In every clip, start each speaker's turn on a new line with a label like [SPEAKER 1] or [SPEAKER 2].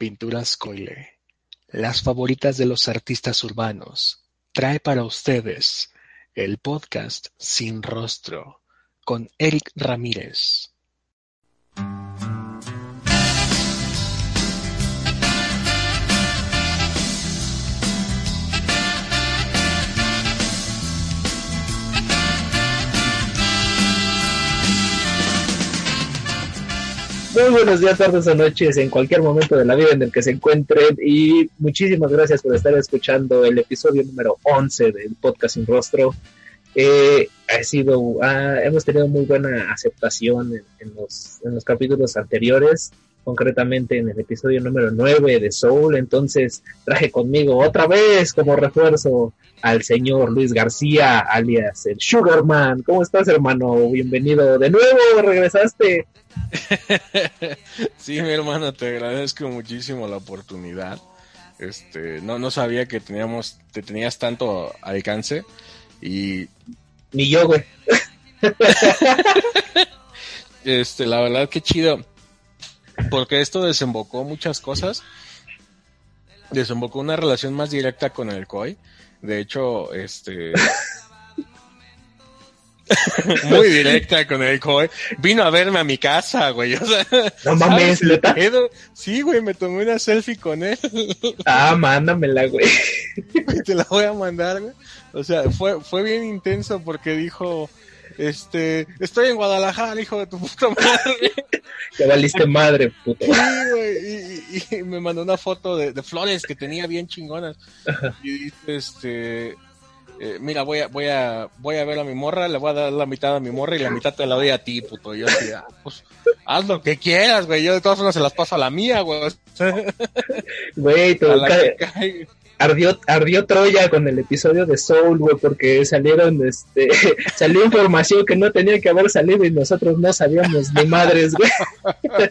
[SPEAKER 1] Pinturas Coile, las favoritas de los artistas urbanos, trae para ustedes el podcast Sin Rostro con Eric Ramírez.
[SPEAKER 2] Muy buenos días, tardes o noches, en cualquier momento de la vida en el que se encuentren. Y muchísimas gracias por estar escuchando el episodio número 11 del podcast Sin Rostro. Eh, ha sido, hemos tenido muy buena aceptación en, los, en los capítulos anteriores concretamente en el episodio número 9 de Soul. Entonces traje conmigo otra vez como refuerzo al señor Luis García, alias el Sugarman. ¿Cómo estás, hermano? Bienvenido de nuevo, regresaste.
[SPEAKER 3] sí, mi hermano, te agradezco muchísimo la oportunidad. Este, no, no sabía que teníamos, te tenías tanto alcance y.
[SPEAKER 2] Ni yo, güey.
[SPEAKER 3] este, la verdad que chido porque esto desembocó muchas cosas. Desembocó una relación más directa con el COI. De hecho, este. muy directa con el COI. Vino a verme a mi casa, güey. O sea,
[SPEAKER 2] no mames,
[SPEAKER 3] Sí, güey, me tomé una selfie con él.
[SPEAKER 2] ah, mándamela, güey.
[SPEAKER 3] Te la voy a mandar, güey. O sea, fue, fue bien intenso porque dijo este, estoy en Guadalajara, hijo de tu puta madre.
[SPEAKER 2] Te valiste madre, puto.
[SPEAKER 3] y, me mandó una foto de, flores que tenía bien chingonas. Y dice, este, eh, mira, voy a, voy a, voy a ver a mi morra, le voy a dar la mitad a mi morra y la mitad te la doy a ti, puto. yo así, ah, pues, haz lo que quieras, güey. Yo de todas formas se las paso a la mía, güey.
[SPEAKER 2] Güey, tú, ardió, ardió Troya con el episodio de Soul, güey, porque salieron, este, salió información que no tenía que haber salido y nosotros no sabíamos ni madres, güey.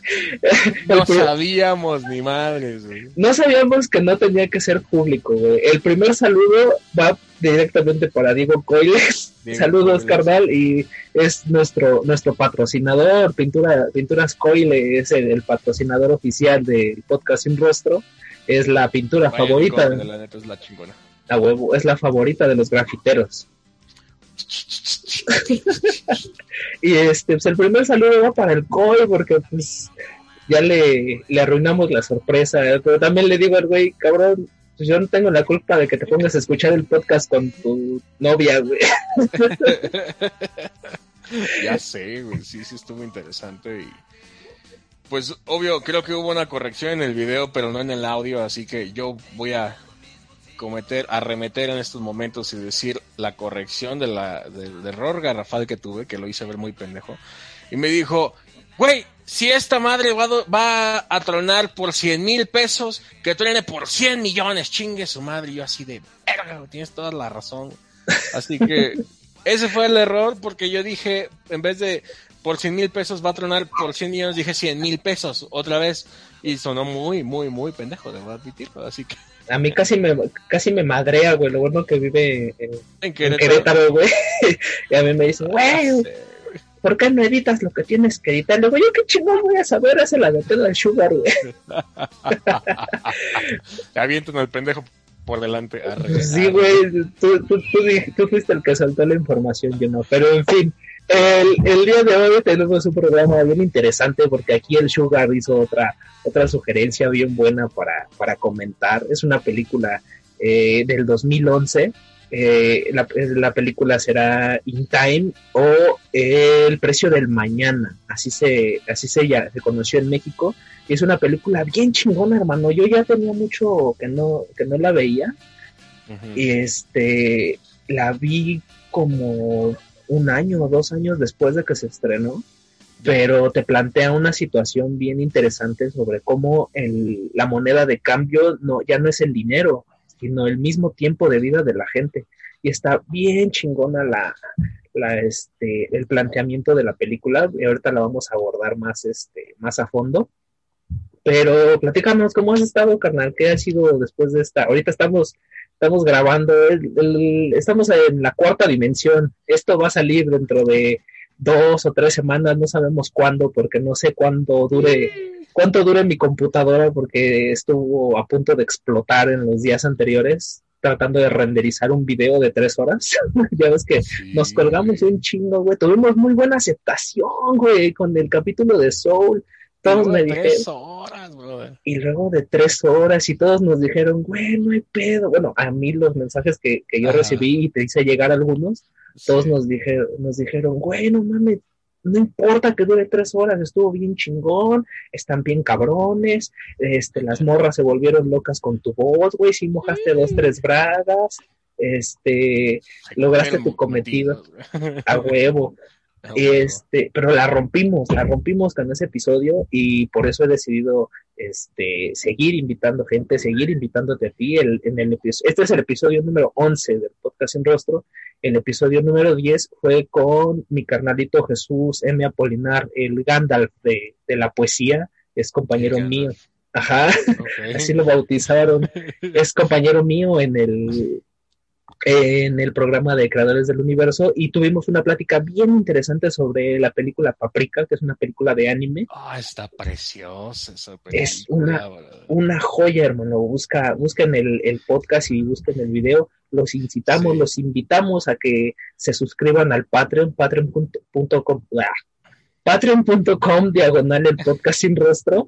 [SPEAKER 3] no sabíamos ni madres, güey.
[SPEAKER 2] No sabíamos que no tenía que ser público, güey. El primer saludo va directamente para Diego Coiles. Saludos, carnal, y es nuestro nuestro patrocinador, Pintura, Pinturas Coile, es el, el patrocinador oficial del podcast Sin Rostro es la pintura favorita.
[SPEAKER 3] de la neta es la chingona.
[SPEAKER 2] La huevo, es la favorita de los grafiteros. y este, pues el primer saludo va para el COI, porque pues ya le, le arruinamos la sorpresa. ¿eh? Pero también le digo al güey, cabrón, pues yo no tengo la culpa de que te pongas a escuchar el podcast con tu novia, güey.
[SPEAKER 3] ya sé, güey, sí, sí estuvo interesante y pues obvio, creo que hubo una corrección en el video, pero no en el audio, así que yo voy a cometer, arremeter en estos momentos y decir la corrección de la, del error garrafal que tuve, que lo hice ver muy pendejo. Y me dijo, güey, si esta madre va, a tronar por 100 mil pesos, que truene por 100 millones, chingue su madre. Y yo así de, verga, tienes toda la razón. Así que ese fue el error, porque yo dije, en vez de por 100 mil pesos va a tronar por 100 millones, dije 100 mil pesos otra vez y sonó muy, muy, muy pendejo, debo admitirlo, así que...
[SPEAKER 2] A mí casi me, casi me madrea, güey, lo bueno que vive en, Querétaro, güey, y a mí me dice, güey, ¿por qué no editas lo que tienes que editar? Luego, yo qué chingón voy a saber, hace la de el sugar, güey.
[SPEAKER 3] Avientan al pendejo por delante.
[SPEAKER 2] sí, güey, tú, tú, tú, tú, fuiste el que saltó la información, yo no, pero en fin... El, día de hoy tenemos un programa bien interesante porque aquí el Sugar hizo otra, otra sugerencia bien buena para, para comentar. Es una película eh, del 2011. Eh, la, la, película será In Time o El precio del mañana. Así se, así se, ya, se conoció en México. Y es una película bien chingona, hermano. Yo ya tenía mucho que no, que no la veía. Y este la vi como un año o dos años después de que se estrenó, pero te plantea una situación bien interesante sobre cómo el, la moneda de cambio no, ya no es el dinero, sino el mismo tiempo de vida de la gente. Y está bien chingona la, la, este, el planteamiento de la película, y ahorita la vamos a abordar más, este, más a fondo. Pero platícanos cómo has estado, carnal, qué ha sido después de esta. Ahorita estamos estamos grabando, estamos en la cuarta dimensión. Esto va a salir dentro de dos o tres semanas, no sabemos cuándo, porque no sé cuándo dure cuánto dura mi computadora porque estuvo a punto de explotar en los días anteriores tratando de renderizar un video de tres horas. ya ves que nos colgamos un chingo, güey. Tuvimos muy buena aceptación, güey, con el capítulo de Soul. Todos me dijeron. Y luego de tres horas y todos nos dijeron, güey, no hay pedo. Bueno, a mí los mensajes que, que yo recibí y te hice llegar algunos, todos nos, dijeron, nos dijeron, güey, no mames, no importa que dure tres horas, estuvo bien chingón, están bien cabrones, este, las morras se volvieron locas con tu voz, güey, si mojaste dos, tres bragas, este, lograste tu cometido a huevo. Este, pero la rompimos, la rompimos con ese episodio y por eso he decidido este, seguir invitando gente, seguir invitándote a ti. El, en el este es el episodio número 11 del podcast en rostro. El episodio número 10 fue con mi carnalito Jesús M. Apolinar, el Gandalf de, de la poesía, es compañero mío. Ajá, así lo bautizaron. Es compañero mío en el, en el programa de Creadores del Universo y tuvimos una plática bien interesante sobre la película Paprika, que es una película de anime.
[SPEAKER 3] Ah, está preciosa esa
[SPEAKER 2] película. Es una, una joya, hermano. Busca, busquen el, el, podcast y busquen el video. Los incitamos, los invitamos a que se suscriban al Patreon, patreon.com patreon.com diagonal el podcast sin rostro.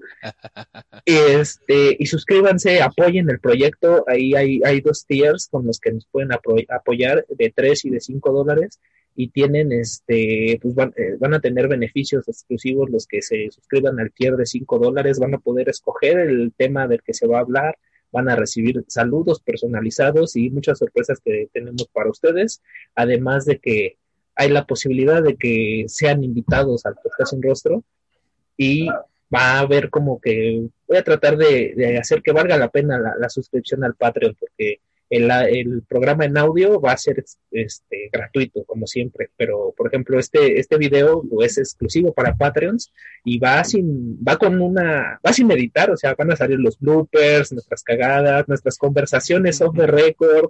[SPEAKER 2] Este, y suscríbanse, apoyen el proyecto. Ahí hay, hay dos tiers con los que nos pueden apoyar de 3 y de 5 dólares. Y tienen, este, pues van, eh, van, a tener beneficios exclusivos los que se suscriban al tier de 5 dólares. Van a poder escoger el tema del que se va a hablar. Van a recibir saludos personalizados y muchas sorpresas que tenemos para ustedes. Además de que hay la posibilidad de que sean invitados al podcast en rostro y va a haber como que voy a tratar de, hacer que valga la pena la, suscripción al Patreon porque el, el, programa en audio va a ser este gratuito como siempre. Pero por ejemplo este este video es exclusivo para Patreons y va sin va con una va sin editar o sea van a salir los bloopers nuestras cagadas nuestras conversaciones off the record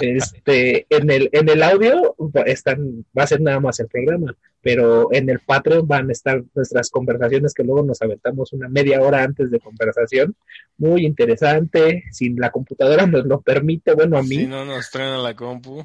[SPEAKER 2] este, en el, en el audio están, va a ser nada más el programa, pero en el Patreon van a estar nuestras conversaciones que luego nos aventamos una media hora antes de conversación. Muy interesante. Si la computadora nos lo permite, bueno, a mí.
[SPEAKER 3] Si no nos traen la compu.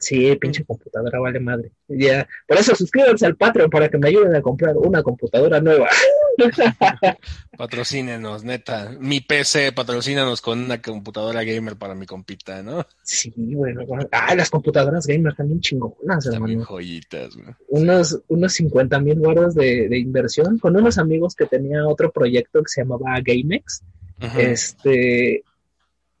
[SPEAKER 2] Sí, pinche computadora vale madre. Ya, por eso suscríbanse al Patreon para que me ayuden a comprar una computadora nueva.
[SPEAKER 3] Patrocínenos, neta. Mi PC, patrocínanos con una computadora gamer para mi compita, ¿no?
[SPEAKER 2] Sí, bueno. Ah, las computadoras gamer también chingonas,
[SPEAKER 3] También joyitas, güey.
[SPEAKER 2] Unos, unos 50 mil de, de, inversión con unos amigos que tenía otro proyecto que se llamaba GameX. Este,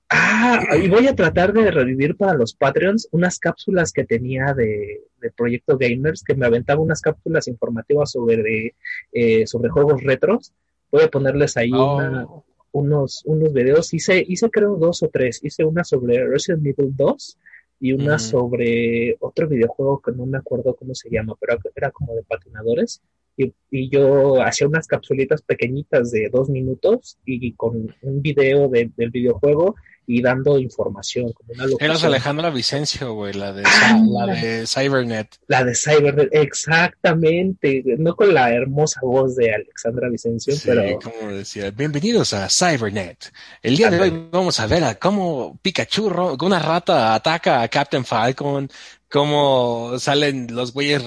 [SPEAKER 2] Ah, y voy a tratar de revivir para los Patreons unas cápsulas que tenía de, Proyecto Gamers, que me aventaba unas cápsulas informativas sobre, eh, sobre juegos retros. Voy a ponerles ahí oh. unos, unos videos. Hice, hice creo dos o tres. Hice una sobre Resident Evil 2 y una sobre otro videojuego que no me acuerdo cómo se llama, pero era como de patinadores. Y, y, yo hacía unas capsulitas pequeñitas de dos minutos y con un video del videojuego y dando información. Como una
[SPEAKER 3] Eras Alejandra Vicencio, güey, la de, ah, la de Cybernet.
[SPEAKER 2] La de Cybernet, exactamente. No con la hermosa voz de Alexandra Vicencio, sí, pero.
[SPEAKER 3] como decía, bienvenidos a Cybernet. El día de hoy vamos a ver a cómo Pikachu, una rata ataca a Captain Falcon, cómo salen los güeyes,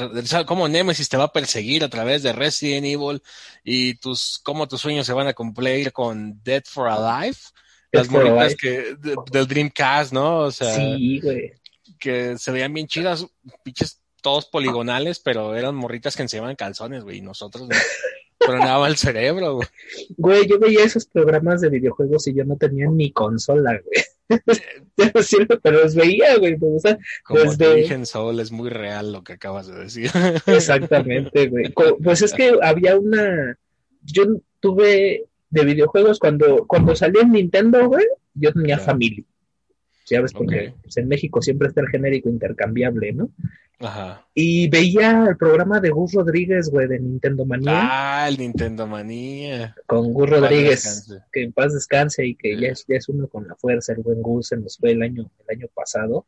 [SPEAKER 3] cómo Nemesis te va a perseguir a través de Resident Evil y tus, cómo tus sueños se van a cumplir con Dead for Alive las moritas que del Dreamcast, ¿no? O sea,
[SPEAKER 2] sí, güey.
[SPEAKER 3] que se veían bien chidas, pinches todos poligonales, pero eran morritas que enseñaban calzones, güey, y nosotros nos tronaba el cerebro, güey.
[SPEAKER 2] Güey, yo veía esos programas de videojuegos y yo no tenía ni consola, güey. pero los veía, güey. O sea,
[SPEAKER 3] Como desde... Soul es muy real lo que acabas de decir.
[SPEAKER 2] Exactamente, güey. Pues es que había una. Yo tuve de videojuegos, cuando, cuando salió en Nintendo, güey, yo tenía familia. Ya ves, porque pues, en México siempre está el genérico intercambiable, ¿no?
[SPEAKER 3] Ajá.
[SPEAKER 2] Y veía el programa de Gus Rodríguez, güey, de Nintendo Manía.
[SPEAKER 3] Ah, el Nintendo Manía.
[SPEAKER 2] Con Gus Rodríguez, que en paz descanse y que ya, es, ya es uno con la fuerza, el buen Gus, se nos fue el año, el año pasado.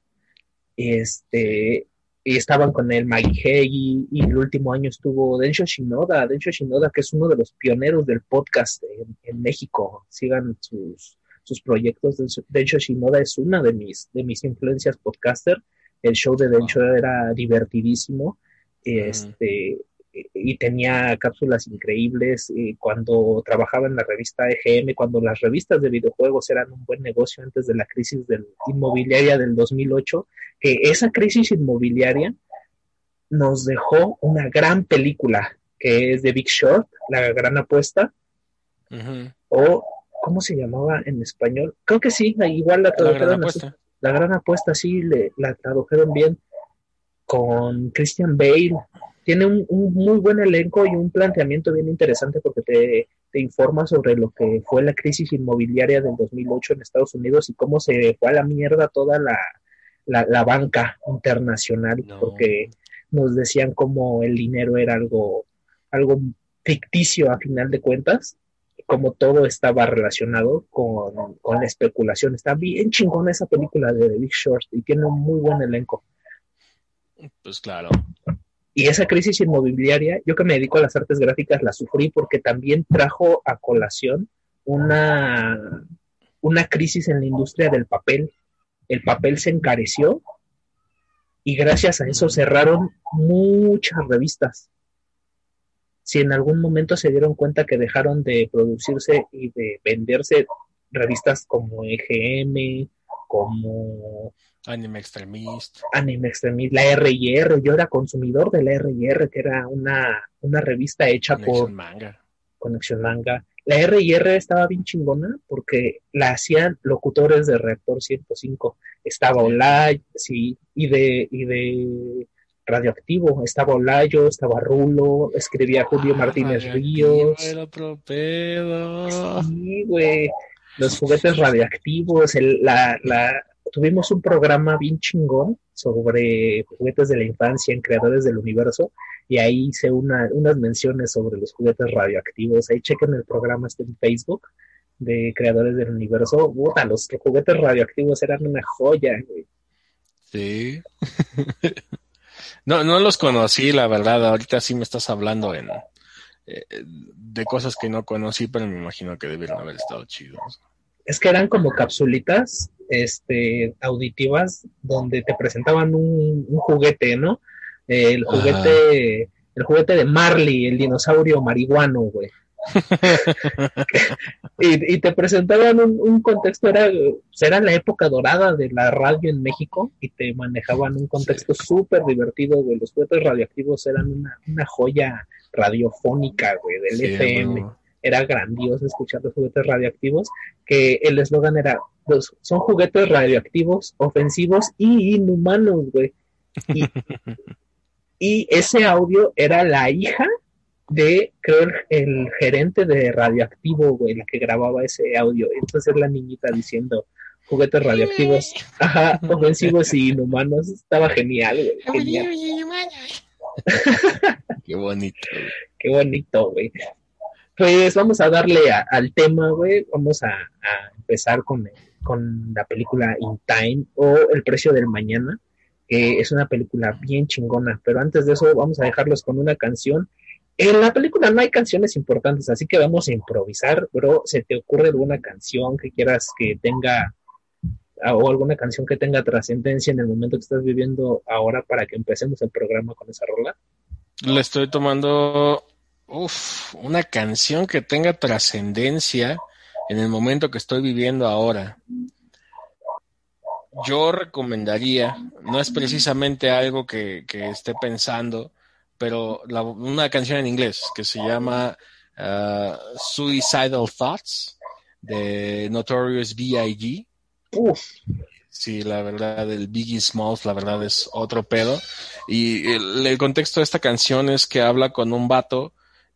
[SPEAKER 2] Este, y estaban con el Hegi y el último año estuvo Densho Shinoda, Densho Shinoda que es uno de los pioneros del podcast en, México, sigan sus, sus proyectos, Densho Shinoda es una de mis, de mis influencias podcaster, el show de Densho era divertidísimo, este, y tenía cápsulas increíbles cuando trabajaba en la revista EGM, cuando las revistas de videojuegos eran un buen negocio antes de la crisis del, inmobiliaria del 2008, que esa crisis inmobiliaria nos dejó una gran película que es The Big Short, La Gran Apuesta, o ¿cómo se llamaba en español? Creo que sí, igual la tradujeron. La Gran Apuesta, la gran apuesta sí, le, la tradujeron bien con Christian Bale, tiene un, muy buen elenco y un planteamiento bien interesante porque te, informa sobre lo que fue la crisis inmobiliaria del 2008 en Estados Unidos y cómo se fue a la mierda toda la, banca internacional, porque nos decían cómo el dinero era algo, algo ficticio a final de cuentas, como todo estaba relacionado con, con la especulación. Está bien chingona esa película de The Big Short y tiene un muy buen elenco.
[SPEAKER 3] Pues claro.
[SPEAKER 2] Y esa crisis inmobiliaria, yo que me dedico a las artes gráficas, la sufrí porque también trajo a colación una, una crisis en la industria del papel. El papel se encareció y gracias a eso cerraron muchas revistas. Si en algún momento se dieron cuenta que dejaron de producirse y de venderse revistas como EGM, como
[SPEAKER 3] Anime Extremist.
[SPEAKER 2] Anime Extremist, la R&R, yo era consumidor de la R&R, que era una, una revista hecha por...
[SPEAKER 3] Manga.
[SPEAKER 2] Conexión Manga. La R&R estaba bien chingona porque la hacían locutores de Reactor 105. Estaba Olay, sí, y de, y de Radioactivo. Estaba Olayo, estaba Rulo, escribía Julio ah, Martínez Ríos.
[SPEAKER 3] Era
[SPEAKER 2] Sí, güey. Los juguetes radioactivos, el, la, la, tuvimos un programa bien chingón sobre juguetes de la infancia en Creadores del Universo y ahí hice una, unas menciones sobre los juguetes radioactivos. Ahí chequen el programa este en Facebook de Creadores del Universo. Puta, los juguetes radioactivos eran una joya.
[SPEAKER 3] Sí. no, no los conocí, la verdad. Ahorita sí me estás hablando en, eh, de cosas que no conocí, pero me imagino que debieron haber estado chidos.
[SPEAKER 2] Es que eran como capsulitas este, auditivas donde te presentaban un, juguete, ¿no? El juguete, el juguete de Marley, el dinosaurio marihuano, güey. y, te presentaban un, contexto, era, era la época dorada de la radio en México y te manejaban un contexto súper divertido, güey. Los juguetes radioactivos eran una, joya radiofónica, güey, del FM era grandioso escuchar los juguetes radioactivos, que el eslogan era, son juguetes radioactivos, ofensivos y inhumanos, güey. Y, ese audio era la hija de, creo, el, gerente de radioactivo, güey, la que grababa ese audio. Entonces la niñita diciendo, juguetes radioactivos, ajá, ofensivos y inhumanos, estaba genial, güey. Genial.
[SPEAKER 3] Qué bonito.
[SPEAKER 2] Qué bonito, güey. Pues vamos a darle al tema, güey. Vamos a, empezar con, con la película In Time o El precio del mañana, que es una película bien chingona. Pero antes de eso, vamos a dejarlos con una canción. En la película no hay canciones importantes, así que vamos a improvisar, bro. ¿Se te ocurre alguna canción que quieras que tenga o alguna canción que tenga trascendencia en el momento que estás viviendo ahora para que empecemos el programa con esa rola?
[SPEAKER 3] Le estoy tomando Uf, una canción que tenga trascendencia en el momento que estoy viviendo ahora. Yo recomendaría, no es precisamente algo que, esté pensando, pero una canción en inglés que se llama uh, Suicidal Thoughts de Notorious B.I.G. Sí, la verdad, el Biggie Smalls, la verdad es otro pedo. Y el, el, contexto de esta canción es que habla con un vato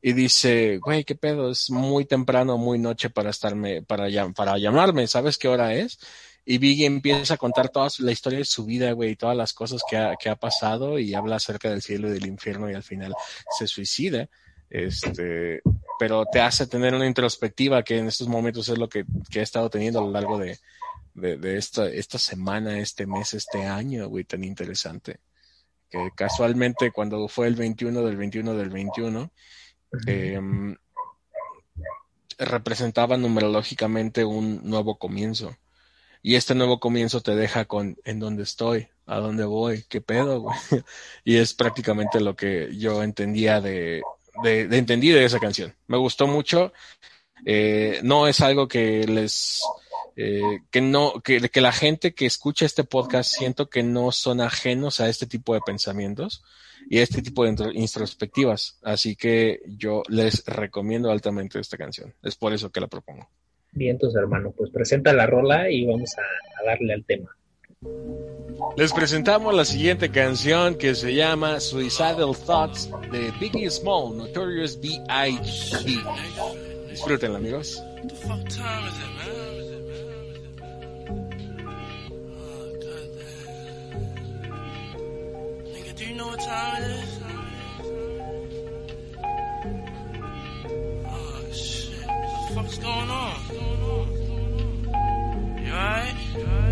[SPEAKER 3] y dice, güey, qué pedo, es muy temprano, muy noche para estarme, para, para llamarme, ¿sabes qué hora es? Y Biggie empieza a contar toda la historia de su vida, güey, todas las cosas que ha, que ha pasado y habla acerca del cielo y del infierno y al final se suicida. Este, pero te hace tener una introspectiva que en estos momentos es lo que, que he estado teniendo a lo largo de, de, de esta, esta semana, este mes, este año, güey, tan interesante que casualmente cuando fue el 21 del 21 del 21, eh, representaba numerológicamente un nuevo comienzo. Y este nuevo comienzo te deja con en dónde estoy, a dónde voy, qué pedo, güey. Y es prácticamente lo que yo entendía de, de, de entendí de esa canción. Me gustó mucho. Eh, no es algo que les, eh, que no, que, que la gente que escucha este podcast siento que no son ajenos a este tipo de pensamientos y este tipo de intro- introspectivas. Así que yo les recomiendo altamente esta canción. Es por eso que la propongo.
[SPEAKER 2] Bien, entonces, hermano, pues presenta la rola y vamos a, a darle al tema.
[SPEAKER 3] Les presentamos la siguiente canción que se llama Suicidal Thoughts de Biggie Small, Notorious B.I.G. Disfrútenla, amigos.
[SPEAKER 4] What the fuck time is it, man? Do you know what time it is? Oh, shit. What the fuck's going on? You alright?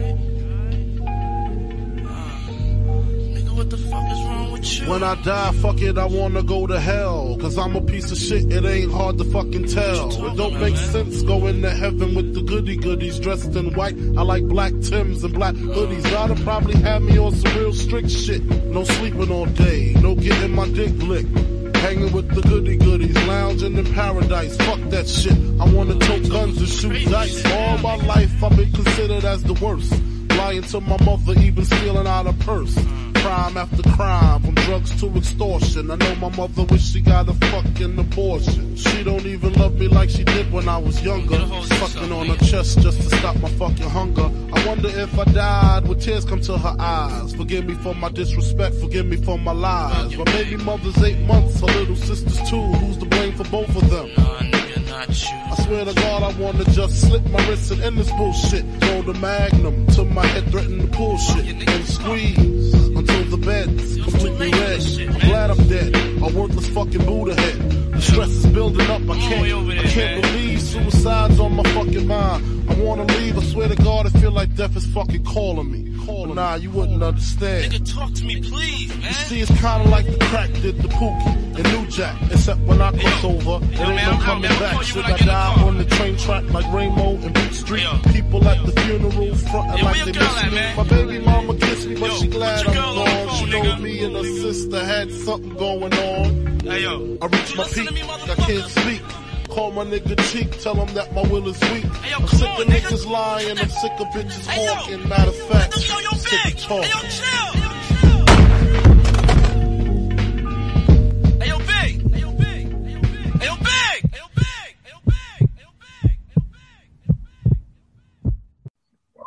[SPEAKER 4] What the fuck is wrong with you?
[SPEAKER 5] When I die, fuck it, I wanna go to hell. Cause I'm a piece of shit, it ain't hard to fucking tell. It don't make sense going to heaven with the goody goodies dressed in white. I like black Tims and black hoodies. Y'all probably have me on some real strict shit. No sleeping all day, no getting my dick licked. Hanging with the goody goodies, lounging in paradise. Fuck that shit. I wanna tote guns and shoot dice. All my life I've been considered as the worst. Lying to my mother, even stealing out a purse. Mm. Crime after crime, from drugs to extortion. I know my mother wish she got a fucking abortion. She don't even love me like she did when I was younger. Fucking on her chest just to stop my fucking hunger. I wonder if I died, would tears come to her eyes? Forgive me for my disrespect, forgive me for my lies. My baby mother's eight months, her little sister's two. Who's to blame for both of them?
[SPEAKER 4] Nah, nigga, not you.
[SPEAKER 5] I swear to God, I wanna just slip my wrist and end this bullshit. Throw the magnum to my head, threaten to pull shit and squeeze the bed's completely red. I'm glad I'm dead, a worthless fucking Buddha head. The stress is building up, I can't, I can't believe suicide's on my fucking mind. I wanna leave, I swear to God, I feel like death is fucking calling me. But nah, you wouldn't understand.
[SPEAKER 4] Nigga, talk to me, please, man.
[SPEAKER 5] You see, it's kinda like the crack did the Pookie and New Jack. Except when I cross over, it ain't
[SPEAKER 4] man,
[SPEAKER 5] no coming back. Should I
[SPEAKER 4] I get the
[SPEAKER 5] die on the train track like Rainbow and Beat Street? People at the funeral frontin' like they miss me. My baby mama kissed me, but she glad I'm gone. She know me and her sister had something going on.
[SPEAKER 4] Hey, yo.
[SPEAKER 5] I reached my peak,
[SPEAKER 4] me,
[SPEAKER 5] I can't speak. Call my nigga cheek, tell him that my will is weak.
[SPEAKER 4] Hey, yo,
[SPEAKER 5] I'm sick
[SPEAKER 4] on,
[SPEAKER 5] of
[SPEAKER 4] nigga.
[SPEAKER 5] niggas lying, I'm sick of bitches
[SPEAKER 4] hey.
[SPEAKER 5] Matter of fact, I'm sick of talking.
[SPEAKER 4] Hey, yo, chill.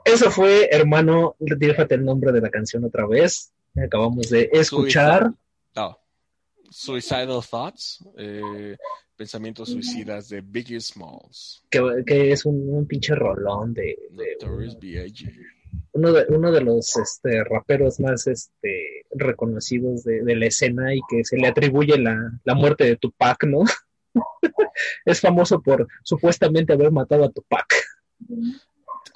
[SPEAKER 2] Eso fue, hermano, dífate el nombre de la canción otra vez. Acabamos de escuchar.
[SPEAKER 3] Suicidal, no. Suicidal Thoughts. Eh, pensamientos suicidas de Biggie Smalls.
[SPEAKER 2] que, que es un, un pinche rolón de, de
[SPEAKER 3] Notorious B.I.G.
[SPEAKER 2] uno de uno de los este, raperos más este, reconocidos de, de la escena y que se le atribuye la, la muerte de Tupac, ¿no? es famoso por supuestamente haber matado a Tupac.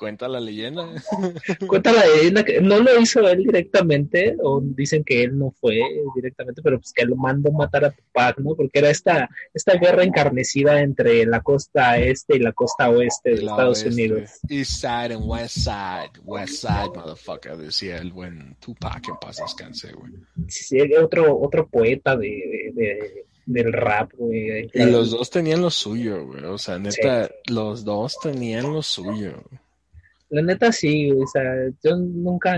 [SPEAKER 3] Cuenta la leyenda.
[SPEAKER 2] Cuenta la leyenda que no lo hizo él directamente, o dicen que él no fue directamente, pero pues que lo mandó matar a Tupac, ¿no? Porque era esta, esta guerra encarnecida entre la costa este y la costa oeste de
[SPEAKER 3] La
[SPEAKER 2] Estados
[SPEAKER 3] oeste.
[SPEAKER 2] Unidos.
[SPEAKER 3] East Side and West Side. West Side, motherfucker, decía el buen Tupac en paz descanse, güey.
[SPEAKER 2] Sí, sí, otro, otro poeta de, de- del rap, güey.
[SPEAKER 3] Y los dos tenían lo suyo, güey. O sea, neta, los dos tenían lo suyo.
[SPEAKER 2] La neta sí, o sea, yo nunca,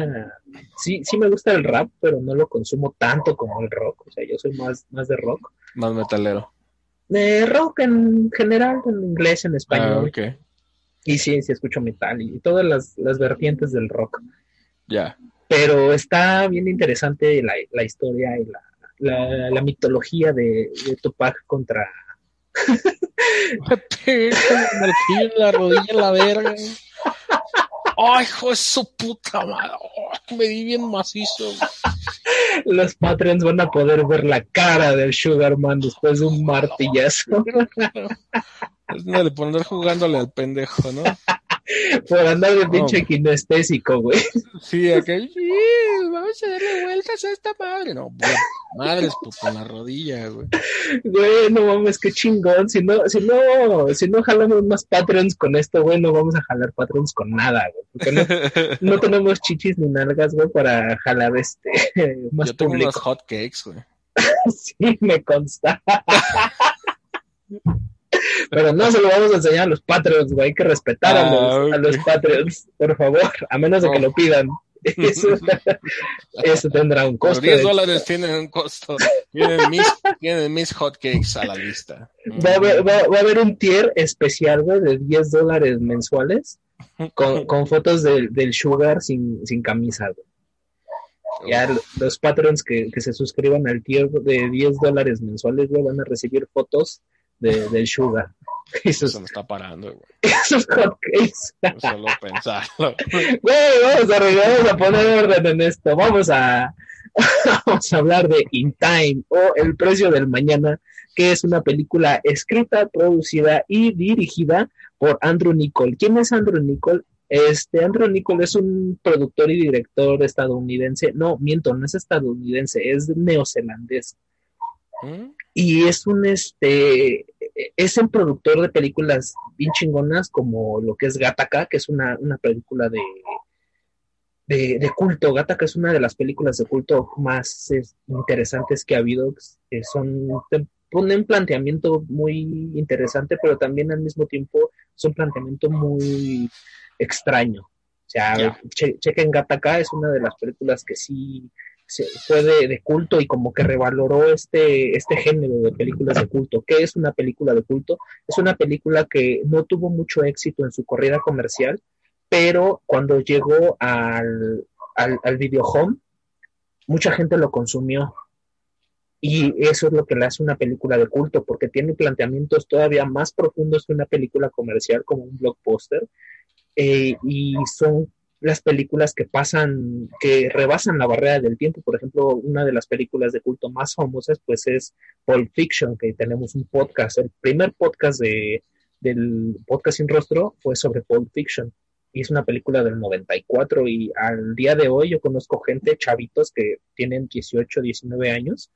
[SPEAKER 2] sí, sí me gusta el rap, pero no lo consumo tanto como el rock, o sea, yo soy más, más de rock.
[SPEAKER 3] Más metalero.
[SPEAKER 2] De rock en general, en inglés, en
[SPEAKER 3] Ah,
[SPEAKER 2] español,
[SPEAKER 3] ok.
[SPEAKER 2] y sí, sí escucho metal y, todas las, las vertientes del rock.
[SPEAKER 3] Ya.
[SPEAKER 2] Pero está bien interesante la, la historia y la, la, la mitología de, de Tupac contra...
[SPEAKER 3] Me en la rodilla en la verga. Ay, hijo de su puta madre. Me di bien macizo.
[SPEAKER 2] Los Patreons van a poder ver la cara del Sugarman después de un martillazo.
[SPEAKER 3] Es de poner jugándole al pendejo, ¿no?
[SPEAKER 2] Por andar de pinche kinestésico, güey.
[SPEAKER 3] Sí, acá. vamos a darle vueltas a esta madre. No, güey, madres, pues con la rodilla, güey.
[SPEAKER 2] Güey, no mames, qué chingón. Si no, si no, si no jalamos más Patreons con esto, güey, no vamos a jalar Patreons con nada, güey. Porque no, no tenemos chichis ni nalgas, güey, para jalar este más
[SPEAKER 3] Yo tengo
[SPEAKER 2] público.
[SPEAKER 3] unos hot cakes, güey.
[SPEAKER 2] Sí, me consta. Pero no se lo vamos a enseñar a los Patreons, güey. Hay que respetar a,
[SPEAKER 3] Ah,
[SPEAKER 2] los, a los. Patreons, por favor, a menos de que
[SPEAKER 3] Oh.
[SPEAKER 2] lo pidan. Eso, eso tendrá un
[SPEAKER 3] Por
[SPEAKER 2] costo.
[SPEAKER 3] 10
[SPEAKER 2] de-
[SPEAKER 3] dólares tienen un costo. Tienen mis, tienen mis hot cakes a la lista.
[SPEAKER 2] Va a, haber, va- va a haber un tier especial, güey, de 10 dólares mensuales con, con fotos del, del Sugar sin, sin camisa, güey. Ya los patrons que, que se suscriban al tier de 10 dólares mensuales, güey, van a recibir fotos de, del Sugar. Esos,
[SPEAKER 3] Se me está parando, güey.
[SPEAKER 2] esos hotcakes.
[SPEAKER 3] Solo pensarlo.
[SPEAKER 2] Güey, vamos a, vamos a poner orden en esto. Vamos a, vamos a hablar de In Time o El Precio del Mañana, que es una película escrita, producida y dirigida por Andrew Nichol. ¿Quién es Andrew Nichol? Este Andrew Nichol es un productor y director estadounidense. No, miento, no es estadounidense, es neozelandés.
[SPEAKER 3] ¿Mm?
[SPEAKER 2] Y es un este es un productor de películas bien chingonas como lo que es Gattaca, que es una, una película de, de, de culto. Gattaca es una de las películas de culto más es, interesantes que ha habido. que son te pone un planteamiento muy interesante, pero también al mismo tiempo es un planteamiento muy extraño. O sea, che- chequen Gattaca, es una de las películas que sí fue de, de culto y como que revaloró este, este género de películas de culto. ¿Qué es una película de culto? Es una película que no tuvo mucho éxito en su corrida comercial, pero cuando llegó al, al, al video home, mucha gente lo consumió. Y eso es lo que le hace una película de culto, porque tiene planteamientos todavía más profundos que una película comercial como un blockbuster. eh, y son las películas que pasan, que rebasan la barrera del tiempo. Por ejemplo, una de las películas de culto más famosas, pues es Pulp Fiction, que tenemos un podcast. El primer podcast de, del podcast sin rostro fue sobre Pulp Fiction. Y es una película del 94 y al día de hoy yo conozco gente, chavitos que tienen 18, 19 años,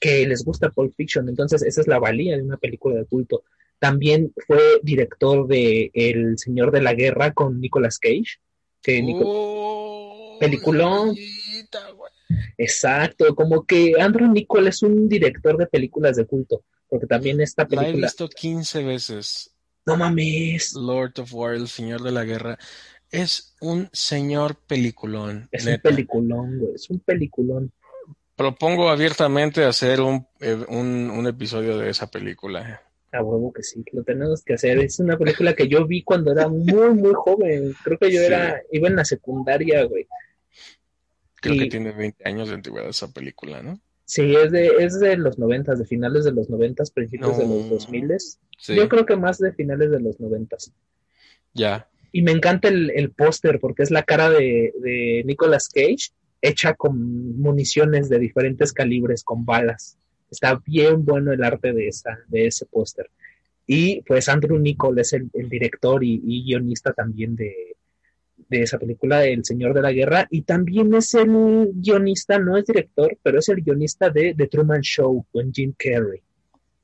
[SPEAKER 2] que les gusta Pulp Fiction. Entonces esa es la valía de una película de culto. También fue director de El Señor de la Guerra con Nicolas Cage. Que Nico-
[SPEAKER 3] Oh,
[SPEAKER 2] Peliculón. Exacto, como que Andrew Nichol es un director de películas de culto, porque también esta
[SPEAKER 3] La he
[SPEAKER 2] película,
[SPEAKER 3] visto 15 veces.
[SPEAKER 2] no mames,
[SPEAKER 3] Lord of War, el señor de la guerra. Es un señor peliculón.
[SPEAKER 2] es un peliculón, güey, es un peliculón.
[SPEAKER 3] Propongo abiertamente hacer un, eh, un, un episodio de esa película.
[SPEAKER 2] A huevo que sí, lo tenemos que hacer. Es una película que yo vi cuando era muy, muy joven. Creo que yo
[SPEAKER 3] Sí.
[SPEAKER 2] era, iba en la secundaria, güey.
[SPEAKER 3] Creo
[SPEAKER 2] Y-
[SPEAKER 3] que tiene 20 años de antigüedad esa película, ¿no?
[SPEAKER 2] Sí, es de, es de los noventas, de finales de los noventas, principios de los dos miles.
[SPEAKER 3] Sí.
[SPEAKER 2] Yo creo que más de finales de los noventas.
[SPEAKER 3] Ya.
[SPEAKER 2] Y me encanta el, el póster porque es la cara de, de Nicolas Cage hecha con municiones de diferentes calibres, con balas. Está bien bueno el arte de, de ese póster. Y pues Andrew Nichol es el, director y, guionista también de, de esa película, El Señor de la Guerra. Y también es el guionista, no es director, pero es el guionista de The Truman Show con Jim Carrey.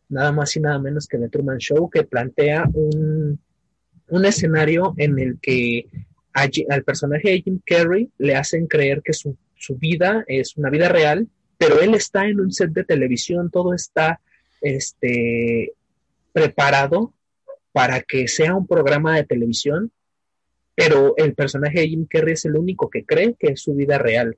[SPEAKER 2] Nada más y nada menos que The Truman Show, que plantea un, un escenario en el que al personaje de Jim Carrey le hacen creer que su, su vida es una vida real, pero él está en un set de televisión, todo está este, preparado para que sea un programa de televisión, pero el personaje de Jim Carrey es el único que cree que es su vida real.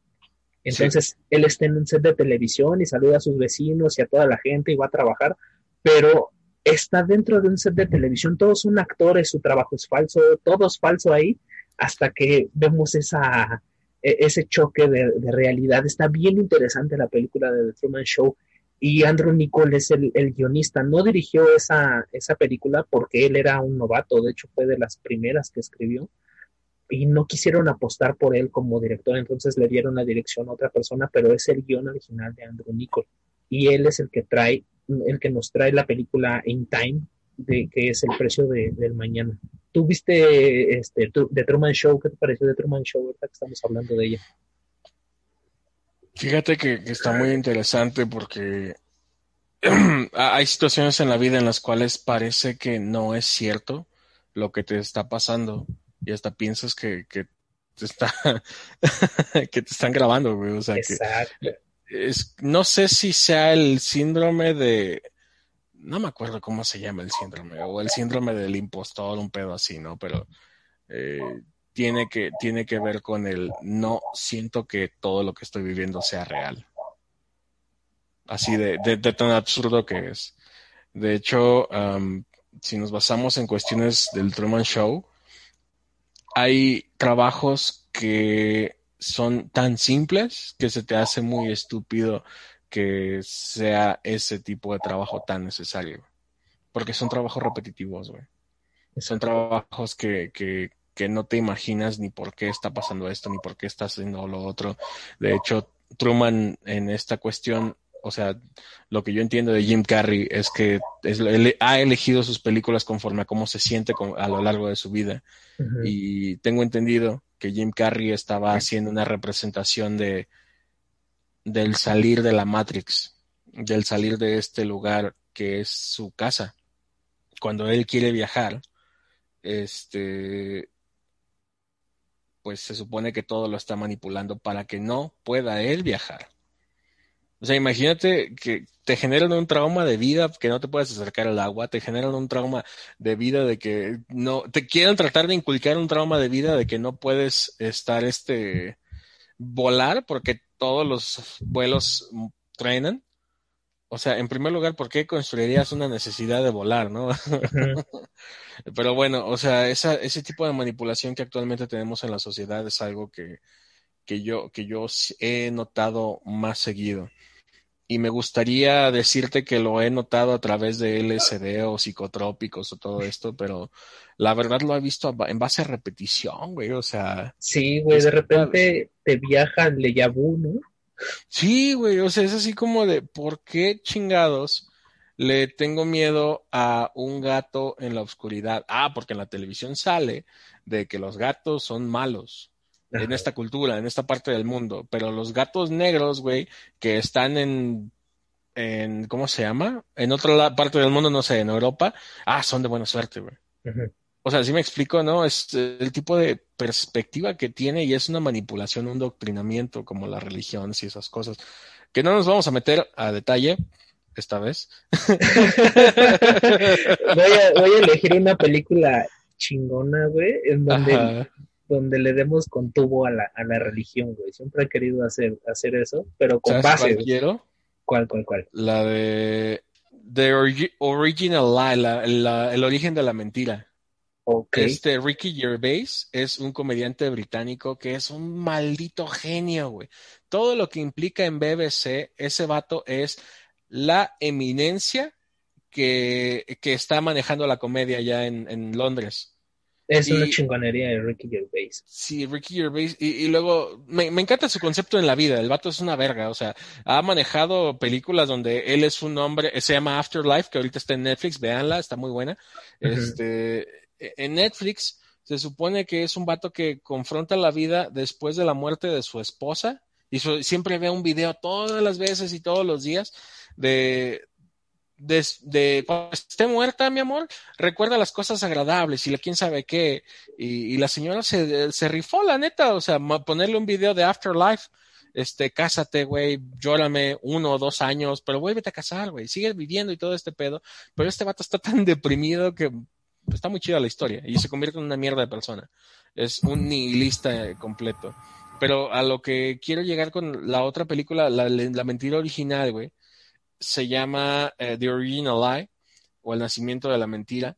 [SPEAKER 2] Entonces, él está en un set de televisión y saluda a sus vecinos y a toda la gente y va a trabajar, pero está dentro de un set de televisión, todos son actores, su trabajo es falso, todo es falso ahí, hasta que vemos esa, ese choque de, realidad. Está bien interesante la película de The Truman Show y Andrew Nichol es el, el guionista. No dirigió esa, esa película porque él era un novato, de hecho fue de las primeras que escribió y no quisieron apostar por él como director, entonces le dieron la dirección a otra persona, pero es el guion original de Andrew Nichol y él es el que trae, el que nos trae la película In Time, de que es el precio de- del mañana. ¿Tú viste este The Truman Show? ¿Qué te pareció The Truman Show? Ahorita que estamos hablando de ella.
[SPEAKER 3] Fíjate que, que está muy interesante porque hay situaciones en la vida en las cuales parece que no es cierto lo que te está pasando y hasta piensas que, que te está que te están grabando, güey. O sea, que
[SPEAKER 2] Exacto.
[SPEAKER 3] es, no sé si sea el síndrome de, no me acuerdo cómo se llama el síndrome, o el síndrome del impostor, un pedo así, ¿no? Pero eh, tiene que, tiene que ver con el no siento que todo lo que estoy viviendo sea real. Así de, de, de tan absurdo que es. De hecho, um, si nos basamos en cuestiones del Truman Show, hay trabajos que son tan simples que se te hace muy estúpido que sea ese tipo de trabajo tan necesario. Porque son trabajos repetitivos, güey. Son trabajos que, que, que no te imaginas ni por qué está pasando esto, ni por qué está haciendo lo otro. De hecho, Truman en esta cuestión, o sea, lo que yo entiendo de Jim Carrey es que es, él ha elegido sus películas conforme a cómo se siente con, a lo largo de su vida. Y tengo entendido que Jim Carrey estaba haciendo una representación de del salir de la Matrix, del salir de este lugar que es su casa. Cuando él quiere viajar, este pues se supone que todo lo está manipulando para que no pueda él viajar. O sea, imagínate que te generan un trauma de vida que no te puedes acercar al agua, te generan un trauma de vida de que no, te quieren tratar de inculcar un trauma de vida de que no puedes estar este volar porque todos los vuelos trenan. O sea, en primer lugar, ¿por qué construirías una necesidad de volar, no? Pero bueno, o sea, esa, ese tipo de manipulación que actualmente tenemos en la sociedad es algo que, que yo, que yo he notado más seguido. Y me gustaría decirte que lo he notado a través de LSD o psicotrópicos o todo esto, pero la verdad lo he visto en base a repetición, güey. O sea,
[SPEAKER 2] Sí, güey, de repente te viaja el déjà vu, ¿no?
[SPEAKER 3] sí, güey. O sea, es así como de, ¿por qué chingados le tengo miedo a un gato en la oscuridad? Ah, porque en la televisión sale de que los gatos son malos. En esta cultura, en esta parte del mundo. Pero los gatos negros, güey, que están en, en, ¿cómo se llama? En otra la- parte del mundo, no sé, en Europa, ah, son de buena suerte, güey. O sea, sí me explico, ¿no? Es el tipo de perspectiva que tiene y es una manipulación, un doctrinamiento como las religiones y esas cosas. Que no nos vamos a meter a detalle esta vez.
[SPEAKER 2] Voy a, voy a elegir una película chingona, güey, en donde,
[SPEAKER 3] Ajá.
[SPEAKER 2] Donde le demos con tubo a la, a la religión, güey. Siempre he querido hacer, hacer eso, pero con
[SPEAKER 3] ¿Sabes
[SPEAKER 2] base.
[SPEAKER 3] cuál quiero?
[SPEAKER 2] ¿Cuál, cuál, cuál?
[SPEAKER 3] La de The Origi- Original Lie, la- la- el origen de la mentira.
[SPEAKER 2] Ok.
[SPEAKER 3] Este Ricky Gervais es un comediante británico que es un maldito genio, güey. Todo lo que implica en BBC, ese vato es la eminencia que, que está manejando la comedia ya en, en Londres.
[SPEAKER 2] Es una chingonería de Ricky Gervais.
[SPEAKER 3] Sí, Ricky Gervais. Y, y luego, me, me encanta su concepto en la vida. El vato es una verga. O sea, ha manejado películas donde él es un hombre, se llama Afterlife, que ahorita está en Netflix, véanla, está muy buena. Este, en Netflix se supone que es un vato que confronta la vida después de la muerte de su esposa y su- siempre ve un video todas las veces y todos los días de, de, de cuando esté muerta, mi amor, recuerda las cosas agradables y la quién sabe qué. Y, la señora se, se rifó, la neta, o sea, ponerle un video de Afterlife. Este, cásate, güey, llórame uno o dos años, pero vuélvete a casar, güey, sigue viviendo y todo este pedo. Pero este vato está tan deprimido que está muy chida la historia y se convierte en una mierda de persona. Es un nihilista completo. Pero a lo que quiero llegar con la otra película, la, la mentira original, güey, se llama eh, The Original Lie o El nacimiento de la mentira.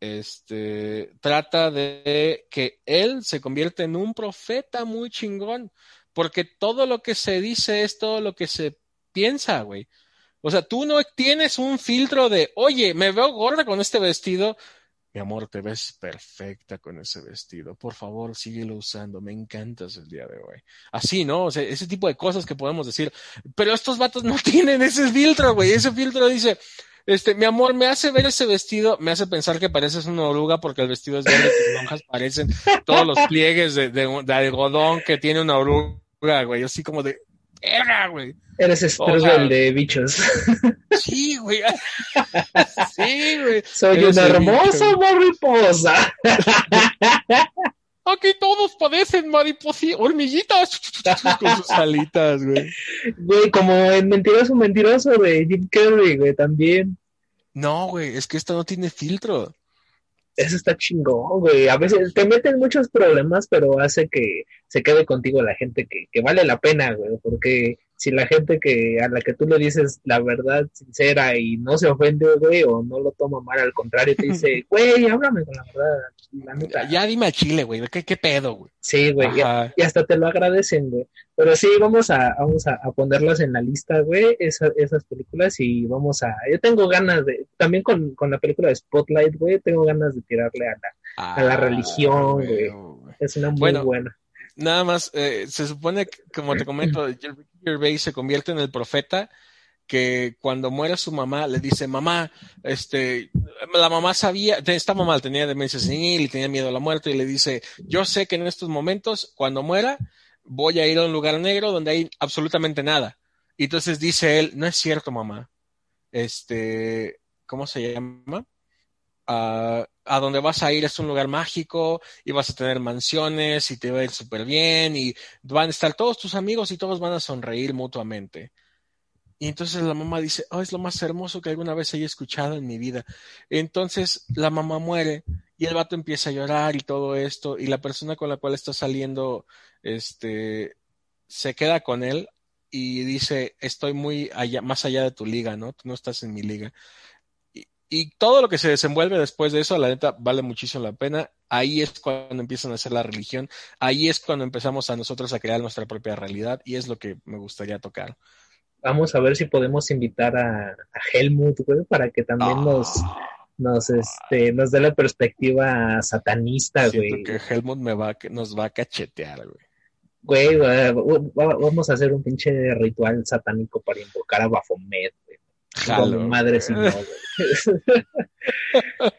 [SPEAKER 3] Este trata de que él se convierte en un profeta muy chingón, porque todo lo que se dice es todo lo que se piensa, güey. O sea, tú no tienes un filtro de, oye, me veo gorda con este vestido. Mi amor, te ves perfecta con ese vestido. Por favor, síguelo usando. Me encantas el día de hoy. Así, ¿no? O sea, ese tipo de cosas que podemos decir. Pero estos vatos no tienen ese filtro, güey. Ese filtro dice, este, mi amor, me hace ver ese vestido, me hace pensar que pareces una oruga porque el vestido es verde, tus lonjas parecen todos los pliegues de, de, de algodón que tiene una oruga, güey. Así como de, verga, güey.
[SPEAKER 2] Eres
[SPEAKER 3] O
[SPEAKER 2] Strudel
[SPEAKER 3] sea-
[SPEAKER 2] de bichos.
[SPEAKER 3] Sí, güey. Sí, güey.
[SPEAKER 2] Soy
[SPEAKER 3] Eres
[SPEAKER 2] una hermosa
[SPEAKER 3] bicho.
[SPEAKER 2] mariposa.
[SPEAKER 3] Aquí todos padecen mariposi, hormiguitas con sus alitas, güey.
[SPEAKER 2] Güey, como en Mentiroso, Mentiroso de Jim Carrey, güey, también.
[SPEAKER 3] No, güey, es que esto no tiene filtro.
[SPEAKER 2] Eso está chingón, güey. A veces te meten muchos problemas, pero hace que se quede contigo la gente que, que vale la pena, güey. Porque si la gente que a la que tú le dices la verdad sincera y no se ofende, güey, o no lo toma mal, al contrario, te dice, güey, háblame con la verdad, la neta.
[SPEAKER 3] Ya dime a Chile, güey, ¿qué, qué pedo, güey?
[SPEAKER 2] Sí, güey, y,
[SPEAKER 3] Ajá.
[SPEAKER 2] y hasta te lo agradecen, güey. Pero sí, vamos a, vamos a, a ponerlas en la lista, güey, esa- esas películas y vamos a... Yo tengo ganas de... También con, con la película de Spotlight, güey, tengo ganas de tirarle a la... a la religión, güey.
[SPEAKER 3] güey.
[SPEAKER 2] Es una muy
[SPEAKER 3] Bueno,
[SPEAKER 2] buena.
[SPEAKER 3] Nada más, eh, se supone que, como te comento, Ricky Gervais se convierte en el profeta que cuando muere su mamá le dice, mamá, este, la mamá sabía, esta mamá tenía demencia senil y tenía miedo a la muerte y le dice, yo sé que en estos momentos, cuando muera, voy a ir a un lugar negro donde hay absolutamente nada. Y entonces dice él, no es cierto, mamá. Este, ¿cómo se llama? Ah, a donde vas a ir es un lugar mágico y vas a tener mansiones y te va a ir súper bien y van a estar todos tus amigos y todos van a sonreír mutuamente. Y entonces la mamá dice, oh, es lo más hermoso que alguna vez haya escuchado en mi vida. Entonces la mamá muere y el vato empieza a llorar y todo esto y la persona con la cual está saliendo, este, se queda con él y dice, estoy muy allá, más allá de tu liga, ¿no? Tú no estás en mi liga. Y, todo lo que se desenvuelve después de eso, la neta, vale muchísimo la pena. Ahí es cuando empiezan a hacer la religión. Ahí es cuando empezamos a nosotros a crear nuestra propia realidad y es lo que me gustaría tocar.
[SPEAKER 2] Vamos a ver si podemos invitar a, a Helmut, güey, para que también nos, nos, este, nos dé la perspectiva satanista,
[SPEAKER 3] Siento
[SPEAKER 2] güey.
[SPEAKER 3] que Helmut me va, nos va a cachetear, güey.
[SPEAKER 2] Güey, va- va- vamos a hacer un pinche ritual satánico para invocar a Baphomet.
[SPEAKER 3] Jalo.
[SPEAKER 2] Madre si no, güey.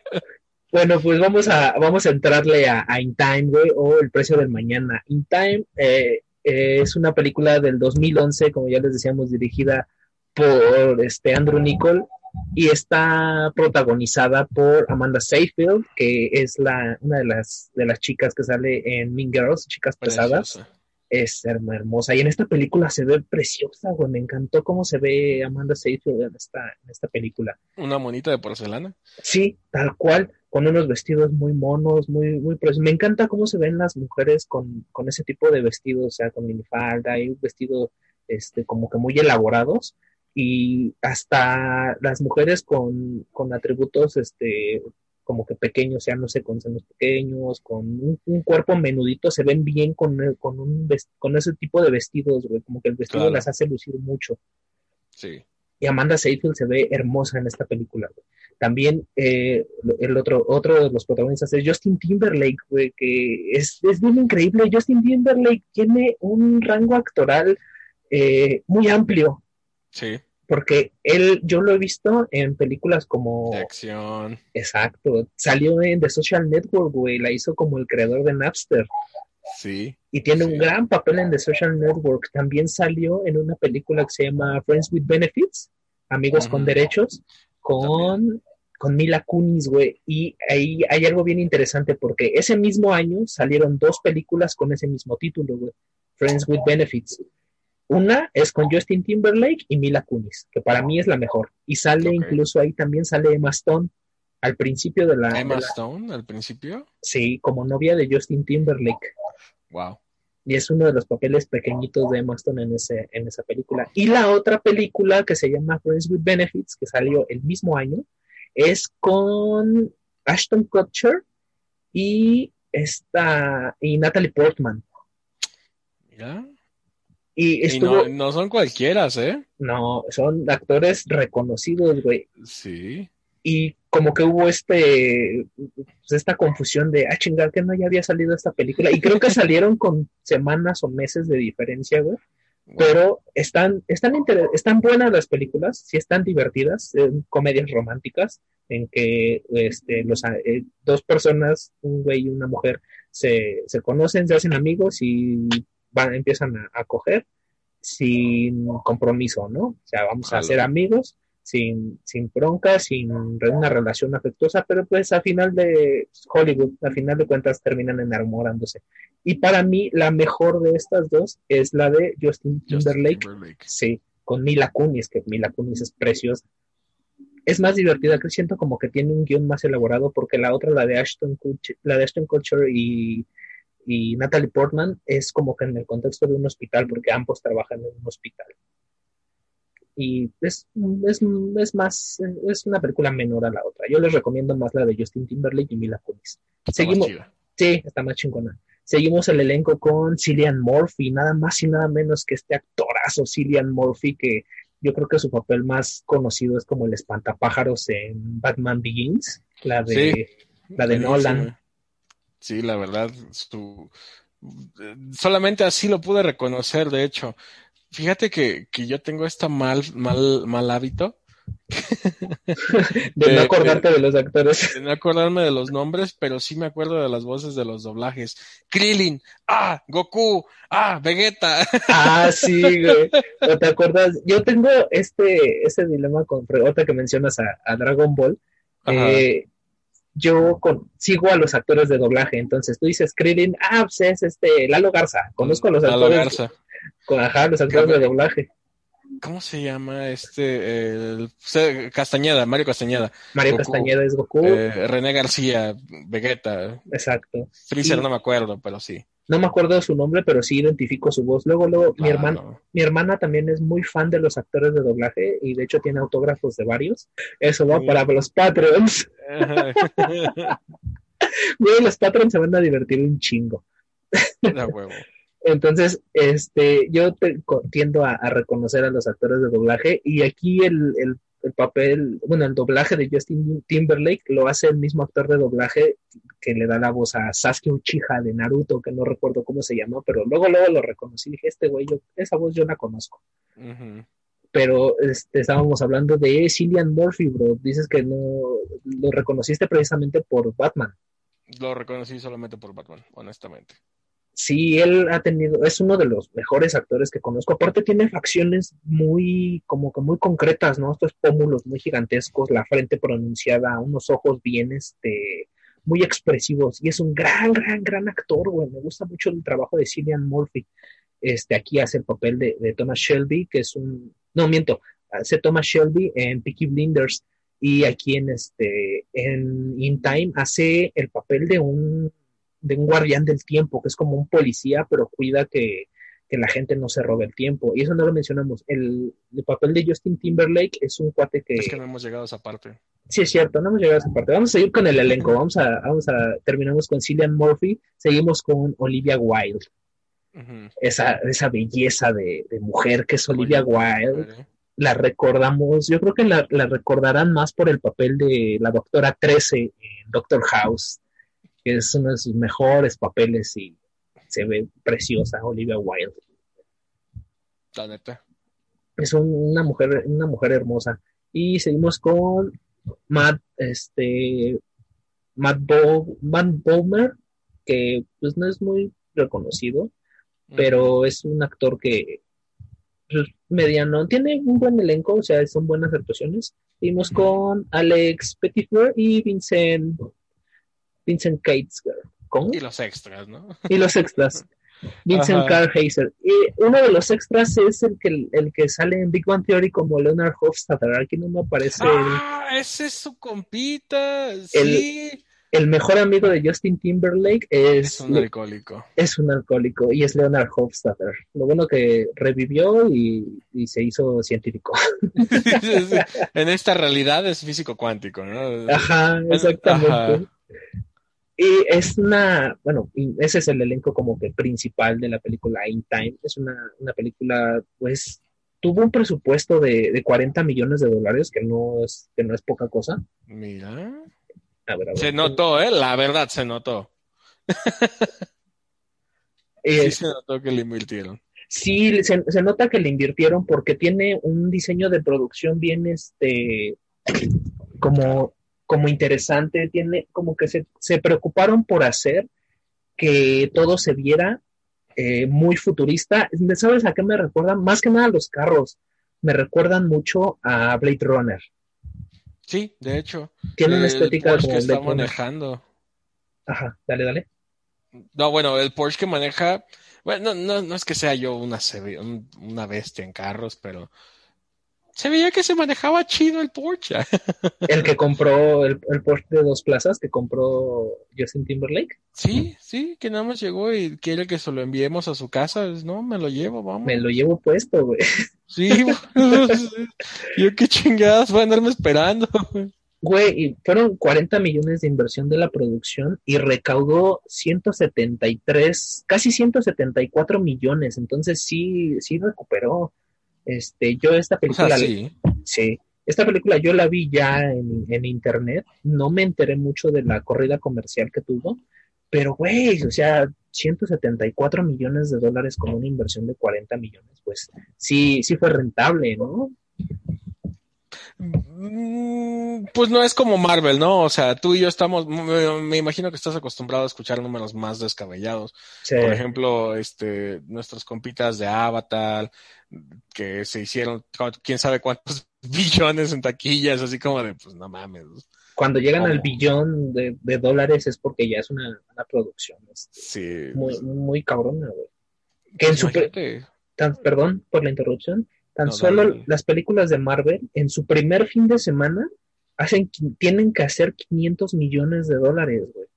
[SPEAKER 2] bueno, pues vamos a, vamos a entrarle a, a In Time, güey, o El precio del mañana. In Time eh, eh, es una película del 2011, como ya les decíamos, dirigida por este Andrew Nichol y está protagonizada por Amanda Seyfield, que es la, una de las, de las chicas que sale en Mean Girls, Chicas Pesadas
[SPEAKER 3] Preciosa.
[SPEAKER 2] Es hermosa. Y en esta película se ve preciosa, güey. Me encantó cómo se ve Amanda Seyfield en esta, en esta película.
[SPEAKER 3] Una monita de porcelana.
[SPEAKER 2] Sí, tal cual, con unos vestidos muy monos, muy, muy. Me encanta cómo se ven las mujeres con, con ese tipo de vestidos, o sea, con minifalda y un vestido, este, como que muy elaborados. Y hasta las mujeres con, con atributos, este, como que pequeños, o sea, no sé, con senos pequeños, con un, un cuerpo menudito, se ven bien con, el- con, un con ese tipo de vestidos, güey, como que el vestido
[SPEAKER 3] Claro.
[SPEAKER 2] las hace lucir mucho.
[SPEAKER 3] Sí.
[SPEAKER 2] Y Amanda Seyfield se ve hermosa en esta película, güey. También eh, el otro, otro de los protagonistas es Justin Timberlake, güey, que es, es bien increíble. Justin Timberlake tiene un rango actoral eh, muy amplio,
[SPEAKER 3] Sí.
[SPEAKER 2] Porque él, yo lo he visto en películas como,
[SPEAKER 3] De acción.
[SPEAKER 2] exacto, salió en The Social Network, güey, la hizo como el creador de Napster
[SPEAKER 3] Sí.
[SPEAKER 2] y tiene
[SPEAKER 3] Sí.
[SPEAKER 2] un gran papel en The Social Network. También salió en una película que se llama Friends with Benefits, Amigos con. Derechos, con, con Mila Kunis, güey. Y ahí hay algo bien interesante porque ese mismo año salieron dos películas con ese mismo título, güey. Friends with Benefits. Una es con Justin Timberlake y Mila Kunis, que para mí es la mejor. Y sale incluso ahí también sale Emma Stone al principio de la, de
[SPEAKER 3] Emma
[SPEAKER 2] la-
[SPEAKER 3] Stone al principio.
[SPEAKER 2] sí, como novia de Justin Timberlake
[SPEAKER 3] Wow.
[SPEAKER 2] y es uno de los papeles pequeñitos de Emma Stone en, ese, en esa película. Y la otra película que se llama Friends with Benefits, que salió el mismo año, es con Ashton Kutcher y esta y Natalie Portman.
[SPEAKER 3] Mira.
[SPEAKER 2] Y
[SPEAKER 3] Y
[SPEAKER 2] estuvo,
[SPEAKER 3] no,
[SPEAKER 2] no,
[SPEAKER 3] no son cualquieras, ¿eh?
[SPEAKER 2] son actores reconocidos, güey.
[SPEAKER 3] Sí.
[SPEAKER 2] Y como que hubo este pues, esta confusión de, ah, chingar, que no ya había salido esta película. Y creo que salieron con semanas o meses de diferencia, güey. pero están, están, inter- están buenas las películas, sí están divertidas, eh, comedias románticas, en que este, los, eh, dos personas, un güey y una mujer, se, se conocen, se hacen amigos y van, empiezan a, a coger. sin compromiso, ¿no? O sea, vamos a
[SPEAKER 3] Jalo.
[SPEAKER 2] ser amigos sin, sin bronca, sin una relación afectuosa, pero pues al final de Hollywood, al final de cuentas terminan enamorándose. Y para mí la mejor de estas dos es la de Justin
[SPEAKER 3] Justin
[SPEAKER 2] Timberlake,
[SPEAKER 3] Timberlake.
[SPEAKER 2] sí, con Mila Kunis, que Mila Kunis es preciosa. Es más divertida, que siento como que tiene un guion más elaborado, porque la otra, la de Ashton Kutcher, la de Ashton Kutcher y, y Natalie Portman, es como que en el contexto de un hospital, porque ambos trabajan en un hospital. Y es, es, es más, es una película menor a la otra. Yo les recomiendo más la de Justin Timberlake y Mila Kunis.
[SPEAKER 3] Está más
[SPEAKER 2] Seguimos. Sí, está más chingona. Seguimos el elenco con Cillian Murphy, nada más y nada menos que este actorazo Cillian Murphy, que yo creo que su papel más conocido es como el espantapájaros en Batman Begins, la de, la de. Nolan.
[SPEAKER 3] Sí, la verdad, su... solamente así lo pude reconocer, de hecho. Fíjate que, que yo tengo esta mal, mal, mal hábito
[SPEAKER 2] De no acordarte de los actores.
[SPEAKER 3] de no acordarme de los nombres, pero sí me acuerdo de las voces de los doblajes. Krillin, ah, Goku, ah, Vegeta.
[SPEAKER 2] Ah, sí, güey. ¿O ¿Te acuerdas? Yo tengo este, este dilema con ahorita que mencionas a, a Dragon Ball. Eh, yo con- sigo a los actores de doblaje, entonces tú dices Krillin, ah, pues es este Lalo Garza. Conozco a los
[SPEAKER 3] Lalo
[SPEAKER 2] actores,
[SPEAKER 3] Garza.
[SPEAKER 2] con, ajá, los actores de doblaje.
[SPEAKER 3] ¿Cómo se llama este? El, Castañeda, Mario Castañeda.
[SPEAKER 2] Mario
[SPEAKER 3] Goku.
[SPEAKER 2] Castañeda es Goku,
[SPEAKER 3] Eh, René García, Vegeta.
[SPEAKER 2] exacto.
[SPEAKER 3] Freezer no me acuerdo, pero sí.
[SPEAKER 2] No me acuerdo de su nombre, pero sí identifico su voz. Luego, luego, mi hermana, mi hermana también es muy fan de los actores de doblaje y de hecho tiene autógrafos de varios. Eso va
[SPEAKER 3] Sí.
[SPEAKER 2] para los Patreons.
[SPEAKER 3] Ajá.
[SPEAKER 2] Güey, los Patreons se van a divertir un chingo.
[SPEAKER 3] Huevo.
[SPEAKER 2] Entonces, este, yo te- tiendo a, a reconocer a los actores de doblaje y aquí el, el- el papel, bueno, el doblaje de Justin Timberlake lo hace el mismo actor de doblaje que le da la voz a Sasuke Uchiha de Naruto, que no recuerdo cómo se llama, pero luego, luego lo reconocí y dije, este güey, yo- esa voz yo la conozco. Pero este, estábamos hablando de Cillian Murphy, bro. Dices que no lo reconociste precisamente por Batman.
[SPEAKER 3] Lo reconocí solamente por Batman, honestamente.
[SPEAKER 2] Sí, él ha tenido, es uno de los mejores actores que conozco. Aparte tiene facciones muy, como que muy concretas, ¿no? Estos pómulos muy gigantescos, la frente pronunciada, unos ojos bien, este, muy expresivos. Y es un gran, gran, gran actor, güey. Me gusta mucho el trabajo de Cillian Murphy. Este, aquí hace el papel de, de Thomas Shelby, que es un, no, miento, hace Thomas Shelby en Peaky Blinders. Y aquí en este, en In Time hace el papel de un de un guardián del tiempo, que es como un policía, pero cuida que, que la gente no se robe el tiempo. Y eso no lo mencionamos. El, el papel de Justin Timberlake es un cuate que...
[SPEAKER 3] Es que no hemos llegado a esa parte.
[SPEAKER 2] Sí, es cierto, no hemos llegado a esa parte. Vamos a seguir con el elenco. Vamos a, vamos a, terminamos con Cillian Murphy, seguimos con Olivia Wilde, esa, esa belleza de, de mujer que es Olivia Wilde. La recordamos, yo creo que la, la recordarán más por el papel de la doctora 13 en Doctor House, que es uno de sus mejores papeles y se ve preciosa Olivia Wilde.
[SPEAKER 3] La neta.
[SPEAKER 2] Es un- una mujer, una mujer hermosa. Y seguimos con Matt, este, Matt, Bo- Matt Bomer, que pues no es muy reconocido, pero es un actor que pues, mediano, tiene un buen elenco, o sea, son buenas actuaciones. Seguimos con Alex Petitfer y Vincent, Vincent Keitzger. ¿Cómo?
[SPEAKER 3] Y los extras, ¿no?
[SPEAKER 2] y los extras. Vincent
[SPEAKER 3] Ajá.
[SPEAKER 2] Carl Heiser. Y uno de los extras es el que, el que sale en Big Bang Theory como Leonard Hofstadter. Aquí no me aparece el,
[SPEAKER 3] Ah, ese es su compita. Sí.
[SPEAKER 2] el mejor amigo de Justin Timberlake. Es,
[SPEAKER 3] Es un alcohólico.
[SPEAKER 2] es un alcohólico y es Leonard Hofstadter. Lo bueno que revivió y, y se hizo científico.
[SPEAKER 3] en esta realidad es físico cuántico, ¿no?
[SPEAKER 2] Ajá, exactamente.
[SPEAKER 3] Ajá.
[SPEAKER 2] Y es una, bueno, y ese es el elenco como que principal de la película In Time. Es una, una película, pues, tuvo un presupuesto de, de 40 millones de dólares, que no es, que no es poca cosa.
[SPEAKER 3] Mira.
[SPEAKER 2] A ver, a ver.
[SPEAKER 3] Se notó, ¿eh? La verdad se notó.
[SPEAKER 2] Eh,
[SPEAKER 3] Sí se notó que le invirtieron.
[SPEAKER 2] sí, se, se nota que le invirtieron porque tiene un diseño de producción bien, este, como, como interesante. Tiene como que se, se preocuparon por hacer que todo se viera eh, muy futurista. ¿Sabes a qué me recuerdan? Más que nada los carros. Me recuerdan mucho a Blade Runner.
[SPEAKER 3] Sí, de hecho.
[SPEAKER 2] Tiene una estética
[SPEAKER 3] Porsche
[SPEAKER 2] como
[SPEAKER 3] que está
[SPEAKER 2] Blade Runner.
[SPEAKER 3] manejando.
[SPEAKER 2] Ajá, dale, dale.
[SPEAKER 3] No, bueno, el Porsche que maneja, bueno, no, no, no es que sea yo una, una bestia en carros, pero se veía que se manejaba chido el Porsche.
[SPEAKER 2] El que compró el, el Porsche de dos plazas que compró Justin Timberlake.
[SPEAKER 3] Sí, sí, que nada más llegó y quiere que se lo enviemos a su casa. No, me lo llevo, vamos.
[SPEAKER 2] Me lo llevo puesto, güey.
[SPEAKER 3] Sí, yo qué chingadas voy a andarme esperando.
[SPEAKER 2] Güey, y fueron 40 millones de inversión de la producción y recaudó 173, casi 174 millones. Entonces sí, sí recuperó. Este, yo esta
[SPEAKER 3] O
[SPEAKER 2] película,
[SPEAKER 3] sea, sí.
[SPEAKER 2] sí, esta película yo la vi ya en, en internet. No me enteré mucho de la corrida comercial que tuvo, pero güey, o sea, 174 millones de dólares con una inversión de 40 millones, pues sí, sí fue rentable, ¿no?
[SPEAKER 3] Mm, Pues no es como Marvel, ¿no? O sea, tú y yo estamos, me, me imagino que estás acostumbrado a escuchar números más descabellados.
[SPEAKER 2] Sí.
[SPEAKER 3] Por ejemplo, este, nuestros compitas de Avatar, que se hicieron quién sabe cuántos billones en taquillas, así como de, pues no mames.
[SPEAKER 2] cuando llegan
[SPEAKER 3] ¿Cómo?
[SPEAKER 2] al billón de, de dólares es porque ya es una, una producción este,
[SPEAKER 3] Sí.
[SPEAKER 2] muy, muy cabrona, güey. Que en su pre-
[SPEAKER 3] Imagínate.
[SPEAKER 2] tan- perdón por la interrupción, tan
[SPEAKER 3] No,
[SPEAKER 2] solo
[SPEAKER 3] dale,
[SPEAKER 2] las películas de Marvel en su primer fin de semana hacen, tienen que hacer 500 millones de dólares, güey.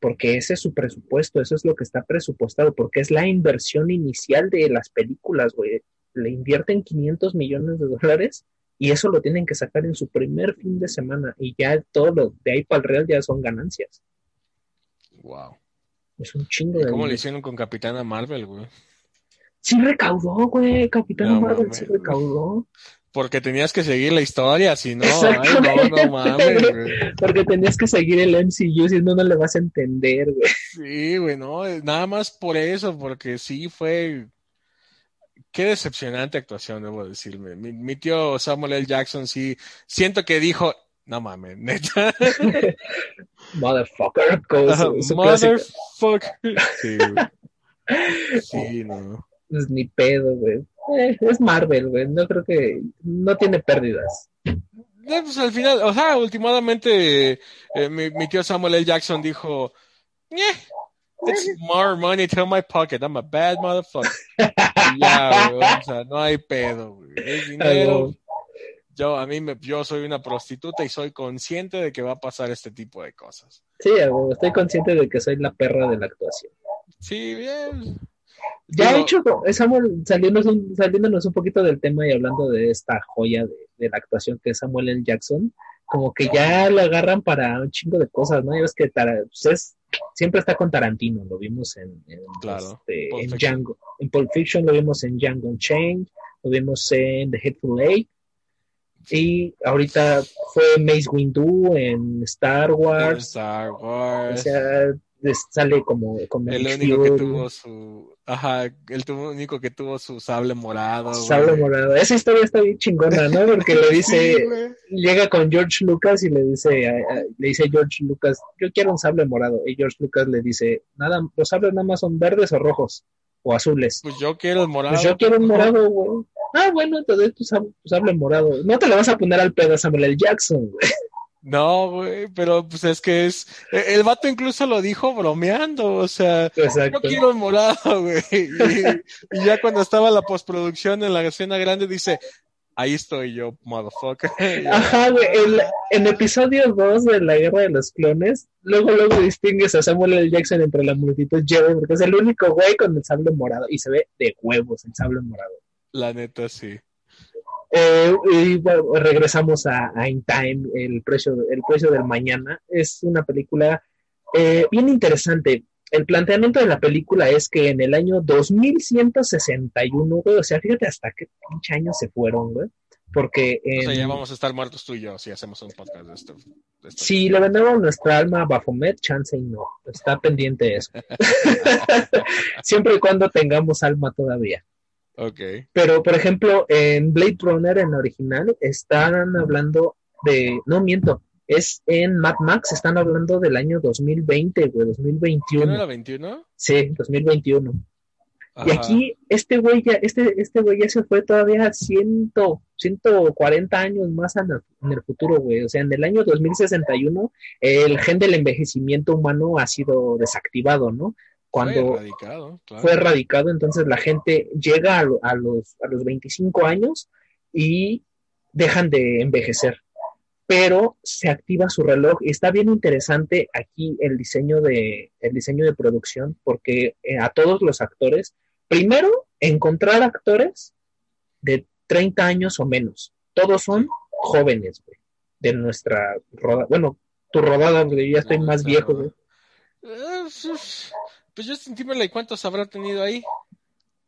[SPEAKER 2] Porque ese es su presupuesto, eso es lo que está presupuestado, porque es la inversión inicial de las películas, güey. Le invierten 500 millones de dólares y eso lo tienen que sacar en su primer fin de semana y ya todo lo de ahí para el real ya son ganancias.
[SPEAKER 3] Wow.
[SPEAKER 2] Es un chingo
[SPEAKER 3] ¿Y
[SPEAKER 2] de
[SPEAKER 3] cómo le
[SPEAKER 2] dinero.
[SPEAKER 3] hicieron con Capitana Marvel, güey?
[SPEAKER 2] Sí recaudó, güey, Capitán
[SPEAKER 3] No
[SPEAKER 2] Marvel sí recaudó.
[SPEAKER 3] Porque tenías que seguir la historia, si no, ay, no, no mames, güey.
[SPEAKER 2] Porque tenías que seguir el MCU, si no, no le vas a entender, güey.
[SPEAKER 3] Sí, güey, no, eh, nada más por eso, porque sí fue. Qué decepcionante actuación, debo decirme. Mi, mi tío Samuel L. Jackson sí, siento que dijo, no mames, neta.
[SPEAKER 2] Motherfucker.
[SPEAKER 3] Motherfucker. Sí, güey. Sí, no.
[SPEAKER 2] Pues ni pedo, güey. Eh, es Marvel, güey. No creo que. No tiene pérdidas.
[SPEAKER 3] Eh, pues al final, o sea, últimamente eh, mi, mi tío Samuel L. Jackson dijo, "Yeah, it's more money to my pocket, I'm a bad motherfucker. Ya, güey, o sea, no hay pedo, güey. Es dinero. Yo, a mí, me, yo soy una prostituta y soy consciente de que va a pasar este tipo de cosas.
[SPEAKER 2] Sí, güey, estoy consciente de que soy la perra de la actuación.
[SPEAKER 3] Sí, bien.
[SPEAKER 2] Ya de hecho, Samuel, saliéndonos un, saliéndonos un poquito del tema y hablando de esta joya de, de la actuación que es Samuel L. Jackson, como que ya lo agarran para un chingo de cosas, ¿no? Ya ves que pues es- siempre está con Tarantino, lo vimos en, en,
[SPEAKER 3] Claro,
[SPEAKER 2] este,
[SPEAKER 3] Pulp
[SPEAKER 2] en. Django, en Pulp Fiction, lo vimos en Django Unchained, lo vimos en The Hateful Eight, y ahorita fue Mace Windu en Star Wars,
[SPEAKER 3] Star
[SPEAKER 2] o
[SPEAKER 3] Wars.
[SPEAKER 2] sea, es- sale como, como
[SPEAKER 3] el único que tuvo su. Ajá, el único que tuvo su sable morado. güey.
[SPEAKER 2] Sable morado. Esa historia está bien chingona, ¿no? Porque le dice,
[SPEAKER 3] Sí,
[SPEAKER 2] llega con George Lucas y le dice, a- a- le dice George Lucas, yo quiero un sable morado. Y George Lucas le dice, nada, los sables nada más son verdes o rojos o azules.
[SPEAKER 3] Pues yo quiero el morado.
[SPEAKER 2] Pues yo quiero un morado, güey. Ah, bueno, doy tu sable, tu sable morado. No te le vas a poner al pedo Samuel L. Jackson, güey.
[SPEAKER 3] No, güey, pero pues es que es. El vato incluso lo dijo bromeando, o sea. Yo quiero el morado, güey. Y, y ya cuando estaba la postproducción en la escena grande dice, ahí estoy yo, motherfucker.
[SPEAKER 2] Ajá, güey. En, en episodio 2 de la Guerra de los Clones, luego, luego distingues a Samuel L. Jackson entre la multitud Jedi porque es el único güey con el sable morado y se ve de huevos el sable morado.
[SPEAKER 3] La neta, sí.
[SPEAKER 2] Eh, y bueno, regresamos a, a In Time, el precio, el precio del mañana. Es una película eh, bien interesante. El planteamiento de la película es que en el año 2161, güey, o sea, fíjate hasta qué pinche años se fueron, güey. Porque
[SPEAKER 3] O sea, ya vamos a estar muertos tú y yo si hacemos un podcast de esto. de esto.
[SPEAKER 2] si le vendemos nuestra alma a Baphomet, chance y no. Está pendiente eso. Siempre y cuando tengamos alma todavía.
[SPEAKER 3] Ok.
[SPEAKER 2] Pero, por ejemplo, en Blade Runner, en la original, están hablando de. No miento. Es en Mad Max, están hablando del año 2020, güey,
[SPEAKER 3] ¿Quién
[SPEAKER 2] 2021.
[SPEAKER 3] era 21?
[SPEAKER 2] Sí, 2021. Y aquí este güey ya, este, este güey ya se fue todavía 100, 140 años más en el, en el futuro, güey. O sea, en el año 2061 el gen del envejecimiento humano ha sido desactivado, ¿no?
[SPEAKER 3] Fue
[SPEAKER 2] Cuando
[SPEAKER 3] erradicado, claro.
[SPEAKER 2] fue erradicado, entonces la gente llega a, lo- a los, a los 25 años y dejan de envejecer. Pero se activa su reloj y está bien interesante aquí el diseño de, el diseño de producción, porque eh, a todos los actores, primero, encontrar actores de 30 años o menos. Todos son jóvenes, güey, de nuestra rodada. Bueno, tu rodada, yo ya estoy
[SPEAKER 3] No,
[SPEAKER 2] más
[SPEAKER 3] claro.
[SPEAKER 2] viejo, güey.
[SPEAKER 3] Pues, Justin Timberlake, ¿cuántos habrá tenido ahí?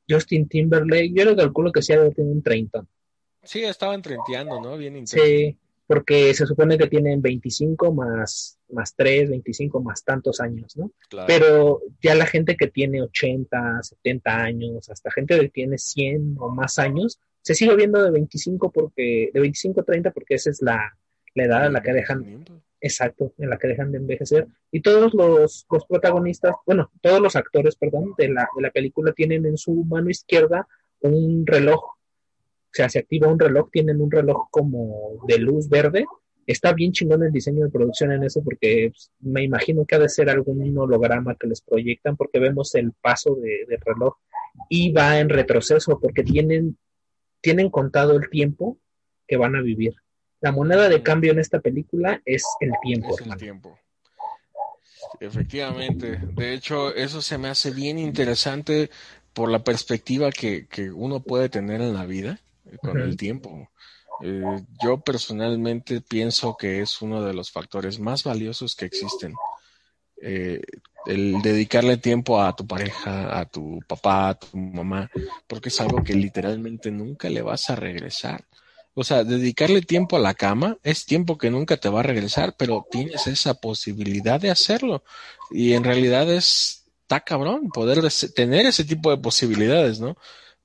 [SPEAKER 2] Justin Timberlake, yo le calculo que sí ha de tener un 30.
[SPEAKER 3] Sí, estaban trenteando, ¿no? Bien intenso.
[SPEAKER 2] Sí, porque se supone que tienen 25 más, más 3, 25 más tantos años, ¿no?
[SPEAKER 3] Claro.
[SPEAKER 2] Pero ya la gente que tiene 80, 70 años, hasta gente que tiene 100 o más años, se sigue viendo de 25 porque, de 25 a 30 porque esa es la, la edad a la que dejan, exacto, en la que dejan de envejecer. Y todos los, los protagonistas, bueno, todos los actores, perdón, de la, de la película tienen en su mano izquierda un reloj. O sea, se activa un reloj, tienen un reloj como de luz verde. Está bien chingón el diseño de producción en eso porque pues, me imagino que ha de ser algún holograma que les proyectan porque vemos el paso de- del reloj y va en retroceso porque tienen, tienen contado el tiempo que van a vivir. La moneda de cambio en esta película es el tiempo,
[SPEAKER 3] Es el
[SPEAKER 2] hermano.
[SPEAKER 3] tiempo. Efectivamente. De hecho, eso se me hace bien interesante por la perspectiva que, que uno puede tener en la vida con el tiempo. Eh, yo personalmente pienso que es uno de los factores más valiosos que existen. Eh, el dedicarle tiempo a tu pareja, a tu papá, a tu mamá, porque es algo que literalmente nunca le vas a regresar. O sea, dedicarle tiempo a la cama es tiempo que nunca te va a regresar, pero tienes esa posibilidad de hacerlo. Y en realidad es, está cabrón poder tener ese tipo de posibilidades, ¿no?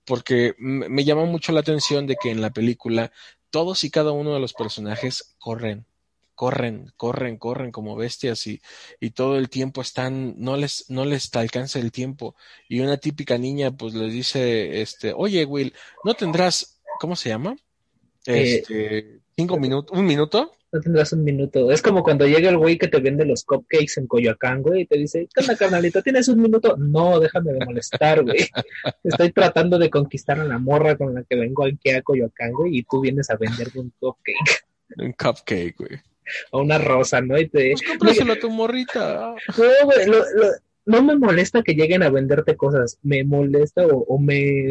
[SPEAKER 3] Porque me llama mucho la atención de que en la película todos y cada uno de los personajes corren, corren, corren, corren como bestias y, y todo el tiempo están, no les, no les alcanza el tiempo. Y una típica niña pues les dice, este, oye Will, ¿no tendrás, ¿cómo se llama?
[SPEAKER 2] Eh,
[SPEAKER 3] Este, cinco minutos, un minuto.
[SPEAKER 2] No tendrás un minuto. Es como cuando llega el güey que te vende los cupcakes en Coyoacán, güey, y te dice, ¿qué onda, carnalito? ¿Tienes un minuto? No, déjame de molestar, güey. Estoy tratando de conquistar a la morra con la que vengo aquí a Coyoacán, güey, y tú vienes a venderme un cupcake
[SPEAKER 3] Un cupcake, güey.
[SPEAKER 2] o una rosa, ¿no? Y te...
[SPEAKER 3] Pues cómpraselo a tu morrita.
[SPEAKER 2] No, güey, lo- lo- no me molesta que lleguen a venderte cosas, me molesta o, o me...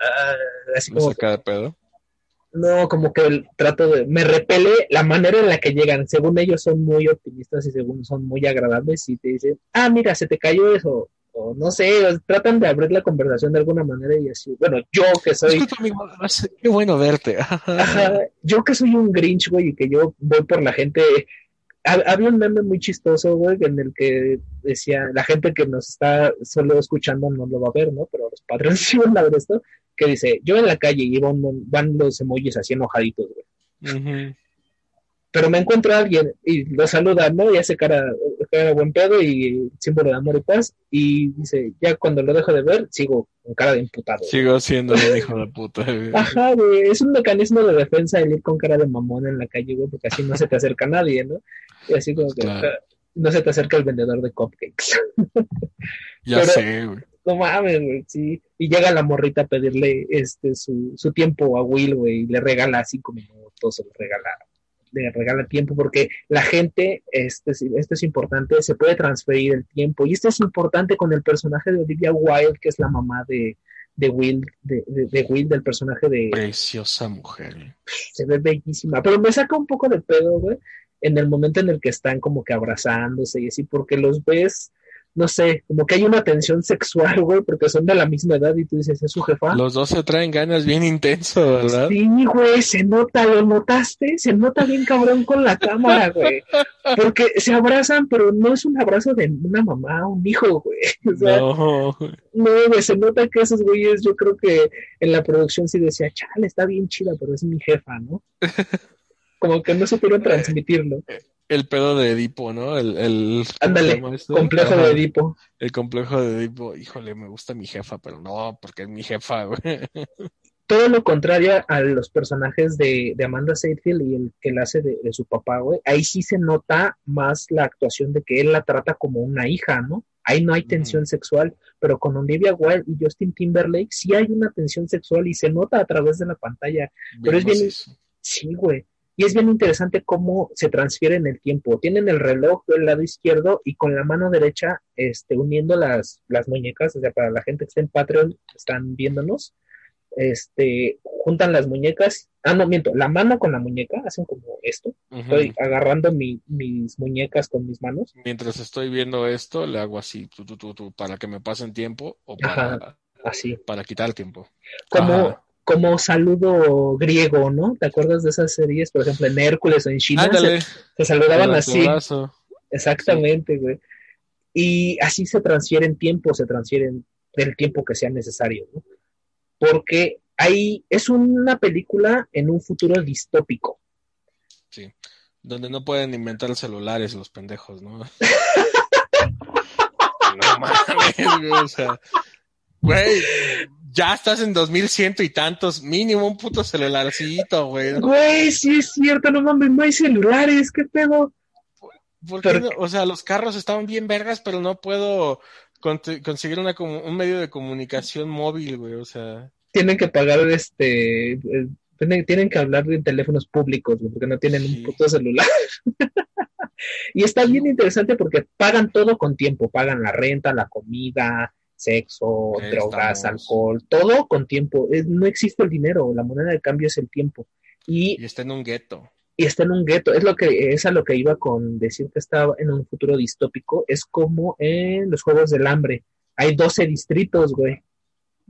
[SPEAKER 2] ah, así
[SPEAKER 3] Me
[SPEAKER 2] como...
[SPEAKER 3] saca de pedo.
[SPEAKER 2] No, como que el trato de, me repele la manera en la que llegan. Según ellos son muy optimistas y según son muy agradables y te dicen, ah, mira, se te cayó eso. O no sé, tratan de abrir la conversación de alguna manera y así. Bueno, yo que soy,
[SPEAKER 3] Disculpa, amigo, qué bueno verte.
[SPEAKER 2] ajá, yo que soy un Grinch, güey, y que yo voy por la gente. Ha- Había un meme muy chistoso, güey, en el que decía, la gente que nos está solo escuchando no lo va a ver, ¿no? Pero los padres sí van a ver esto, que dice, yo en la calle y van, van los emojis así enojaditos, güey pero me encuentro a alguien y lo saluda, ¿no? Y hace cara, cara de buen pedo y símbolo de amor y paz. Y dice, ya cuando lo dejo de ver, sigo con cara de imputado.
[SPEAKER 3] Sigo siendo un hijo de puta. güey.
[SPEAKER 2] Ajá, güey, es un mecanismo de defensa el ir con cara de mamón en la calle, güey, porque así no se te acerca nadie, ¿no? Y así como que
[SPEAKER 3] Claro.
[SPEAKER 2] no se te acerca el vendedor de cupcakes.
[SPEAKER 3] Ya
[SPEAKER 2] pero-
[SPEAKER 3] sé, güey.
[SPEAKER 2] No mames, güey, sí. Y llega la morrita a pedirle este su, su tiempo a Will, güey, y le regala cinco minutos, le regala, le regala tiempo, porque la gente, este, es- esto es importante, se puede transferir el tiempo. Y esto es importante con el personaje de Olivia Wilde, que es la mamá de, de Will, de, de- de Will, del personaje de,
[SPEAKER 3] Preciosa mujer.
[SPEAKER 2] se ve bellísima, pero me saca un poco de pedo, güey, en el momento en el que están como que abrazándose y así, porque los ves, no sé, como que hay una tensión sexual, güey, porque son de la misma edad y tú dices, ¿es su jefa?
[SPEAKER 3] Los dos se traen ganas bien intenso, ¿verdad?
[SPEAKER 2] Sí, güey, se nota, ¿lo notaste? Se nota bien cabrón con la cámara, güey. Porque se abrazan, pero no es un abrazo de una mamá, un hijo, güey. O sea,
[SPEAKER 3] No, güey.
[SPEAKER 2] no, güey, se nota que esos güeyes, yo creo que en la producción sí decía, chale, está bien chida, pero es mi jefa, ¿no? Como que no supieron transmitirlo.
[SPEAKER 3] El pedo de Edipo, ¿no? El, el, ¿cómo
[SPEAKER 2] Ándale,
[SPEAKER 3] esto?
[SPEAKER 2] complejo
[SPEAKER 3] Ajá,
[SPEAKER 2] de Edipo.
[SPEAKER 3] El complejo de Edipo. Híjole, me gusta mi jefa, pero no, porque es mi jefa, güey.
[SPEAKER 2] Todo lo contrario a los personajes de, de Amanda Seyfried y el que la hace de, de su papá, güey. Ahí sí se nota más la actuación de que él la trata como una hija, ¿no? Ahí no hay tensión sexual, pero con Olivia Wilde y Justin Timberlake sí hay una tensión sexual y se nota a través de la pantalla. Pero es bien-. Sí, güey. Y es bien interesante cómo se transfiere en el tiempo. Tienen el reloj del lado izquierdo y con la mano derecha, este, uniendo las, las muñecas, o sea, para la gente que está en Patreon, están viéndonos, este, juntan las muñecas. Ah, no, miento, la mano con la muñeca, hacen como esto. Estoy agarrando mi- mis muñecas con mis manos.
[SPEAKER 3] Mientras estoy viendo esto, le hago así, tu, tu, tu, tu, para que me pasen tiempo o para,
[SPEAKER 2] Ajá. Así.
[SPEAKER 3] para quitar tiempo.
[SPEAKER 2] Como,
[SPEAKER 3] Ajá.
[SPEAKER 2] Como saludo griego, ¿no? ¿Te acuerdas de esas series? Por ejemplo, en Hércules o en China se,
[SPEAKER 3] Ándale,
[SPEAKER 2] se saludaban así. Exactamente, güey. Y así se transfieren tiempo, se transfieren el tiempo que sea necesario, ¿no? Porque ahí es una película en un futuro distópico.
[SPEAKER 3] Sí. Donde no pueden inventar celulares los pendejos, ¿no? no mames, güey, o sea, güey, ya estás en 2100 y tantos, mínimo un puto celularcito, güey.
[SPEAKER 2] Güey, sí es cierto, no mames, no hay celulares, qué pedo.
[SPEAKER 3] ¿Por qué
[SPEAKER 2] Pero-
[SPEAKER 3] no? O sea, los carros estaban bien vergas, pero no puedo con- conseguir una, un medio de comunicación móvil, güey, o sea.
[SPEAKER 2] Tienen que pagar este. eh, tienen, tienen que hablar de teléfonos públicos, güey, porque no tienen
[SPEAKER 3] Sí.
[SPEAKER 2] un puto celular. y está bien interesante porque pagan todo con tiempo, pagan la renta, la comida, sexo, drogas,
[SPEAKER 3] estamos.
[SPEAKER 2] alcohol, todo con tiempo. Es- no existe el dinero, la moneda de cambio es el tiempo. Y,
[SPEAKER 3] Y está en un gueto.
[SPEAKER 2] y está en un gueto, es lo que es a lo que iba con decir que estaba en un futuro distópico, es como en los Juegos del Hambre. Hay 12 distritos, güey.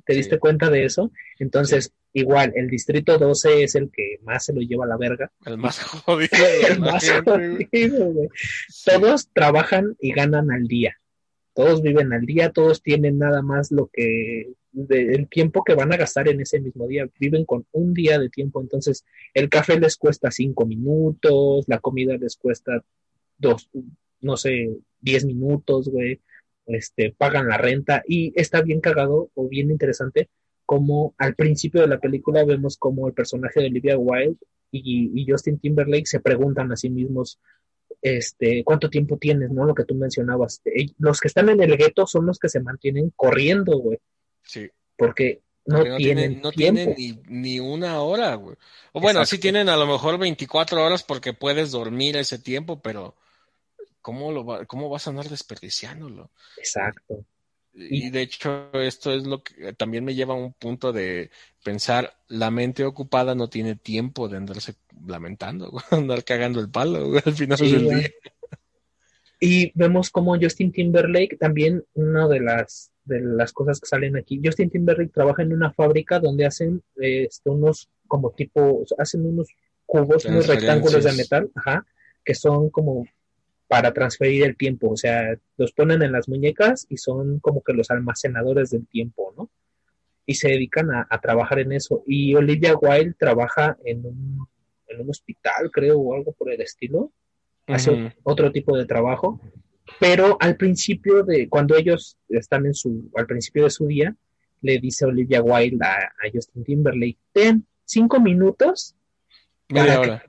[SPEAKER 2] ¿Te
[SPEAKER 3] Sí.
[SPEAKER 2] diste cuenta de eso? Entonces, igual, el distrito 12 es el que más se lo lleva a la verga.
[SPEAKER 3] El más jodido
[SPEAKER 2] El más jodido, güey.
[SPEAKER 3] Sí.
[SPEAKER 2] Todos trabajan y ganan al día. Todos viven al día, todos tienen nada más lo que el tiempo que van a gastar en ese mismo día. Viven con un día de tiempo, entonces el café les cuesta cinco minutos, la comida les cuesta dos, no sé, diez minutos, güey. Este, pagan la renta y está bien cagado o bien interesante como al principio de la película vemos como el personaje de Olivia Wilde y Justin Timberlake se preguntan a sí mismos este, cuánto tiempo tienes, ¿no? Lo que tú mencionabas. Los que están en el gueto son los que se mantienen corriendo, güey,
[SPEAKER 3] Sí.
[SPEAKER 2] porque no, tienen,
[SPEAKER 3] no
[SPEAKER 2] tiempo.
[SPEAKER 3] tienen ni, ni una hora, güey. O bueno, sí
[SPEAKER 2] Exacto.
[SPEAKER 3] tienen a lo mejor 24 horas porque puedes dormir ese tiempo, pero ¿cómo, lo va- cómo vas a andar desperdiciándolo?
[SPEAKER 2] Exacto.
[SPEAKER 3] Y de hecho, esto es lo que también me lleva a un punto de pensar, la mente ocupada no tiene tiempo de andarse lamentando, andar cagando el palo, al final
[SPEAKER 2] Sí,
[SPEAKER 3] del día.
[SPEAKER 2] Y vemos como Justin Timberlake, también una de las, de las cosas que salen aquí, Justin Timberlake trabaja en una fábrica donde hacen eh, este, unos como tipo, hacen unos cubos, unos rectángulos de metal, ajá, que son como para transferir el tiempo, o sea, los ponen en las muñecas y son como que los almacenadores del tiempo, ¿no? Y se dedican a, a trabajar en eso. Y Olivia Wilde trabaja en un, en un hospital, creo, o algo por el estilo. Hace otro tipo de trabajo, pero al principio de, cuando ellos están en su, al principio de su día, le dice Olivia Wilde a, a Justin Timberlake, ten cinco minutos,
[SPEAKER 3] Media
[SPEAKER 2] que-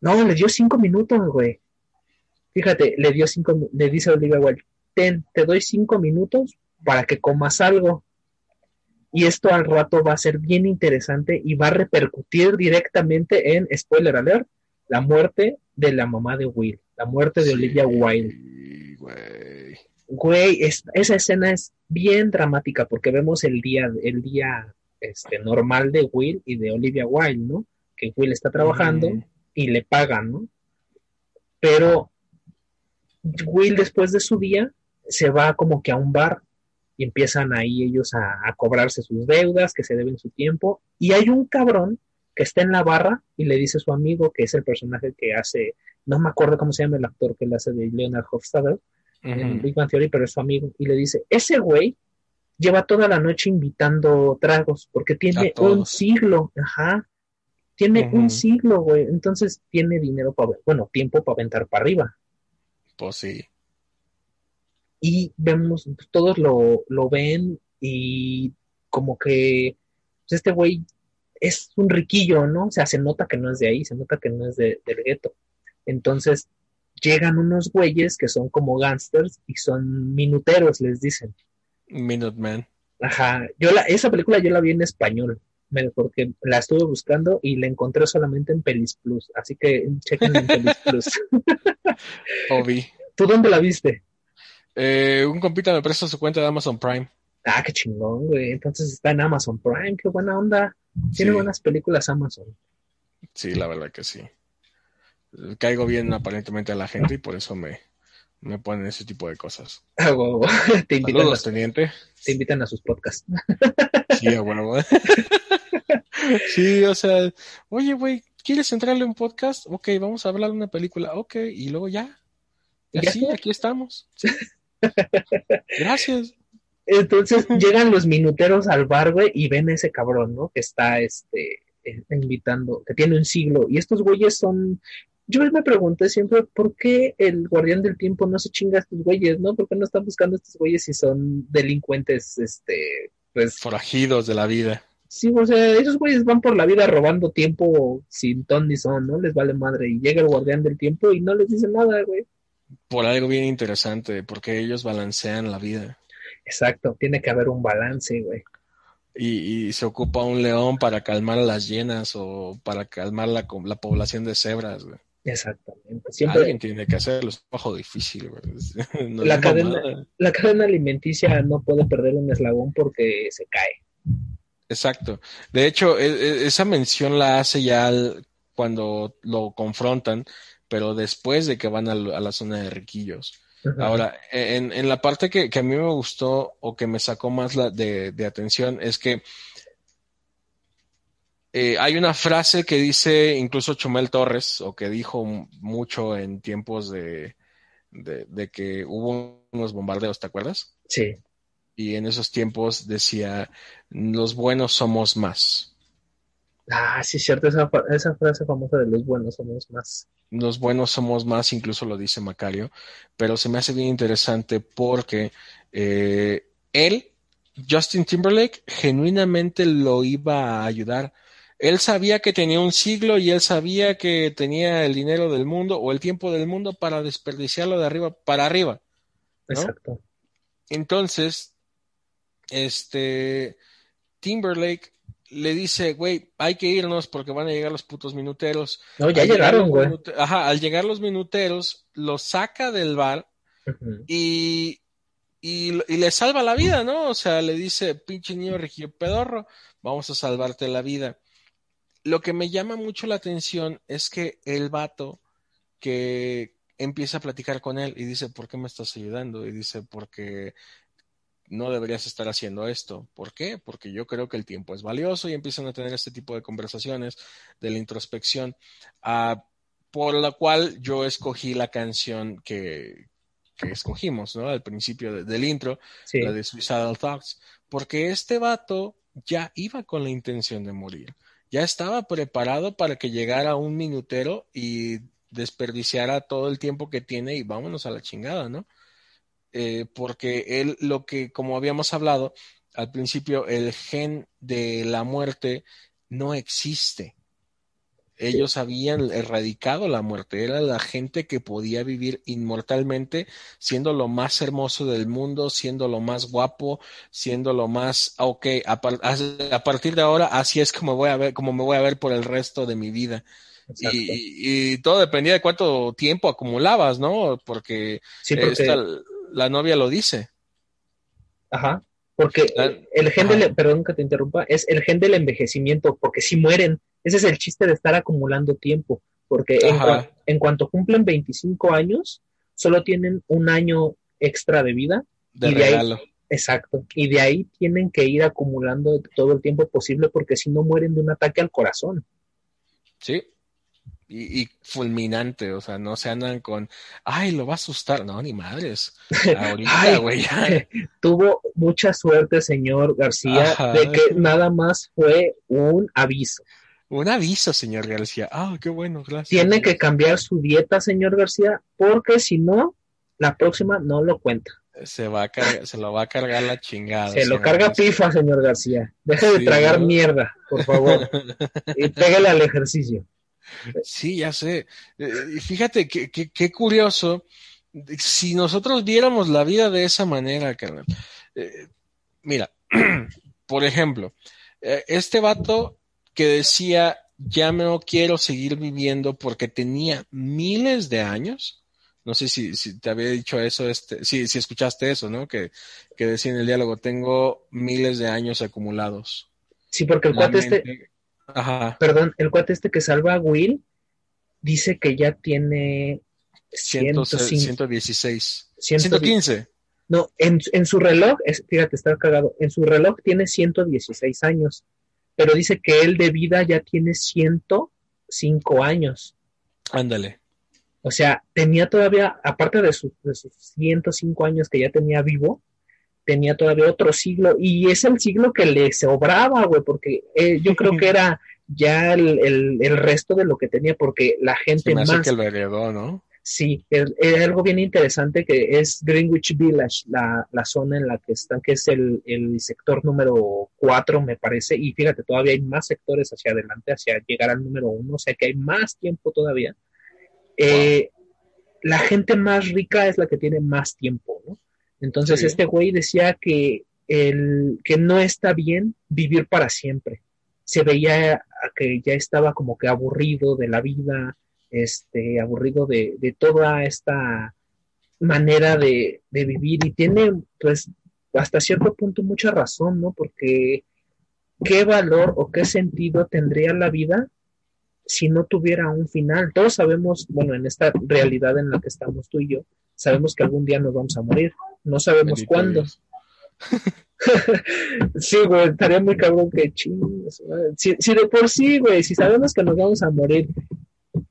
[SPEAKER 2] no, le dio cinco minutos, güey, fíjate, le dio cinco, le dice Olivia Wilde, ten, te doy cinco minutos para que comas algo, y esto al rato va a ser bien interesante y va a repercutir directamente en, spoiler alert, la muerte de la mamá de Will, la muerte de
[SPEAKER 3] Sí,
[SPEAKER 2] Olivia Wilde.
[SPEAKER 3] güey.
[SPEAKER 2] Güey, es- esa escena es bien dramática porque vemos el día, el día este, normal de Will y de Olivia Wilde, ¿no? Que Will está trabajando y le pagan, ¿no? Pero Will después de su día se va como que a un bar y empiezan ahí ellos a, a cobrarse sus deudas, que se deben su tiempo, y hay un cabrón que está en la barra y le dice a su amigo, que es el personaje que hace, no me acuerdo cómo se llama el actor que le hace de Leonard Hofstadter, en
[SPEAKER 3] Ujú.
[SPEAKER 2] Big Bang Theory, pero es su amigo, y le dice, ese güey lleva toda la noche invitando tragos, porque tiene un siglo, ajá, Tiene un siglo, güey. Entonces tiene dinero para, bueno, tiempo para aventar para arriba.
[SPEAKER 3] Pues sí.
[SPEAKER 2] Y vemos, pues, todos lo, lo ven y como que pues, este güey es un riquillo, ¿no? O sea, se nota que no es de ahí, se nota que no es de, del gueto. Entonces llegan unos güeyes que son como gángsters y son minuteros, les dicen.
[SPEAKER 3] Minuteman.
[SPEAKER 2] Ajá, yo la, esa película yo la vi en español, porque la estuve buscando y la encontré solamente en Pelis Plus, así que chequen en Pelis Plus.
[SPEAKER 3] Obi.
[SPEAKER 2] ¿Tú dónde la viste?
[SPEAKER 3] Eh, un compita me presta su cuenta de Amazon Prime.
[SPEAKER 2] Ah, qué chingón, güey. Entonces está en Amazon Prime, qué buena onda. Tiene
[SPEAKER 3] Sí.
[SPEAKER 2] buenas películas Amazon.
[SPEAKER 3] Sí, la verdad que sí. Caigo bien aparentemente a la gente y por eso me, me ponen ese tipo de cosas.
[SPEAKER 2] Ah, huevo. te, invitan a,
[SPEAKER 3] Saludos, teniente.
[SPEAKER 2] te invitan a sus podcasts.
[SPEAKER 3] Sí, a huevo. Sí, o sea, oye, güey, ¿quieres entrarle un podcast? Ok, vamos a hablar de una película. Ok, y luego ya. Y así, aquí estamos. Sí. Gracias.
[SPEAKER 2] Entonces llegan los minuteros al bar, güey, y ven a ese cabrón, ¿no? Que está, este, eh, invitando, que tiene un siglo. Y estos güeyes son... Yo me pregunté siempre, ¿por qué el guardián del tiempo no se chinga a estos güeyes, no? ¿Por qué no están buscando a estos güeyes si son delincuentes, este, pues...
[SPEAKER 3] Forajidos de la vida.
[SPEAKER 2] Sí, o sea, esos güeyes van por la vida robando tiempo sin ton ni son, ¿no? Les vale madre. Y llega el guardián del tiempo y no les dice nada, güey.
[SPEAKER 3] Por algo bien interesante, porque ellos balancean la vida.
[SPEAKER 2] Exacto, tiene que haber un balance, güey.
[SPEAKER 3] Y, y se ocupa un león para calmar a las hienas o para calmar la, población de cebras, güey.
[SPEAKER 2] Exactamente. Siempre
[SPEAKER 3] Alguien tiene que hacerlo, es un trabajo difícil, güey. No
[SPEAKER 2] La cadena- la cadena alimenticia no puede perder un eslabón porque se cae.
[SPEAKER 3] Exacto. De hecho, e- e- esa mención la hace ya cuando lo confrontan, pero después de que van a, la zona de riquillos.
[SPEAKER 2] Ajá.
[SPEAKER 3] Ahora, en, en la parte que, que a mí me gustó o que me sacó más la de, de atención es que eh, hay una frase que dice incluso Chumel Torres, o que dijo mucho en tiempos de, de, de que hubo unos bombardeos, ¿te acuerdas?
[SPEAKER 2] Sí,
[SPEAKER 3] Y en esos tiempos decía, los buenos somos más.
[SPEAKER 2] ah, sí, es cierto, esa, esa frase famosa de los buenos somos más.
[SPEAKER 3] Los buenos somos más, incluso lo dice Macario, pero se me hace bien interesante porque eh, él, Justin Timberlake, genuinamente lo iba a ayudar. Él sabía que tenía un siglo y él sabía que tenía el dinero del mundo o el tiempo del mundo para desperdiciarlo de arriba para arriba. ¿No?
[SPEAKER 2] Exacto.
[SPEAKER 3] Entonces, este Timberlake le dice, güey, hay que irnos porque van a llegar los putos minuteros.
[SPEAKER 2] No, ya
[SPEAKER 3] Al llegar
[SPEAKER 2] llegaron, güey.
[SPEAKER 3] Ajá, al llegar los minuteros, lo saca del bar y, y le salva la vida, ¿no? O sea, le dice, pinche niño regio pedorro, vamos a salvarte la vida. Lo que me llama mucho la atención es que el vato que empieza a platicar con él y dice, ¿por qué me estás ayudando? Y dice, porque no deberías estar haciendo esto. ¿Por qué? Porque yo creo que el tiempo es valioso y empiezan a tener este tipo de conversaciones de la introspección, ah, por la cual yo escogí la canción que, que escogimos, ¿no? Al principio de- del intro,
[SPEAKER 2] Sí,
[SPEAKER 3] la de Suicidal Thoughts, porque este vato ya iba con la intención de morir, ya estaba preparado para que llegara un minutero y desperdiciara todo el tiempo que tiene y vámonos a la chingada, ¿no? Eh, porque él, lo que, como habíamos hablado al principio, el gen de la muerte no existe. Ellos habían erradicado la muerte, era la gente que podía vivir inmortalmente, siendo lo más hermoso del mundo, siendo lo más guapo, siendo lo más, ok, a, par- a- partir de ahora así es como voy a ver, como me voy a ver por el resto de mi vida. Y, y- y todo dependía de cuánto tiempo acumulabas, ¿no? Porque,
[SPEAKER 2] Sí, porque,
[SPEAKER 3] esta, la novia lo dice.
[SPEAKER 2] ajá, porque
[SPEAKER 3] La-
[SPEAKER 2] el gen
[SPEAKER 3] ajá.
[SPEAKER 2] del, perdón que te interrumpa, es el gen del envejecimiento, porque si mueren, ese es el chiste de estar acumulando tiempo, porque en,
[SPEAKER 3] Ajá.
[SPEAKER 2] cua- en cuanto cumplen 25 años, solo tienen un año extra de vida,
[SPEAKER 3] De
[SPEAKER 2] Y de ahí-
[SPEAKER 3] regalo.
[SPEAKER 2] exacto, y de ahí tienen que ir acumulando todo el tiempo posible, porque si no mueren de un ataque al corazón.
[SPEAKER 3] Sí. Y, y fulminante, o sea, no se andan con, ay, lo va a asustar. No, ni madres. Ahorita, güey, ya.
[SPEAKER 2] Tuvo mucha suerte, señor García,
[SPEAKER 3] Ajá.
[SPEAKER 2] de que nada más fue un aviso.
[SPEAKER 3] Un aviso, señor García. Ah, qué bueno, gracias.
[SPEAKER 2] Tiene que cambiar su dieta, señor García, porque si no, la próxima no lo cuenta.
[SPEAKER 3] Se, va a cargar- se lo va a cargar la chingada.
[SPEAKER 2] Se lo carga
[SPEAKER 3] García.
[SPEAKER 2] pifa, señor García. Deje de
[SPEAKER 3] Sí,
[SPEAKER 2] tragar
[SPEAKER 3] ¿no?
[SPEAKER 2] mierda, por favor. y pégale al ejercicio.
[SPEAKER 3] Sí, ya sé. Eh, fíjate que, que- qué curioso. Si nosotros viéramos la vida de esa manera, carnal. Eh, mira, por ejemplo, eh, este vato que decía, ya no quiero seguir viviendo porque tenía miles de años. No sé si, si te había dicho eso, este, si, si escuchaste eso, ¿no? Que, que decía en el diálogo, tengo miles de años acumulados.
[SPEAKER 2] Sí, porque el cuate este,
[SPEAKER 3] Ajá.
[SPEAKER 2] perdón, el cuate este que salva a Will dice que ya tiene
[SPEAKER 3] 100,
[SPEAKER 2] 105,
[SPEAKER 3] 116.
[SPEAKER 2] 110.
[SPEAKER 3] 115.
[SPEAKER 2] No, en, en su reloj, es, fíjate, está cagado. En su reloj tiene 116 años, pero dice que él de vida ya tiene 105 años.
[SPEAKER 3] Ándale.
[SPEAKER 2] O sea, tenía todavía, aparte de, su- de sus 105 años que ya tenía vivo, tenía todavía otro siglo, y es el siglo que le sobraba, güey, porque eh, yo creo que era ya el, el- el resto de lo que tenía, porque la
[SPEAKER 3] Se
[SPEAKER 2] gente
[SPEAKER 3] me hace
[SPEAKER 2] más,
[SPEAKER 3] que lo heredó, ¿no?
[SPEAKER 2] sí, es, es algo bien interesante que es Greenwich Village, la, la zona en la que están, que es el, el sector número 4, me parece, y fíjate, todavía hay más sectores hacia adelante, hacia llegar al número 1, o sea que hay más tiempo todavía. Eh, la gente más rica es la que tiene más tiempo, ¿no? Entonces
[SPEAKER 3] Sí.
[SPEAKER 2] este güey decía que, el, que no está bien vivir para siempre. Se veía que ya estaba como que aburrido de la vida, este, aburrido de, de toda esta manera de, de vivir y tiene pues hasta cierto punto mucha razón, ¿no? Porque ¿qué valor o qué sentido tendría la vida si no tuviera un final? Todos sabemos, bueno, en esta realidad en la que estamos tú y yo, sabemos que algún día nos vamos a morir, no sabemos
[SPEAKER 3] Bendito
[SPEAKER 2] cuándo. Sí, güey, estaría muy cabrón que madre. Si, si de por sí, güey, si sabemos que nos vamos a morir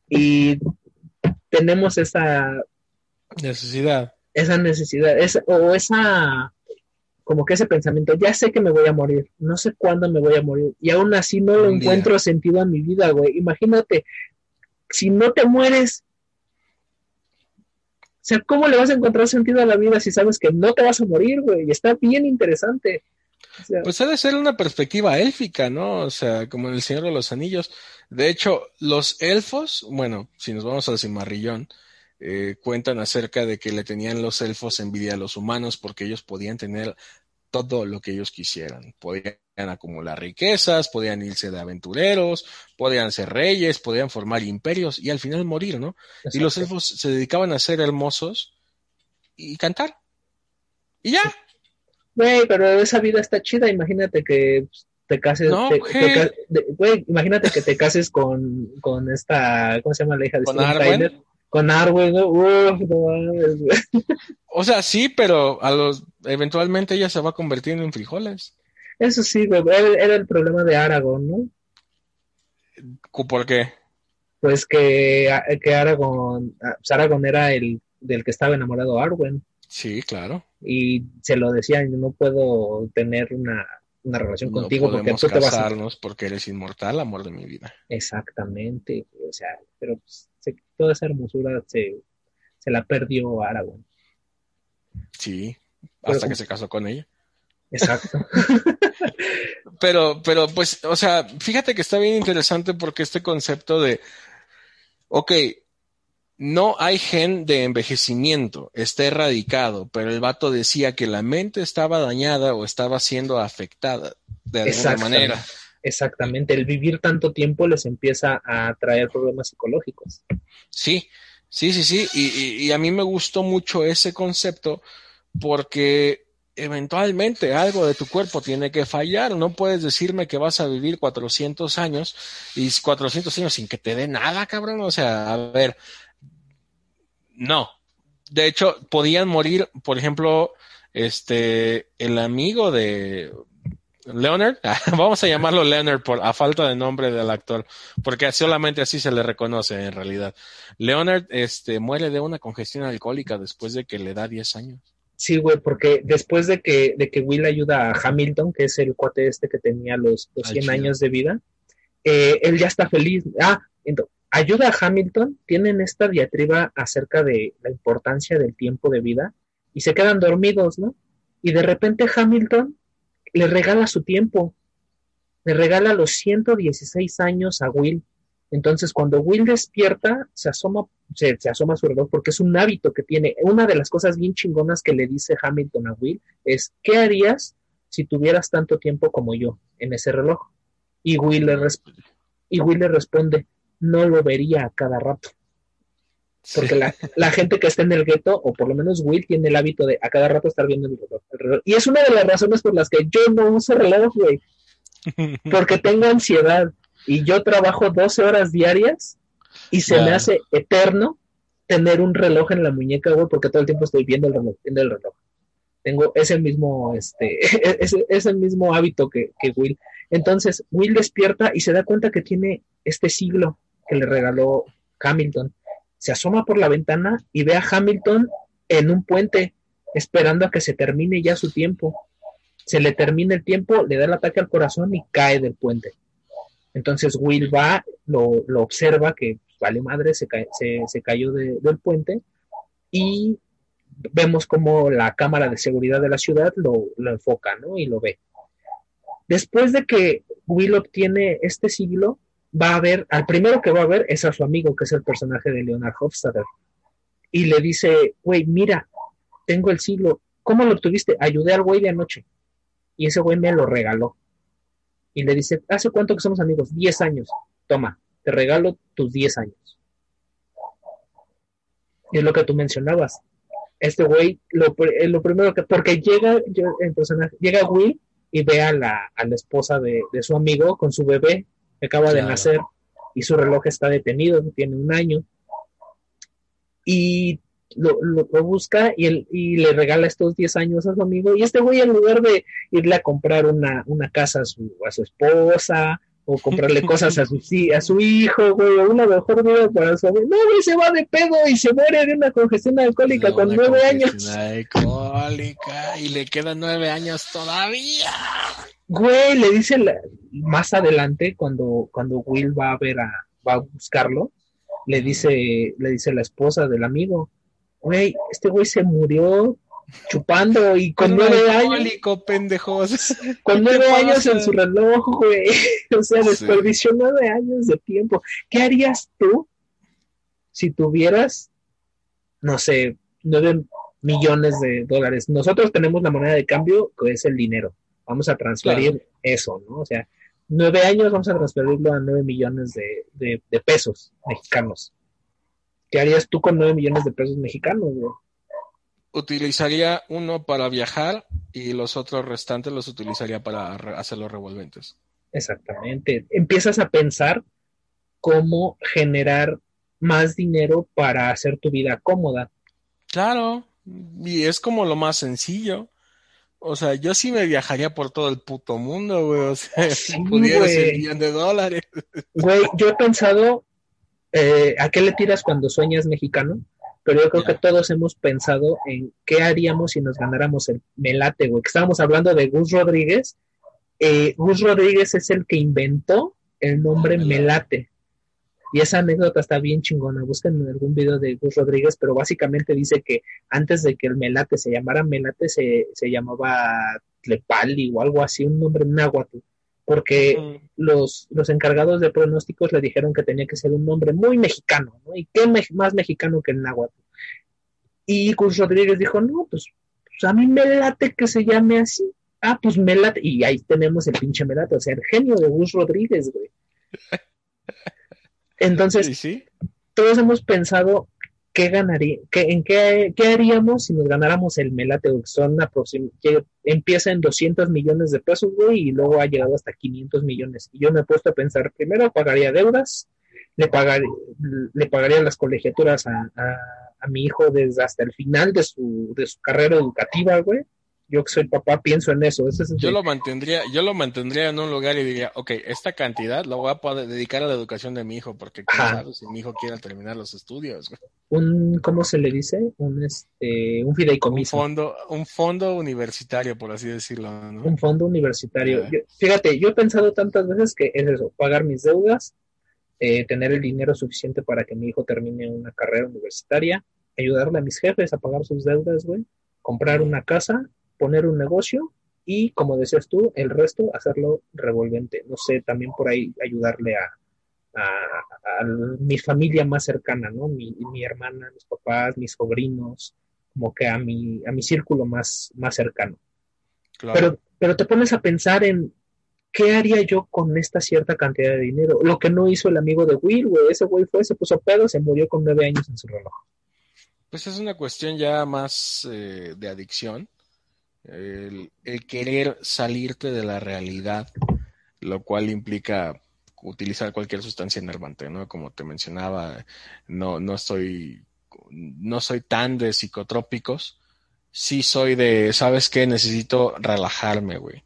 [SPEAKER 2] y tenemos esa,
[SPEAKER 3] Necesidad.
[SPEAKER 2] esa necesidad, esa, o esa, como que ese pensamiento, ya sé que me voy a morir, no sé cuándo me voy a morir, y aún así no le
[SPEAKER 3] día.
[SPEAKER 2] encuentro sentido a mi vida, güey. Imagínate, si no te mueres, o sea, ¿cómo le vas a encontrar sentido a la vida si sabes que no te vas a morir, güey? Está bien interesante.
[SPEAKER 3] Pues ha de ser una perspectiva élfica, ¿no? O sea, como en El Señor de los Anillos. De hecho, los elfos, bueno, si nos vamos al cimarrillón, eh, cuentan acerca de que le tenían los elfos envidia a los humanos porque ellos podían tener todo lo que ellos quisieran. Podían acumular riquezas, podían irse de aventureros, podían ser reyes, podían formar imperios y al final morir, ¿no? Y los elfos se dedicaban a ser hermosos y cantar. Y ya.
[SPEAKER 2] Güey, pero esa vida está chida. Imagínate que te cases.
[SPEAKER 3] No,
[SPEAKER 2] te-
[SPEAKER 3] güey,
[SPEAKER 2] imagínate que te cases con, con esta. ¿Cómo se llama la hija de
[SPEAKER 3] ¿Con
[SPEAKER 2] Steven? Con Arwen, ¿no? Uf, no.
[SPEAKER 3] O sea, sí, pero a los eventualmente ella se va convirtiendo en frijoles.
[SPEAKER 2] Eso sí, güey. Era, el problema de Aragorn, ¿no?
[SPEAKER 3] ¿Por qué?
[SPEAKER 2] Pues que, que Aragorn. pues Aragorn era el del que estaba enamorado Arwen.
[SPEAKER 3] Sí, claro.
[SPEAKER 2] Y se lo decía, no puedo tener una, una relación
[SPEAKER 3] No
[SPEAKER 2] contigo porque tú te vas a
[SPEAKER 3] casarnos porque eres inmortal, amor de mi vida.
[SPEAKER 2] Exactamente, o sea, pero pues, se- toda esa hermosura se, se la perdió Aragorn.
[SPEAKER 3] Sí, hasta que se casó con ella.
[SPEAKER 2] Exacto.
[SPEAKER 3] Pero, pero, pues, o sea, fíjate que está bien interesante porque este concepto de, ok, no hay gen de envejecimiento, está erradicado, pero el vato decía que la mente estaba dañada o estaba siendo afectada de alguna manera.
[SPEAKER 2] Exactamente, el vivir tanto tiempo les empieza a traer problemas psicológicos.
[SPEAKER 3] Sí, sí, sí, sí. Y, y- y a mí me gustó mucho ese concepto porque eventualmente algo de tu cuerpo tiene que fallar. No puedes decirme que vas a vivir 400 años y 400 años sin que te dé nada, cabrón. O sea, a ver, no. De hecho, podían morir, por ejemplo, este, el amigo de Leonard, vamos a llamarlo Leonard por a falta de nombre del actor, porque solamente así se le reconoce en realidad. Leonard, este, muere de una congestión alcohólica después de que le da 10 años.
[SPEAKER 2] Sí, güey, porque después de que, de que Will ayuda a Hamilton, que es el cuate este que tenía los, los
[SPEAKER 3] Al
[SPEAKER 2] 100
[SPEAKER 3] chido.
[SPEAKER 2] años de vida, eh, él ya está feliz. Ah, ento- ayuda a Hamilton, tienen esta diatriba acerca de la importancia del tiempo de vida y se quedan dormidos, ¿no? Y de repente Hamilton le regala su tiempo, le regala los 116 años a Will. Entonces, cuando Will despierta, se asoma, se, se asoma a su reloj porque es un hábito que tiene. Una de las cosas bien chingonas que le dice Hamilton a Will es, ¿qué harías si tuvieras tanto tiempo como yo en ese reloj? Y Will le, y Will le responde, no lo vería a cada rato. Porque la, la gente que está en el gueto, o por lo menos Will, tiene el hábito de a cada rato estar viendo el reloj. el reloj. Y es una de las razones por las que yo no uso reloj, güey. Porque tengo ansiedad y yo trabajo 12 horas diarias y se me hace eterno tener un reloj en la muñeca, güey, porque todo el tiempo estoy viendo el reloj, viendo el reloj. Tengo ese mismo, este, ese, ese mismo hábito que, que Will. Entonces, Will despierta y se da cuenta que tiene este siglo que le regaló Hamilton. Se asoma por la ventana y ve a Hamilton en un puente, esperando a que se termine ya su tiempo. Se le termina el tiempo, le da el ataque al corazón y cae del puente. Entonces Will va, lo, lo observa que vale madre, se, se, se cayó de- del puente y vemos como la cámara de seguridad de la ciudad lo, lo enfoca, ¿no? Y lo ve. Después de que Will obtiene este siglo, va a ver, al primero que va a ver es a su amigo, que es el personaje de Leonard Hofstadter. Y le dice, güey, mira, tengo el siglo. ¿Cómo lo obtuviste? Ayudé al güey de anoche. Y ese güey me lo regaló. Y le dice, ¿hace cuánto que somos amigos? 10 años. Toma, te regalo tus 10 años. Y es lo que tú mencionabas. Este güey, lo, eh, lo primero que, porque llega yo- el personaje, llega Will y ve a la, a la esposa de, de su amigo con su bebé que acaba de nacer y su reloj está detenido, tiene un año. Y lo, lo- lo busca y, él, y le regala estos 10 años a su amigo. Y este güey, en lugar de irle a comprar una, una casa a su, a su esposa o comprarle cosas a su, a su hijo, güey, o una mejor vida para su amigo, no, güey, se va de pedo y se muere de una congestión alcohólica
[SPEAKER 3] No,
[SPEAKER 2] con nueve años.
[SPEAKER 3] alcohólica, y le quedan nueve años todavía.
[SPEAKER 2] Güey, le dice la- más adelante cuando, cuando Will va a ver a, va a buscarlo, le dice, le dice la esposa del amigo, güey, este güey se murió chupando y con nueve años,
[SPEAKER 3] pendejos.
[SPEAKER 2] con
[SPEAKER 3] ¿qué te
[SPEAKER 2] nueve años en su reloj, güey. O sea,
[SPEAKER 3] Sí.
[SPEAKER 2] desperdició nueve años de tiempo. ¿Qué harías tú si tuvieras, no sé, nueve millones de dólares? Nosotros tenemos la moneda de cambio que es el dinero. Vamos a transferir eso, ¿no? O sea, nueve años vamos a transferirlo a nueve millones de, de- de pesos mexicanos. ¿Qué harías tú con nueve millones de pesos mexicanos, güey?
[SPEAKER 3] Utilizaría uno para viajar y los otros restantes los utilizaría para hacer los revolventes.
[SPEAKER 2] Exactamente. Empiezas a pensar cómo generar más dinero para hacer tu vida cómoda.
[SPEAKER 3] Claro, y es como lo más sencillo. O sea, yo sí me viajaría por todo el puto mundo, güey. O sea, si pudiera
[SPEAKER 2] güey.
[SPEAKER 3] millón de dólares.
[SPEAKER 2] Güey, yo he pensado, eh, ¿a qué le tiras cuando sueñas mexicano? Pero yo creo que todos hemos pensado en qué haríamos si nos ganáramos el melate, güey. Que estábamos hablando de Gus Rodríguez. Eh, Gus Rodríguez es el que inventó el nombre
[SPEAKER 3] Melate.
[SPEAKER 2] melate. Y esa anécdota está bien chingona. Busquen en algún video de Gus Rodríguez, pero básicamente dice que antes de que el melate se llamara melate, se, se llamaba Tlepali o algo así, un nombre náhuatl. Porque
[SPEAKER 3] Mm,
[SPEAKER 2] los, los encargados de pronósticos le dijeron que tenía que ser un nombre muy mexicano, ¿no? ¿Y qué me- más mexicano que el náhuatl? Y Gus Rodríguez dijo, no, pues, pues, a mí me late que se llame así. Ah, pues me late. Y ahí tenemos el pinche melate, o sea, el genio de Gus Rodríguez, güey. Entonces,
[SPEAKER 3] sí.
[SPEAKER 2] todos hemos pensado qué ganaría, qué, en qué, qué haríamos si nos ganáramos el melate, son que empieza en 200 millones de pesos, güey, y luego ha llegado hasta 500 millones. Y yo me he puesto a pensar, primero pagaría deudas, le, pagar, le pagaría las colegiaturas a, a, a mi hijo desde hasta el final de su, de su carrera educativa, güey, yo que soy papá pienso en eso. Ese es el
[SPEAKER 3] Yo lo mantendría, yo lo mantendría en un lugar y diría, ok, esta cantidad la voy a poder dedicar a la educación de mi hijo, porque quién
[SPEAKER 2] Ajá.
[SPEAKER 3] sabe si mi hijo quiere terminar los estudios.
[SPEAKER 2] un, ¿cómo se le dice? Un, este, un
[SPEAKER 3] Un
[SPEAKER 2] fideicomiso.
[SPEAKER 3] fondo, un fondo universitario, por así decirlo, ¿no?
[SPEAKER 2] un fondo universitario. Yo- fíjate, yo he pensado tantas veces que es eso, pagar mis deudas, eh, tener el dinero suficiente para que mi hijo termine una carrera universitaria, ayudarle a mis jefes a pagar sus deudas, güey, comprar una casa, poner un negocio y, como decías tú, el resto hacerlo revolvente. No sé, también por ahí ayudarle a, a, a mi familia más cercana, ¿no? Mi, mi hermana, mis papás, mis sobrinos, como que a mi, a mi círculo más, más cercano.
[SPEAKER 3] Claro.
[SPEAKER 2] Pero, pero te pones a pensar en qué haría yo con esta cierta cantidad de dinero. Lo que no hizo el amigo de Will, güey. Ese güey fue, se puso pedo, se murió con nueve años en su reloj.
[SPEAKER 3] Pues es una cuestión ya más eh, de adicción, el, querer salirte de la realidad, lo cual implica utilizar cualquier sustancia enervante, ¿no? Como te mencionaba, no, no estoy, no soy tan de psicotrópicos, sí soy de, ¿sabes qué? Necesito relajarme, güey.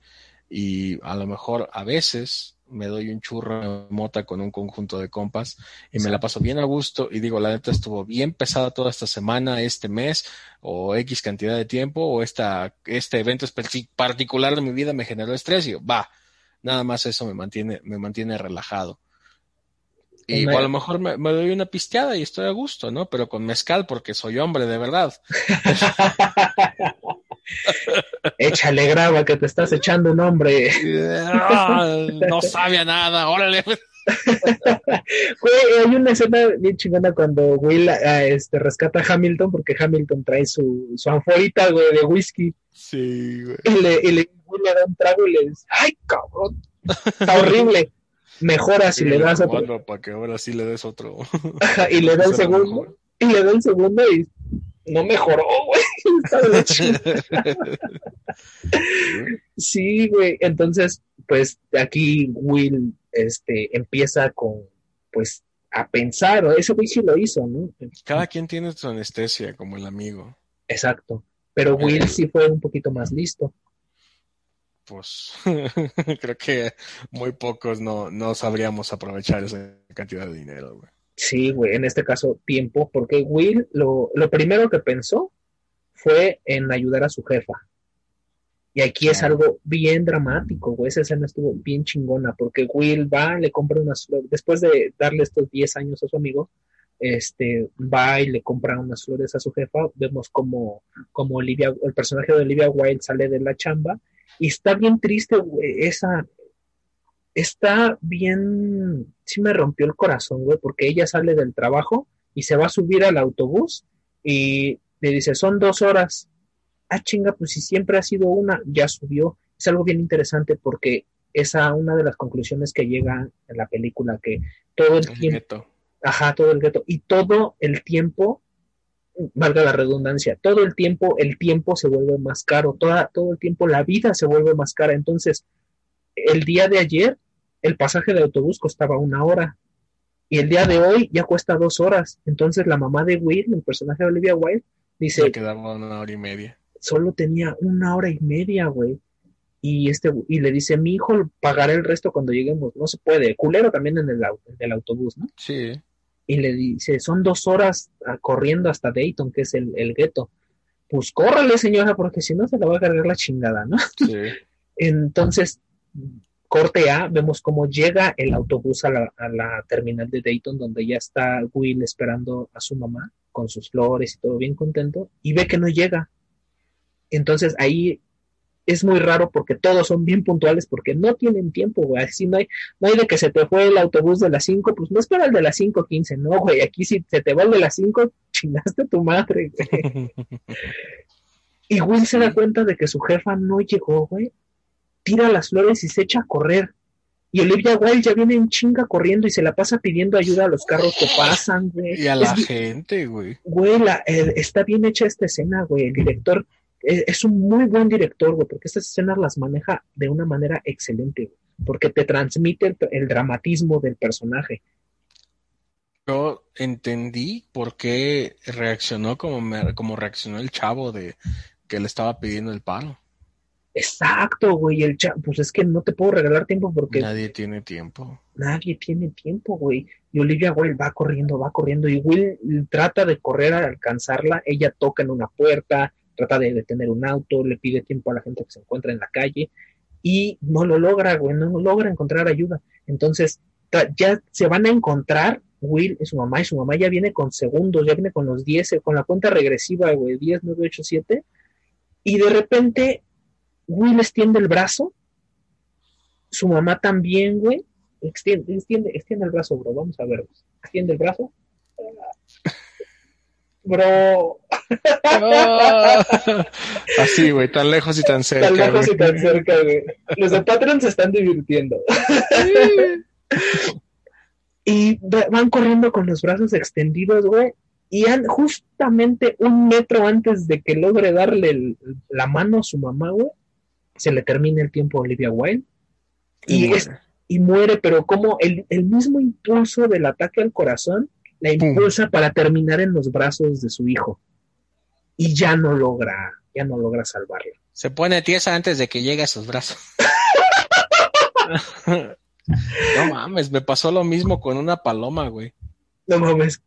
[SPEAKER 3] Y a lo mejor a veces me doy un churro de mota con un conjunto de compas y me la paso bien a gusto y digo, la neta estuvo bien pesada toda esta semana, este mes, o X cantidad de tiempo, o esta, este evento particular de mi vida me generó estrés y yo, va, nada más eso me mantiene, me mantiene relajado. Y
[SPEAKER 2] Una-
[SPEAKER 3] a lo mejor me, me doy una pisteada y estoy a gusto, ¿no? Pero con mezcal porque soy hombre de verdad.
[SPEAKER 2] Échale graba que te estás echando un hombre.
[SPEAKER 3] Ah, no sabe a nada, órale.
[SPEAKER 2] Güey, hay una escena bien chingona cuando Will este, rescata a Hamilton porque Hamilton trae su, su anforita, güey, de whisky.
[SPEAKER 3] Sí, güey.
[SPEAKER 2] Y le, y le, Will le da un trago y le dice, ¡ay, cabrón! Está horrible. Mejora si le das otro.
[SPEAKER 3] Para que ahora sí le des otro.
[SPEAKER 2] Ajá, y le da el segundo.
[SPEAKER 3] mejor.
[SPEAKER 2] Y le da el segundo y no mejoró, güey. Está de la chingada. Sí, güey. Entonces, pues aquí Will este, empieza con, pues, a pensar, o ese güey sí lo hizo, ¿no?
[SPEAKER 3] Cada quien tiene su anestesia, como el amigo.
[SPEAKER 2] Exacto. Pero Will sí fue un poquito más listo.
[SPEAKER 3] Pues creo que muy pocos no, no sabríamos aprovechar esa cantidad de dinero, güey.
[SPEAKER 2] Sí, güey, en este caso tiempo, porque Will lo, lo primero que pensó fue en ayudar a su jefa. Y aquí es algo bien dramático, güey. Esa escena estuvo bien chingona, porque Will va, le compra unas flores, después de darle estos 10 años a su amigo, este, va y le compra unas flores a su jefa. Vemos como, como Olivia, el personaje de Olivia Wilde sale de la chamba y está bien triste, güey, esa, está bien, sí me rompió el corazón, güey, porque ella sale del trabajo y se va a subir al autobús y le dice, son dos horas. Ah, chinga, pues si siempre ha sido una, ya subió. Es algo bien interesante porque esa una de las conclusiones que llega en la película, que todo el
[SPEAKER 3] El
[SPEAKER 2] tiempo,
[SPEAKER 3] gueto.
[SPEAKER 2] ajá, todo el gueto, y todo el tiempo, valga la redundancia, todo el tiempo el tiempo se vuelve más caro, toda, todo el tiempo la vida se vuelve más cara. Entonces, el día de ayer, el pasaje de autobús costaba una hora. Y el día de hoy ya cuesta dos horas. Entonces la mamá de Will, el personaje de Olivia Wilde, dice,
[SPEAKER 3] quedaba una hora y media.
[SPEAKER 2] solo tenía una hora y media, güey. Y este, y le dice, mi hijo pagará el resto cuando lleguemos. No se puede. Culero también en el, en el autobús, ¿no?
[SPEAKER 3] Sí.
[SPEAKER 2] Y le dice, son dos horas ah, corriendo hasta Dayton, que es el, el gueto. Pues córrale, señora, porque si no se la va a cargar la chingada, ¿no?
[SPEAKER 3] Sí.
[SPEAKER 2] Entonces, corte A, vemos cómo llega el autobús a la, a la terminal de Dayton, donde ya está Will esperando a su mamá con sus flores y todo bien contento, y ve que no llega. Entonces ahí es muy raro porque todos son bien puntuales porque no tienen tiempo, güey. Así no hay, no hay de que se te fue el autobús de las 5, pues no espera el de las 5.15, no, güey. Aquí si se te va el de las 5, chingaste tu madre, güey. Y Will se da cuenta de que su jefa no llegó, güey. Tira las flores y se echa a correr. Y Olivia Wilde ya viene en chinga corriendo y se la pasa pidiendo ayuda a los carros que pasan, güey.
[SPEAKER 3] Y a la gente, güey.
[SPEAKER 2] Güey, la- eh, está bien hecha esta escena, güey. El director eh, es un muy buen director, güey, porque estas escenas las maneja de una manera excelente, güey, porque te transmite el, el dramatismo del personaje.
[SPEAKER 3] Yo entendí por qué reaccionó como, me- como reaccionó el chavo de que le estaba pidiendo el paro.
[SPEAKER 2] Exacto, güey. El cha- pues es que no te puedo regalar tiempo porque
[SPEAKER 3] Nadie tiene tiempo.
[SPEAKER 2] nadie tiene tiempo, güey. Y Olivia Wilde va corriendo, va corriendo, y Will trata de correr a alcanzarla. Ella toca en una puerta, trata de detener un auto, le pide tiempo a la gente que se encuentra en la calle, y no lo logra, güey, no logra encontrar ayuda. Entonces, ya se van a encontrar Will y su mamá, y su mamá ya viene con segundos, ya viene con los 10, eh, con la cuenta regresiva, güey, 10, 9, 8, 7, y de repente Will extiende el brazo, su mamá también, güey, extiende, extiende, extiende el brazo, bro, vamos a ver, extiende el brazo. Bro,
[SPEAKER 3] Así, güey, tan lejos y tan cerca.
[SPEAKER 2] tan lejos
[SPEAKER 3] güey.
[SPEAKER 2] y tan cerca, güey. Los de Patreon se están divirtiendo. y va- van corriendo con los brazos extendidos, güey. Y han, justamente un metro antes de que logre darle el- la mano a su mamá, güey, se le termina el tiempo a Olivia Wilde. Y, es-
[SPEAKER 3] muere.
[SPEAKER 2] y muere, pero como el, el mismo impulso del ataque al corazón la impulsa para terminar en los brazos de su hijo. Y ya no logra, ya no logra salvarla.
[SPEAKER 3] Se pone tiesa antes de que llegue a sus brazos. no mames, me pasó lo mismo con una paloma, güey.
[SPEAKER 2] No mames.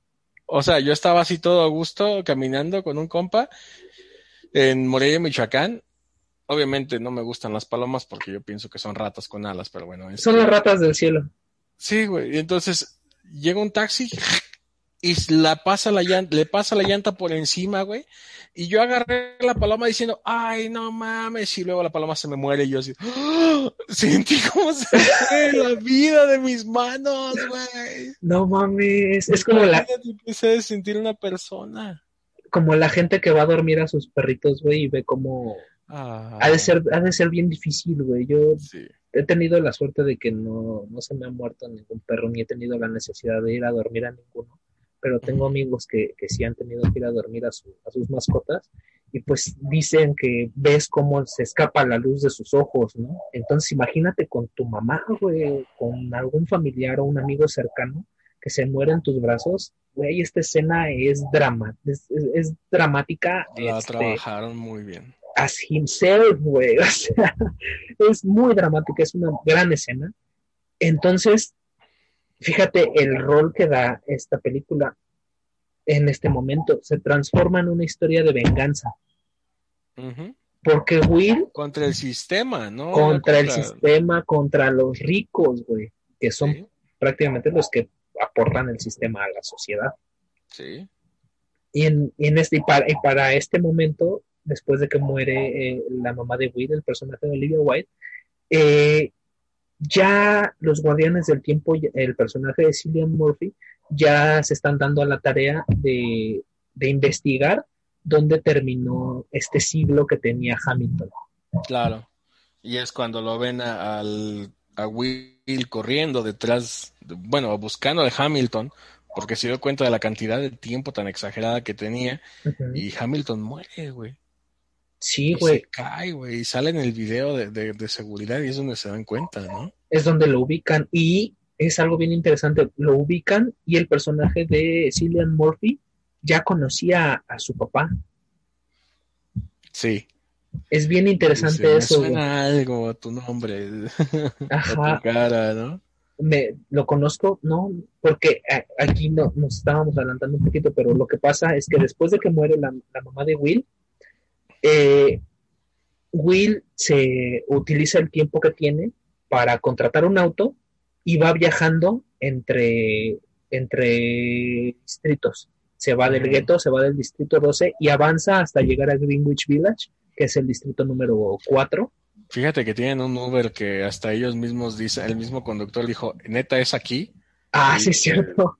[SPEAKER 3] O sea, yo estaba así todo a gusto caminando con un compa en Morelia, Michoacán. Obviamente no me gustan las palomas porque yo pienso que son ratas con alas, pero bueno. es
[SPEAKER 2] Son
[SPEAKER 3] que-
[SPEAKER 2] las ratas del cielo.
[SPEAKER 3] Sí, güey. Entonces llega un taxi y la pasa la llanta, le pasa la llanta por encima, güey. Y yo agarré la paloma diciendo, ay, no mames. Y luego la paloma se me muere y yo así, ¡ah! sentí como se fue la vida de mis manos, güey.
[SPEAKER 2] No mames. Es como la,
[SPEAKER 3] se debe sentir una persona.
[SPEAKER 2] como la gente que va a dormir a sus perritos, güey, y ve como...
[SPEAKER 3] Ah,
[SPEAKER 2] Ha de ser, ha de ser bien difícil, güey. Yo
[SPEAKER 3] sí.
[SPEAKER 2] he tenido la suerte de que no, no se me ha muerto ningún perro, ni he tenido la necesidad de ir a dormir a ninguno. Pero tengo amigos que, que sí han tenido que ir a dormir a, su- a sus mascotas y pues dicen que ves cómo se escapa la luz de sus ojos, ¿no? Entonces imagínate con tu mamá, güey, con algún familiar o un amigo cercano que se muere en tus brazos, güey, esta escena es drama, es, es- es dramática.
[SPEAKER 3] La
[SPEAKER 2] este,
[SPEAKER 3] trabajaron muy bien.
[SPEAKER 2] As himself, güey. O sea, es muy dramática, es una gran escena. Entonces, fíjate el rol que da esta película en este momento. Se transforma en una historia de venganza.
[SPEAKER 3] Ujú.
[SPEAKER 2] Porque Will,
[SPEAKER 3] Contra el sistema, ¿no?
[SPEAKER 2] contra el
[SPEAKER 3] Contra-
[SPEAKER 2] sistema, contra los ricos, güey, que son
[SPEAKER 3] Sí,
[SPEAKER 2] prácticamente los que aportan el sistema a la sociedad.
[SPEAKER 3] sí.
[SPEAKER 2] Y en, y en este, y para, y para este momento, después de que muere eh, la mamá de Will, el personaje de Olivia White, eh, ya los guardianes del tiempo, el personaje de Cillian Murphy, ya se están dando a la tarea de, de investigar dónde terminó este siglo que tenía Hamilton.
[SPEAKER 3] Claro. Y es cuando lo ven a, al, a Will corriendo detrás, de- bueno, buscando de Hamilton, porque se dio cuenta de la cantidad de tiempo tan exagerada que tenía, y Hamilton muere, güey.
[SPEAKER 2] Sí, güey,
[SPEAKER 3] se cae, güey, y sale en el video de, de, de seguridad y es donde se dan cuenta, ¿no?
[SPEAKER 2] es donde lo ubican y es algo bien interesante, lo ubican y el personaje de Cillian Murphy ya conocía a su papá.
[SPEAKER 3] Sí.
[SPEAKER 2] Es bien interesante eso. Güey.
[SPEAKER 3] suena algo a tu nombre, a
[SPEAKER 2] Ajá,
[SPEAKER 3] tu cara, ¿no?
[SPEAKER 2] me, lo conozco, no, porque a- aquí no, nos estábamos adelantando un poquito, pero lo que pasa es que después de que muere la, la mamá de Will, eh, Will se utiliza el tiempo que tiene para contratar un auto y va viajando entre, entre distritos. Se va del gueto, se va del distrito 12 y avanza hasta llegar a Greenwich Village, que es el distrito número 4.
[SPEAKER 3] Fíjate que tienen un Uber que hasta ellos mismos dicen, el mismo conductor dijo, neta es aquí,
[SPEAKER 2] Ah,
[SPEAKER 3] sí,
[SPEAKER 2] es cierto.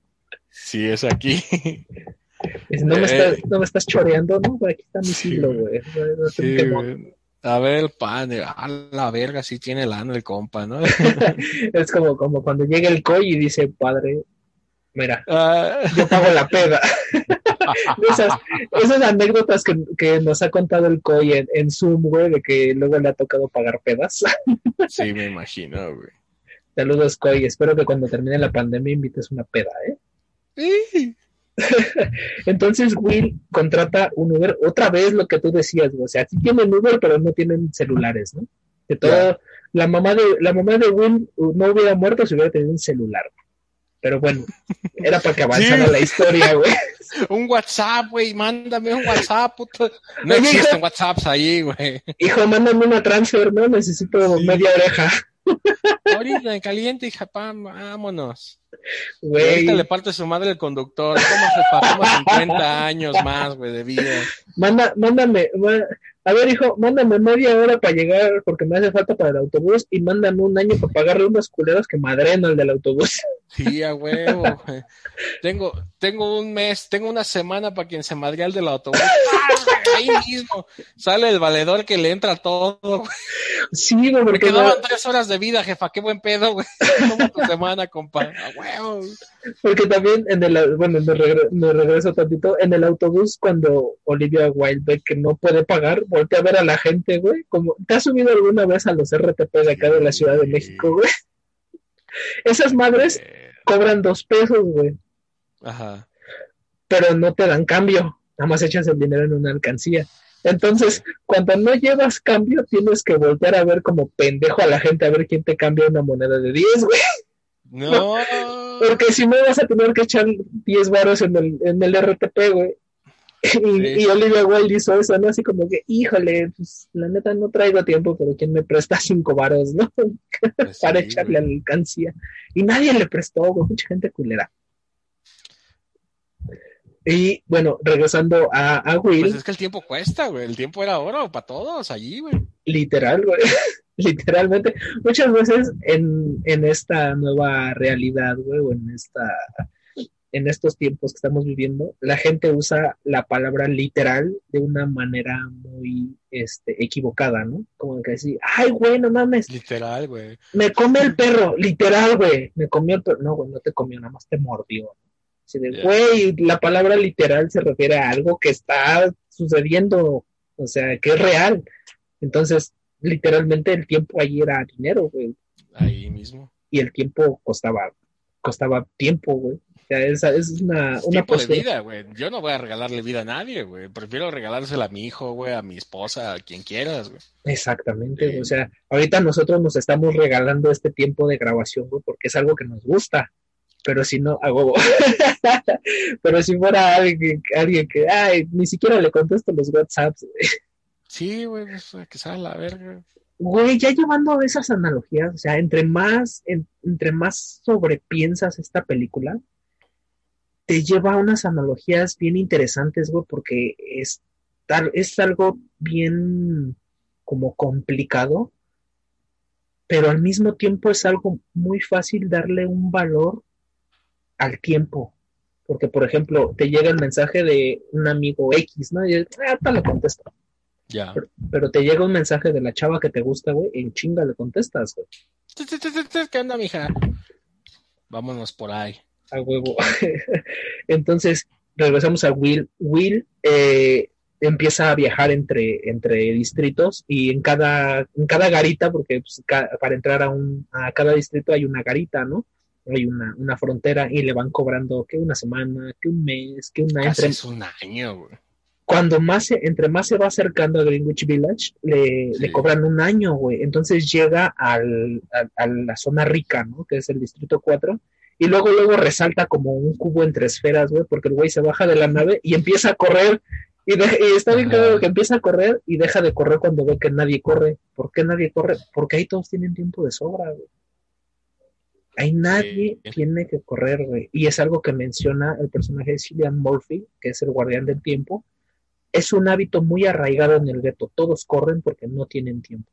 [SPEAKER 3] sí es aquí.
[SPEAKER 2] Dice, No me,
[SPEAKER 3] Eh,
[SPEAKER 2] estás, no me estás choreando, ¿no? Por aquí está mi siglo,
[SPEAKER 3] güey. Sí. A ver el pan, eh, a la verga, sí tiene lana el compa, ¿no?
[SPEAKER 2] Es como, como cuando llega el COI y dice, padre, mira,
[SPEAKER 3] Ah,
[SPEAKER 2] yo pago la peda. esas, esas anécdotas que, que nos ha contado el COI en, en Zoom, güey, de que luego le ha tocado pagar pedas.
[SPEAKER 3] sí, me imagino, güey.
[SPEAKER 2] Saludos, COI. Espero que cuando termine la pandemia invites una peda, ¿eh?
[SPEAKER 3] Sí.
[SPEAKER 2] Entonces Will contrata un Uber, otra vez lo que tú decías, o sea, sí tienen Uber, pero no tienen celulares, ¿no? De todo, la mamá de, la mamá de Will no hubiera muerto si hubiera tenido un celular. Pero bueno, era para que avanzara
[SPEAKER 3] Sí.
[SPEAKER 2] la historia, güey.
[SPEAKER 3] Un WhatsApp, güey, mándame un WhatsApp, puto. No
[SPEAKER 2] Oye,
[SPEAKER 3] existen. WhatsApps ahí, güey.
[SPEAKER 2] Hijo, mándame una transfer, ¿no? Necesito
[SPEAKER 3] Sí.
[SPEAKER 2] media oreja.
[SPEAKER 3] Ahorita en caliente, hija, pam, vámonos. Y
[SPEAKER 2] Güey,
[SPEAKER 3] ahorita le parte su madre el conductor. ¿Cómo se pasó 50 años más, güey, de vida?
[SPEAKER 2] manda, mándame, ma- a ver, hijo, mándame media hora para llegar porque me hace falta para el autobús y mándame un año para pagarle unos culeros que madreno al del autobús.
[SPEAKER 3] Sí, a huevo. Tengo, tengo un mes, tengo una semana para quien se madre al del autobús. ¡Ah! Ahí mismo sale el valedor que le entra todo, güey.
[SPEAKER 2] Sí, güey,
[SPEAKER 3] Me quedaban
[SPEAKER 2] no-
[SPEAKER 3] tres horas de vida, jefa. Qué buen pedo, güey. Toma tu semana, compa. A huevo.
[SPEAKER 2] Porque también en el, bueno, me, regre- me regreso tantito, en el autobús cuando Olivia Wilde que no puede pagar, voltea a ver a la gente, güey, como, ¿te has subido alguna vez a los RTP de acá de la Ciudad de México, güey? Esas madres
[SPEAKER 3] Eh,
[SPEAKER 2] cobran dos pesos, güey,
[SPEAKER 3] Ajá.
[SPEAKER 2] pero no te dan cambio, nada más echas el dinero en una alcancía. Entonces, cuando no llevas cambio, tienes que voltear a ver como pendejo a la gente a ver quién te cambia una moneda de 10, güey.
[SPEAKER 3] No.
[SPEAKER 2] Porque si no vas a tener que echar 10 varos en el, en el RTP, güey. Y,
[SPEAKER 3] Sí.
[SPEAKER 2] y Olivia Wilde hizo eso, ¿no? Así como que, híjole, pues la neta no traigo tiempo, pero ¿quién me presta 5 varos, no?
[SPEAKER 3] Pues
[SPEAKER 2] Para
[SPEAKER 3] sí,
[SPEAKER 2] echarle
[SPEAKER 3] güey.
[SPEAKER 2] la alcancía. Y nadie le prestó, güey, mucha gente culera. Y bueno, regresando a, a Will,
[SPEAKER 3] Pues es que el tiempo cuesta, güey. El tiempo era oro para todos allí, güey.
[SPEAKER 2] literal, güey. Literalmente, muchas veces en, en esta nueva realidad, güey, o en esta en estos tiempos que estamos viviendo, la gente usa la palabra literal de una manera muy este, equivocada, ¿no? Como que decir, ay, güey, no mames,
[SPEAKER 3] Literal, güey.
[SPEAKER 2] me come el perro, literal, güey, me comió el perro. No, güey, no te comió, nada más te mordió. Así de, güey, la palabra literal se refiere a algo que está sucediendo, o sea, que es real. Entonces, literalmente el tiempo allí era dinero, güey,
[SPEAKER 3] Ahí mismo.
[SPEAKER 2] y el tiempo costaba, costaba tiempo, güey. Sea, es una,
[SPEAKER 3] Es
[SPEAKER 2] una
[SPEAKER 3] de vida, güey. Yo no voy a regalarle vida a nadie, güey. Prefiero regalársela a mi hijo, güey, a mi esposa, a quien quieras, güey.
[SPEAKER 2] Exactamente,
[SPEAKER 3] Sí.
[SPEAKER 2] o sea, ahorita nosotros nos estamos regalando este tiempo de grabación, güey, porque es algo que nos gusta. Pero si no, huevo. Pero si fuera alguien, alguien que, ay, ni siquiera le contesto los WhatsApps.
[SPEAKER 3] Sí, güey, pues que sea la verga.
[SPEAKER 2] Güey, ya llevando esas analogías, o sea, entre más, en- entre más sobrepiensas esta película, te lleva a unas analogías bien interesantes, güey, porque es, es algo bien como complicado, pero al mismo tiempo es algo muy fácil darle un valor al tiempo. Porque, por ejemplo, te llega el mensaje de un amigo X, ¿no? Y ah, ahorita le contesto.
[SPEAKER 3] Ya.
[SPEAKER 2] Pero te llega un mensaje de la chava que te gusta, güey, en chinga le contestas, güey.
[SPEAKER 3] ¿Qué onda, mija? Vámonos por ahí.
[SPEAKER 2] A huevo. Entonces, regresamos a Will. Will eh, empieza a viajar entre, entre distritos y en cada, en cada garita, porque pues, ca- para entrar a, un, a cada distrito hay una garita, ¿no? Hay una, una frontera y le van cobrando que una semana, que un mes, que una
[SPEAKER 3] Casi
[SPEAKER 2] entre,
[SPEAKER 3] es un año, güey.
[SPEAKER 2] cuando más se, entre más se va acercando a Greenwich Village, le,
[SPEAKER 3] Sí.
[SPEAKER 2] le cobran un año, güey. Entonces llega al, a, a la zona rica, ¿no? Que es el distrito 4. Y luego, luego resalta como un cubo entre esferas, güey, porque el güey se baja de la nave y empieza a correr. Y, de- y está bien claro que empieza a correr y deja de correr cuando ve que nadie corre. ¿Por qué nadie corre? Porque ahí todos tienen tiempo de sobra, güey. Ahí nadie
[SPEAKER 3] Sí.
[SPEAKER 2] tiene que correr, güey. Y es algo que menciona el personaje de Cillian Murphy, que es el guardián del tiempo. Es un hábito muy arraigado en el gueto. Todos corren porque no tienen tiempo.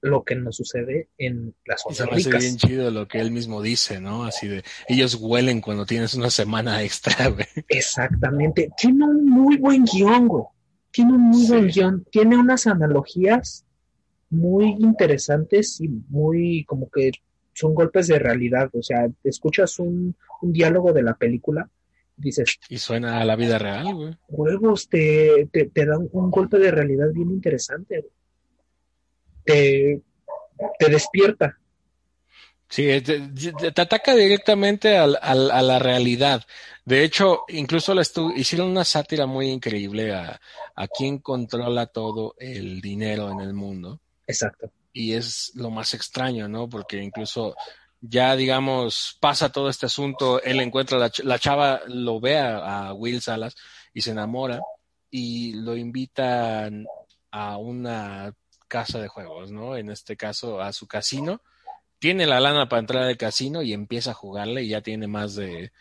[SPEAKER 2] Lo que nos sucede en las
[SPEAKER 3] Y se
[SPEAKER 2] zonas
[SPEAKER 3] me hace
[SPEAKER 2] ricas.
[SPEAKER 3] bien chido lo que él mismo dice, ¿no? Así de, ellos huelen cuando tienes una semana extra, güey.
[SPEAKER 2] Exactamente. Tiene un muy buen guion, güey. Tiene un muy
[SPEAKER 3] Sí.
[SPEAKER 2] buen guion. Tiene unas analogías muy interesantes y muy como que son golpes de realidad. O sea, escuchas un, un diálogo de la película, dices,
[SPEAKER 3] Y suena a la vida real, güey.
[SPEAKER 2] huevos, te, te, te dan un golpe de realidad bien interesante. güey. Te, te despierta.
[SPEAKER 3] Sí, te, ataca directamente al- al- a la realidad. De hecho, incluso estu- hicieron una sátira muy increíble a, a quién controla todo el dinero en el mundo.
[SPEAKER 2] Exacto.
[SPEAKER 3] Y es lo más extraño, ¿no? Porque incluso ya, digamos, pasa todo este asunto, él encuentra la, ch- la chava, lo ve a, a Will Salas y se enamora y lo invitan a una casa de juegos, ¿no? En este caso, a su casino. Tiene la lana para entrar al casino y empieza a jugarle y ya tiene más de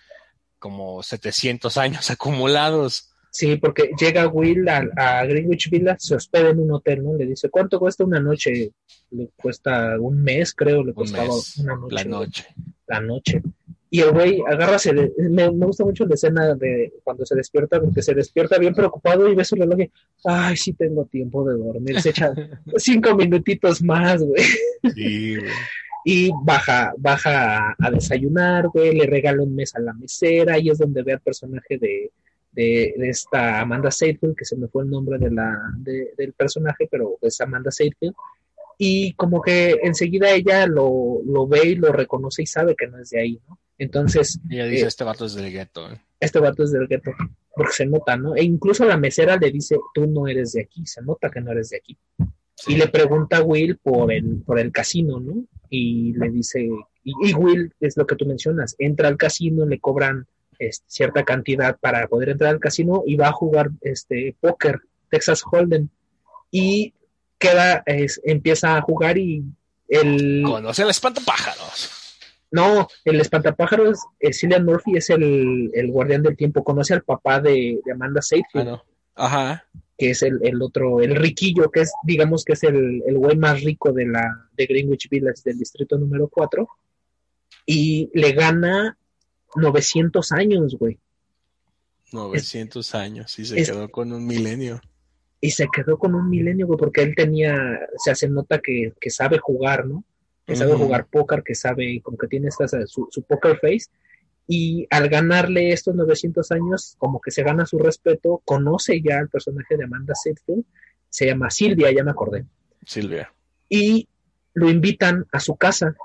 [SPEAKER 3] como 700 años acumulados.
[SPEAKER 2] Sí, porque llega Will a, a Greenwich Village, se hospeda en un hotel, ¿no? Le dice, ¿cuánto cuesta una noche? Le cuesta un mes, creo, le
[SPEAKER 3] Un
[SPEAKER 2] costaba
[SPEAKER 3] mes,
[SPEAKER 2] una noche.
[SPEAKER 3] la noche.
[SPEAKER 2] La noche. Y el güey agarra, se de- me, me gusta mucho la escena de cuando se despierta, porque se despierta bien preocupado y ve su reloj y, ay, sí tengo tiempo de dormir. Se echa cinco minutitos más, güey.
[SPEAKER 3] Sí, güey.
[SPEAKER 2] Y baja, baja a, a desayunar, güey, le regala un mes a la mesera y es donde ve al personaje de, de, de esta Amanda Seyfried, que se me fue el nombre de la, de- del personaje, pero es Amanda Seyfried. Y como que enseguida ella lo, lo ve y lo reconoce y sabe que no es de ahí, ¿no? Entonces,
[SPEAKER 3] Ella dice,
[SPEAKER 2] Eh,
[SPEAKER 3] este vato es del gueto. ¿eh?
[SPEAKER 2] este vato es del gueto, porque se nota, ¿no? E incluso la mesera le dice, tú no eres de aquí, se nota que no eres de aquí.
[SPEAKER 3] Sí.
[SPEAKER 2] Y le pregunta a Will por el, por el casino, ¿no? Y le dice, y, y Will es lo que tú mencionas, entra al casino, le cobran este, cierta cantidad para poder entrar al casino y va a jugar este póker, Texas Hold'em, y queda, es- empieza a jugar y el...
[SPEAKER 3] Conoce al espantapájaros.
[SPEAKER 2] No, el espantapájaros, eh, Cillian Murphy es el, el guardián del tiempo, conoce al papá de, de Amanda
[SPEAKER 3] Ah,
[SPEAKER 2] Seyfried,
[SPEAKER 3] no. Ajá.
[SPEAKER 2] que es el, el otro, el riquillo, que es, digamos que es el, el güey más rico de la, de Greenwich Village del distrito número 4, y le gana 900 años, güey,
[SPEAKER 3] 900 años y se
[SPEAKER 2] es-
[SPEAKER 3] quedó con un milenio.
[SPEAKER 2] y se quedó con un milenio, güey, porque él tenía, o sea, se nota que, que sabe jugar, ¿no? Que sabe jugar póker, que sabe, como que tiene esta, su, su poker face, y al ganarle estos 900 años, como que se gana su respeto, conoce ya al personaje de Amanda Seyfried, se llama Silvia, ya me acordé,
[SPEAKER 3] Silvia.
[SPEAKER 2] y lo invitan a su casa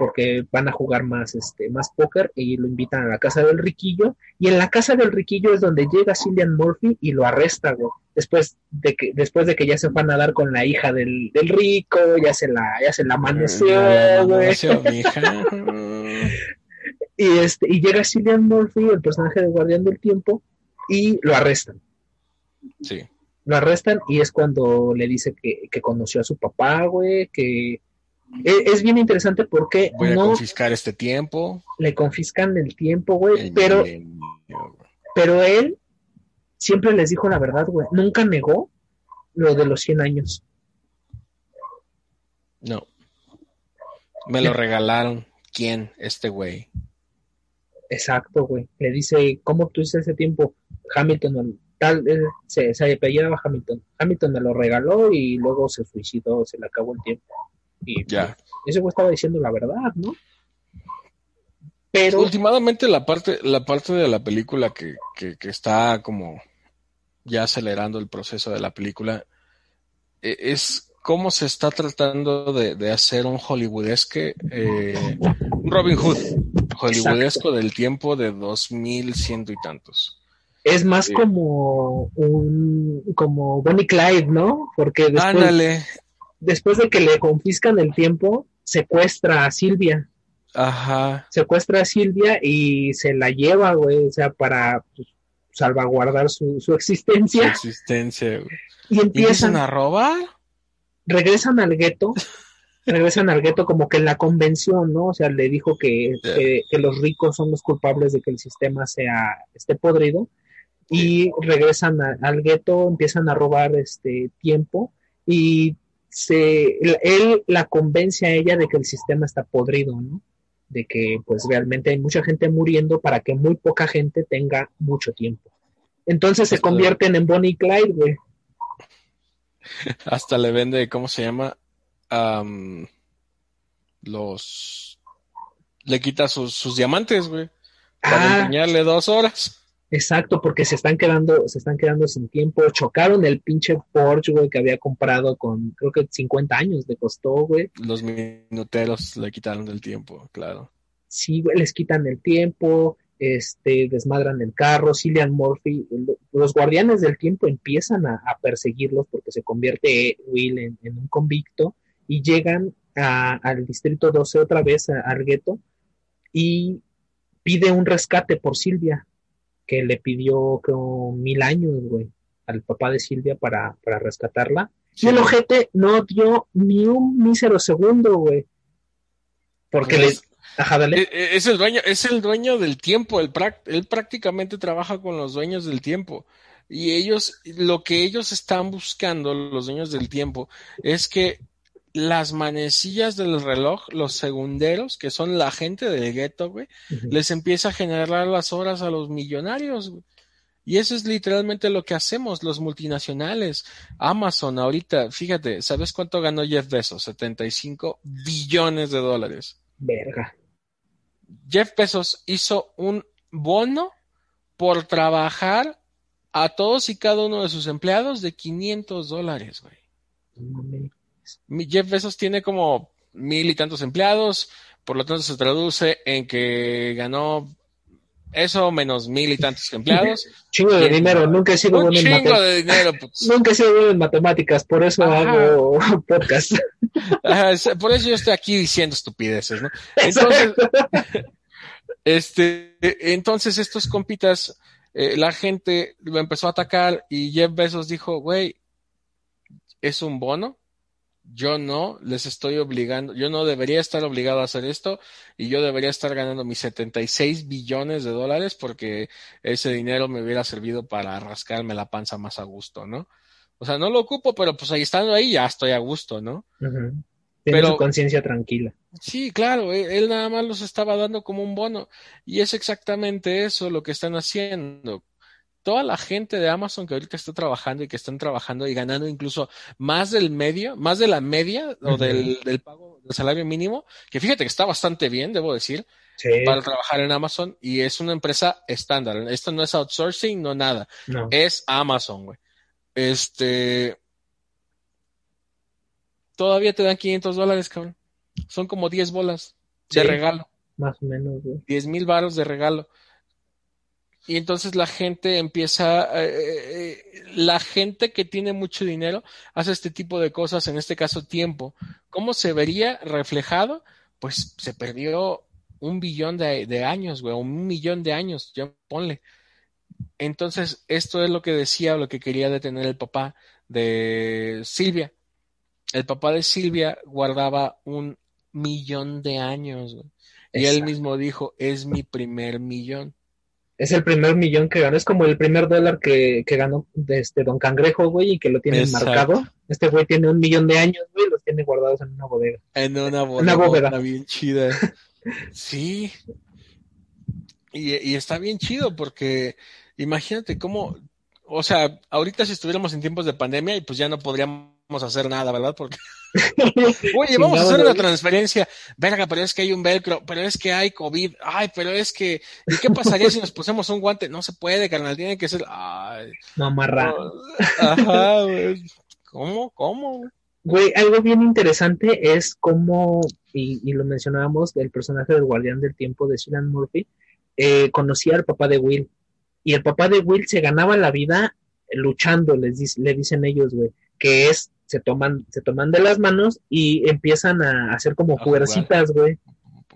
[SPEAKER 2] porque van a jugar más este más póker y lo invitan a la casa del riquillo y en la casa del riquillo es donde llega Cillian Murphy y lo arresta güey después de que después de que ya se fue a nadar con la hija del, del rico ya se la ya se la
[SPEAKER 3] Ya,
[SPEAKER 2] güey
[SPEAKER 3] manoseó, mija.
[SPEAKER 2] y este y llega Cillian Murphy el personaje de Guardián del Tiempo y lo arrestan
[SPEAKER 3] Sí.
[SPEAKER 2] lo arrestan y es cuando le dice que, que conoció a su papá güey que es bien interesante porque
[SPEAKER 3] Voy a
[SPEAKER 2] no
[SPEAKER 3] confiscar este tiempo.
[SPEAKER 2] le confiscan el tiempo, güey, pero, pero él siempre les dijo la verdad, güey, nunca negó lo de los 100 años.
[SPEAKER 3] No. Me lo regalaron. ¿Quién? Este güey.
[SPEAKER 2] Exacto, güey. Le dice, ¿cómo obtuviste ese tiempo? Hamilton, tal, eh, se, se apellidaba Hamilton. Hamilton me lo regaló y luego se suicidó, se le acabó el tiempo. Y
[SPEAKER 3] Ya.
[SPEAKER 2] ese güey estaba diciendo la verdad, ¿no? Pero,
[SPEAKER 3] Últimamente la parte, la parte de la película que, que, que está como ya acelerando el proceso de la película eh, es cómo se está tratando de, de hacer un hollywoodesque, eh, un Robin Hood hollywoodesco del tiempo de dos mil ciento y tantos.
[SPEAKER 2] es más
[SPEAKER 3] Sí.
[SPEAKER 2] como un, como Bonnie Clyde, ¿no? Porque después,
[SPEAKER 3] Ándale,
[SPEAKER 2] después de que le confiscan el tiempo, secuestra a Silvia.
[SPEAKER 3] ajá,
[SPEAKER 2] Secuestra a Silvia y se la lleva, güey, o sea, para pues, salvaguardar su, su
[SPEAKER 3] su
[SPEAKER 2] existencia.
[SPEAKER 3] existencia. güey.
[SPEAKER 2] Y
[SPEAKER 3] ¿Y
[SPEAKER 2] empiezan,
[SPEAKER 3] a robar?
[SPEAKER 2] regresan al gueto, regresan al gueto como que en la convención, ¿no? O sea, le dijo que, que, que los ricos son los culpables de que el sistema sea, esté podrido. Y regresan a- al gueto, empiezan a robar este tiempo y se, él la convence a ella de que el sistema está podrido, ¿no? De que pues realmente hay mucha gente muriendo para que muy poca gente tenga mucho tiempo. Entonces se convierten en Bonnie y Clyde, güey.
[SPEAKER 3] Hasta le vende, ¿cómo se llama? Am, los... Le quita sus, sus diamantes, güey. Para
[SPEAKER 2] Ah,
[SPEAKER 3] empeñarle dos horas.
[SPEAKER 2] Exacto, porque se están quedando, se están quedando sin tiempo. Chocaron el pinche Porsche, güey, que había comprado con, creo que 50 años le costó, güey.
[SPEAKER 3] Los minuteros le quitaron del tiempo, claro.
[SPEAKER 2] Sí, güey, les quitan el tiempo, este, desmadran el carro. Cillian Murphy, lo- los guardianes del tiempo empiezan a, a perseguirlos porque se convierte Will en, en un convicto y llegan a- al distrito 12 otra vez, al gueto, y pide un rescate por Silvia, que le pidió creo, mil años, güey, al papá de Silvia para, para rescatarla. Y el ojete no dio ni un mísero segundo, güey. Porque le... Ajá, dale.
[SPEAKER 3] eh, eh, Es el dueño, es el dueño del tiempo, él prácticamente trabaja con los dueños del tiempo. Y ellos, lo que ellos están buscando, los dueños del tiempo, es que las manecillas del reloj, los segunderos, que son la gente del gueto, güey, les empieza a generar las horas a los millonarios. güey. Y eso es literalmente lo que hacemos los multinacionales. Amazon ahorita, fíjate, ¿sabes cuánto ganó Jeff Bezos? 75 billones de dólares.
[SPEAKER 2] Verga.
[SPEAKER 3] Jeff Bezos hizo un bono por trabajar a todos y cada uno de sus empleados de 500 dólares, güey. Jeff Bezos tiene como mil y tantos empleados, por lo tanto se traduce en que ganó eso menos mil y tantos empleados.
[SPEAKER 2] Chingo de dinero, nunca he sido
[SPEAKER 3] Un
[SPEAKER 2] bueno en
[SPEAKER 3] chingo
[SPEAKER 2] matemáticas.
[SPEAKER 3] de dinero. pues.
[SPEAKER 2] Nunca he sido bueno en matemáticas, por eso
[SPEAKER 3] Ajá.
[SPEAKER 2] hago podcast.
[SPEAKER 3] Ajá, por eso yo estoy aquí diciendo estupideces, ¿no? Entonces, este, entonces estos compitas, eh, la gente lo empezó a atacar y Jeff Bezos dijo, güey, es un bono, yo no les estoy obligando, yo no debería estar obligado a hacer esto y yo debería estar ganando mis 76 billones de dólares porque ese dinero me hubiera servido para rascarme la panza más a gusto, ¿no? O sea, no lo ocupo, pero pues ahí estando ahí ya estoy a gusto, ¿no?
[SPEAKER 2] Tiene
[SPEAKER 3] Pero-
[SPEAKER 2] su conciencia tranquila.
[SPEAKER 3] Sí, claro, él, él nada más los estaba dando como un bono. Y es exactamente eso lo que están haciendo. Toda la gente de Amazon que ahorita está trabajando y que están trabajando y ganando incluso más del medio, más de la media o del, del pago del salario mínimo, que fíjate que está bastante bien, debo decir,
[SPEAKER 2] Sí,
[SPEAKER 3] para trabajar en Amazon y es una empresa estándar. Esto no es outsourcing, no nada.
[SPEAKER 2] no.
[SPEAKER 3] Es Amazon, güey. Este. Todavía te dan 500 dólares, cabrón. Son como 10 bolas de regalo.
[SPEAKER 2] Más o menos, güey.
[SPEAKER 3] 10 mil varos de regalo. Y entonces la gente empieza, eh, eh, la gente que tiene mucho dinero hace este tipo de cosas, en este caso tiempo. ¿Cómo se vería reflejado? Pues se perdió un billón de, de años, güey, un millón de años, ya ponle. Entonces, esto es lo que decía, lo que quería detener el papá de Silvia. El papá de Silvia guardaba un millón de años, güey. Y él mismo dijo, es mi primer millón.
[SPEAKER 2] Es el primer millón que ganó. Es como el primer dólar que, que ganó de este Don Cangrejo, güey, y que lo tiene
[SPEAKER 3] Exacto.
[SPEAKER 2] marcado. Este güey tiene un millón de años, güey, y los tiene guardados en una bodega.
[SPEAKER 3] En una
[SPEAKER 2] Una
[SPEAKER 3] bodega
[SPEAKER 2] bóveda.
[SPEAKER 3] bien chida. Sí. Y, y está bien chido porque imagínate cómo, o sea, ahorita si estuviéramos en tiempos de pandemia y pues ya no podríamos hacer nada, ¿verdad? Porque, oye, vamos a hacer una transferencia. Verga, pero es que hay un velcro, pero es que hay COVID. Ay, pero es que, ¿y qué pasaría si nos pusiéramos un guante? No se puede, carnal, tiene que ser, ay,
[SPEAKER 2] Mamarra.
[SPEAKER 3] no. ajá, güey. ¿Cómo? ¿Cómo? güey?
[SPEAKER 2] Algo bien interesante es cómo, y, y lo mencionábamos, del personaje del Guardián del Tiempo de Cillian Murphy, eh, conocía al papá de Will. Y el papá de Will se ganaba la vida luchando, les le dicen ellos, güey, que es, se toman, se toman de las manos y empiezan a hacer como jugarcitas, güey.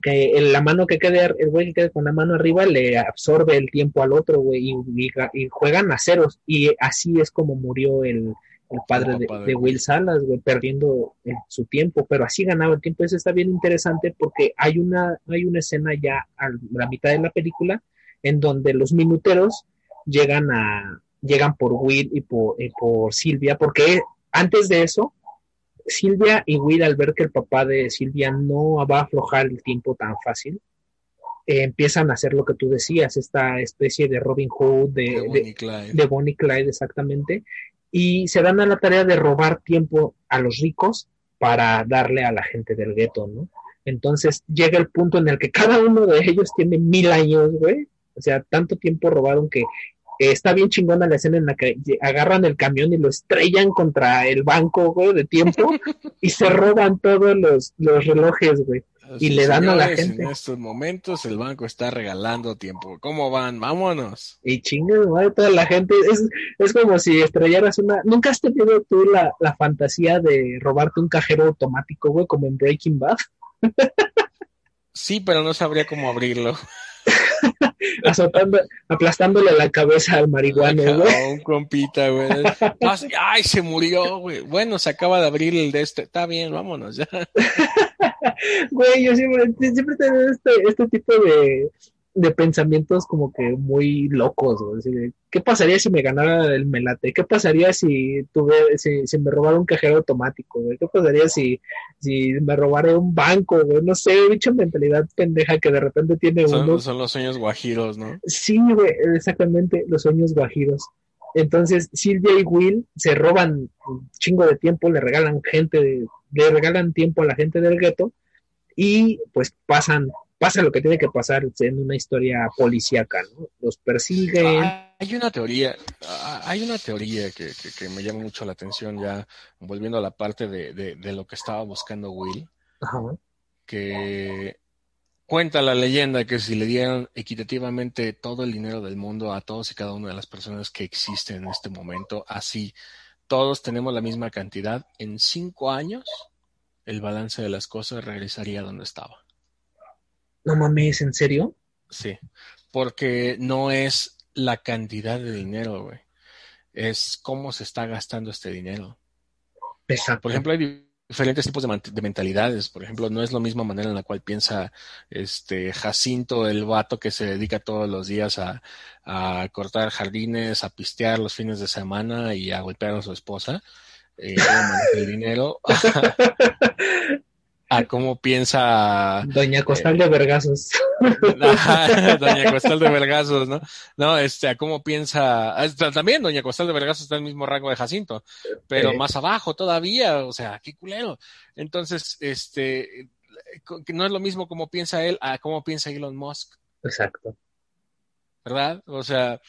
[SPEAKER 2] Que el- la mano que quede, el güey que quede con la mano arriba le absorbe el tiempo al otro, güey, y, y ga- y juegan a ceros. Y así es como murió el, el padre de.
[SPEAKER 3] Will
[SPEAKER 2] Salas, güey, perdiendo eh, su tiempo, pero así ganaba el tiempo. Eso está bien interesante porque hay una, hay una escena ya a la mitad de la película en donde los minuteros llegan a, llegan por Will y por, y por Silvia, porque antes de eso, Silvia y Will, al ver que el papá de Silvia no va a aflojar el tiempo tan fácil, eh, empiezan a hacer lo que tú decías, esta especie de Robin Hood, de,
[SPEAKER 3] De
[SPEAKER 2] de-
[SPEAKER 3] Bonnie Clyde.
[SPEAKER 2] de Bonnie y Clyde exactamente, y se dan a la tarea de robar tiempo a los ricos para darle a la gente del gueto, ¿no? Entonces llega el punto en el que cada uno de ellos tiene mil años, güey, O sea, tanto tiempo robaron que eh, está bien chingona la escena en la que agarran el camión y lo estrellan contra el banco, güey, de tiempo y se roban todos los, los relojes, güey. Y le dan a la gente.
[SPEAKER 3] En estos momentos el banco está regalando tiempo. ¿Cómo van? Vámonos.
[SPEAKER 2] Y chingas, madre, toda la gente. Es, es como si estrellaras una. ¿Nunca has tenido tú la, la fantasía de robarte un cajero automático, güey, como en Breaking Bad?
[SPEAKER 3] Sí, pero no sabría cómo abrirlo.
[SPEAKER 2] Azotando, aplastándole la cabeza al marihuano, güey.
[SPEAKER 3] A un compita, güey. Ay, se murió, güey. Bueno, se acaba de abrir el de este. Está bien, vámonos ya.
[SPEAKER 2] Güey, yo siempre, siempre tengo este, este tipo de, de pensamientos como que muy locos. Así de, ¿Qué pasaría si me ganara el melate? ¿Qué pasaría si tuve, si, si me robara un cajero automático, güey? ¿Qué pasaría si, si me robara un banco, güey? No sé, bicha mentalidad pendeja que de repente tiene uno.
[SPEAKER 3] Son, son los sueños guajiros, ¿no?
[SPEAKER 2] Sí, güey, exactamente, los sueños guajiros. Entonces, Silvia y Will se roban un chingo de tiempo, le regalan gente, le regalan tiempo a la gente del gueto y pues pasan, pasa lo que tiene que pasar en una historia policíaca, ¿no? Los persiguen.
[SPEAKER 3] Ah, Hay una teoría, ah, hay una teoría que, que, que me llama mucho la atención ya, volviendo a la parte de, de, de lo que estaba buscando Will,
[SPEAKER 2] Ajá.
[SPEAKER 3] que cuenta la leyenda que si le dieran equitativamente todo el dinero del mundo a todos y cada una de las personas que existen en este momento, así todos tenemos la misma cantidad, en cinco años el balance de las cosas regresaría a donde estaba.
[SPEAKER 2] No mames, ¿en serio?
[SPEAKER 3] Sí, porque no es la cantidad de dinero, güey. Es cómo se está gastando este dinero.
[SPEAKER 2] Exacto.
[SPEAKER 3] Por ejemplo, hay diferentes tipos de, mentalidades. Por ejemplo, no es la misma manera en la cual piensa este Jacinto, el vato que se dedica todos los días a, a cortar jardines, a pistear los fines de semana y a golpear a su esposa. Eh, el dinero. a cómo piensa
[SPEAKER 2] Doña Costal de Vergazos.
[SPEAKER 3] Doña Costal de Vergazos, ¿no? No, este, a cómo piensa, también Doña Costal de Vergazos está en el mismo rango de Jacinto, pero
[SPEAKER 2] Eh.
[SPEAKER 3] más abajo todavía, o sea, qué culero. Entonces, este, que no es lo mismo como piensa él a cómo piensa Elon Musk,
[SPEAKER 2] Exacto.
[SPEAKER 3] ¿verdad? O sea,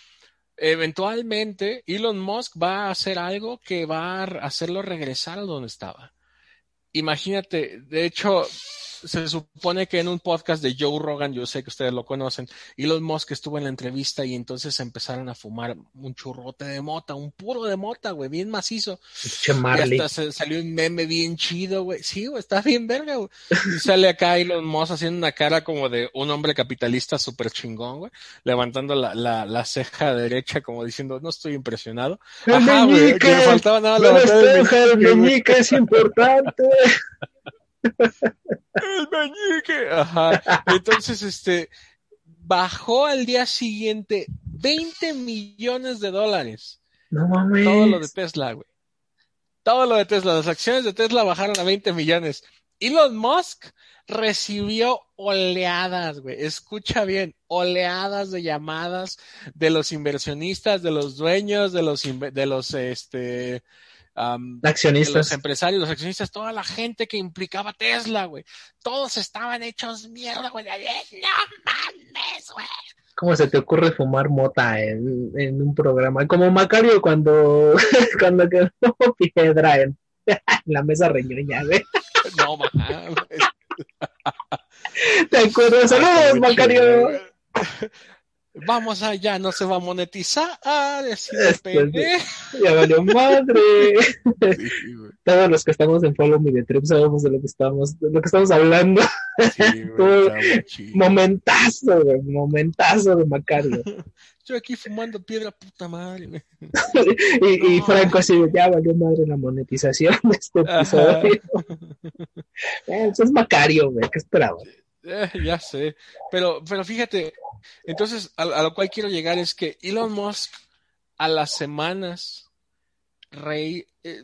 [SPEAKER 3] eventualmente Elon Musk va a hacer algo que va a hacerlo regresar a donde estaba. Imagínate, de hecho, se supone que en un podcast de Joe Rogan, yo sé que ustedes lo conocen, Elon Musk estuvo en la entrevista y entonces empezaron a fumar un churrote de mota, un puro de mota, güey, bien macizo. Y hasta se salió un meme bien chido, güey. Sí, güey, está bien verga, güey. Y sale acá Elon Musk haciendo una cara como de un hombre capitalista súper chingón, güey. Levantando la, la, la ceja derecha como diciendo, no estoy impresionado.
[SPEAKER 2] ¡El
[SPEAKER 3] Ajá, güey, que faltaba nada
[SPEAKER 2] ¡No
[SPEAKER 3] levantar el
[SPEAKER 2] despeja el
[SPEAKER 3] meñique, güey.
[SPEAKER 2] meñique, es importante!
[SPEAKER 3] El meñique. Ajá. Entonces, este, bajó al día siguiente 20 millones de dólares.
[SPEAKER 2] No mames.
[SPEAKER 3] Todo lo de Tesla, güey. Todo lo de Tesla. Las acciones de Tesla bajaron a 20 millones. Elon Musk recibió oleadas, güey. Escucha bien, oleadas de llamadas de los inversionistas, de los dueños, de los, de los, este, de los
[SPEAKER 2] Accionistas.
[SPEAKER 3] empresarios, los accionistas, toda la gente que implicaba Tesla, güey. Todos estaban hechos mierda, güey. No mames, güey.
[SPEAKER 2] ¿Cómo se te ocurre fumar mota en, en un programa? Como Macario cuando, cuando quedó piedra en, en la mesa reñoña, güey.
[SPEAKER 3] No mames.
[SPEAKER 2] ¿Te acuerdas? ¡Saludos, Macario!
[SPEAKER 3] Vamos allá, no se va a monetizar. Ah, de
[SPEAKER 2] Este. Ya valió madre.
[SPEAKER 3] Sí.
[SPEAKER 2] Todos los que estamos en Follow Me the Trip sabemos de lo que estamos, de lo que estamos hablando.
[SPEAKER 3] Sí, güey.
[SPEAKER 2] Momentazo, güey. Momentazo de Macario.
[SPEAKER 3] Yo aquí fumando piedra, puta madre.
[SPEAKER 2] Y, y
[SPEAKER 3] No.
[SPEAKER 2] Franco así, de, ya valió madre la monetización de este episodio. Eh, Eso es Macario, güey. ¿Qué esperabas?
[SPEAKER 3] Eh, ya sé. Pero, pero fíjate, entonces a, a lo cual quiero llegar es que Elon Musk a las semanas rey, eh,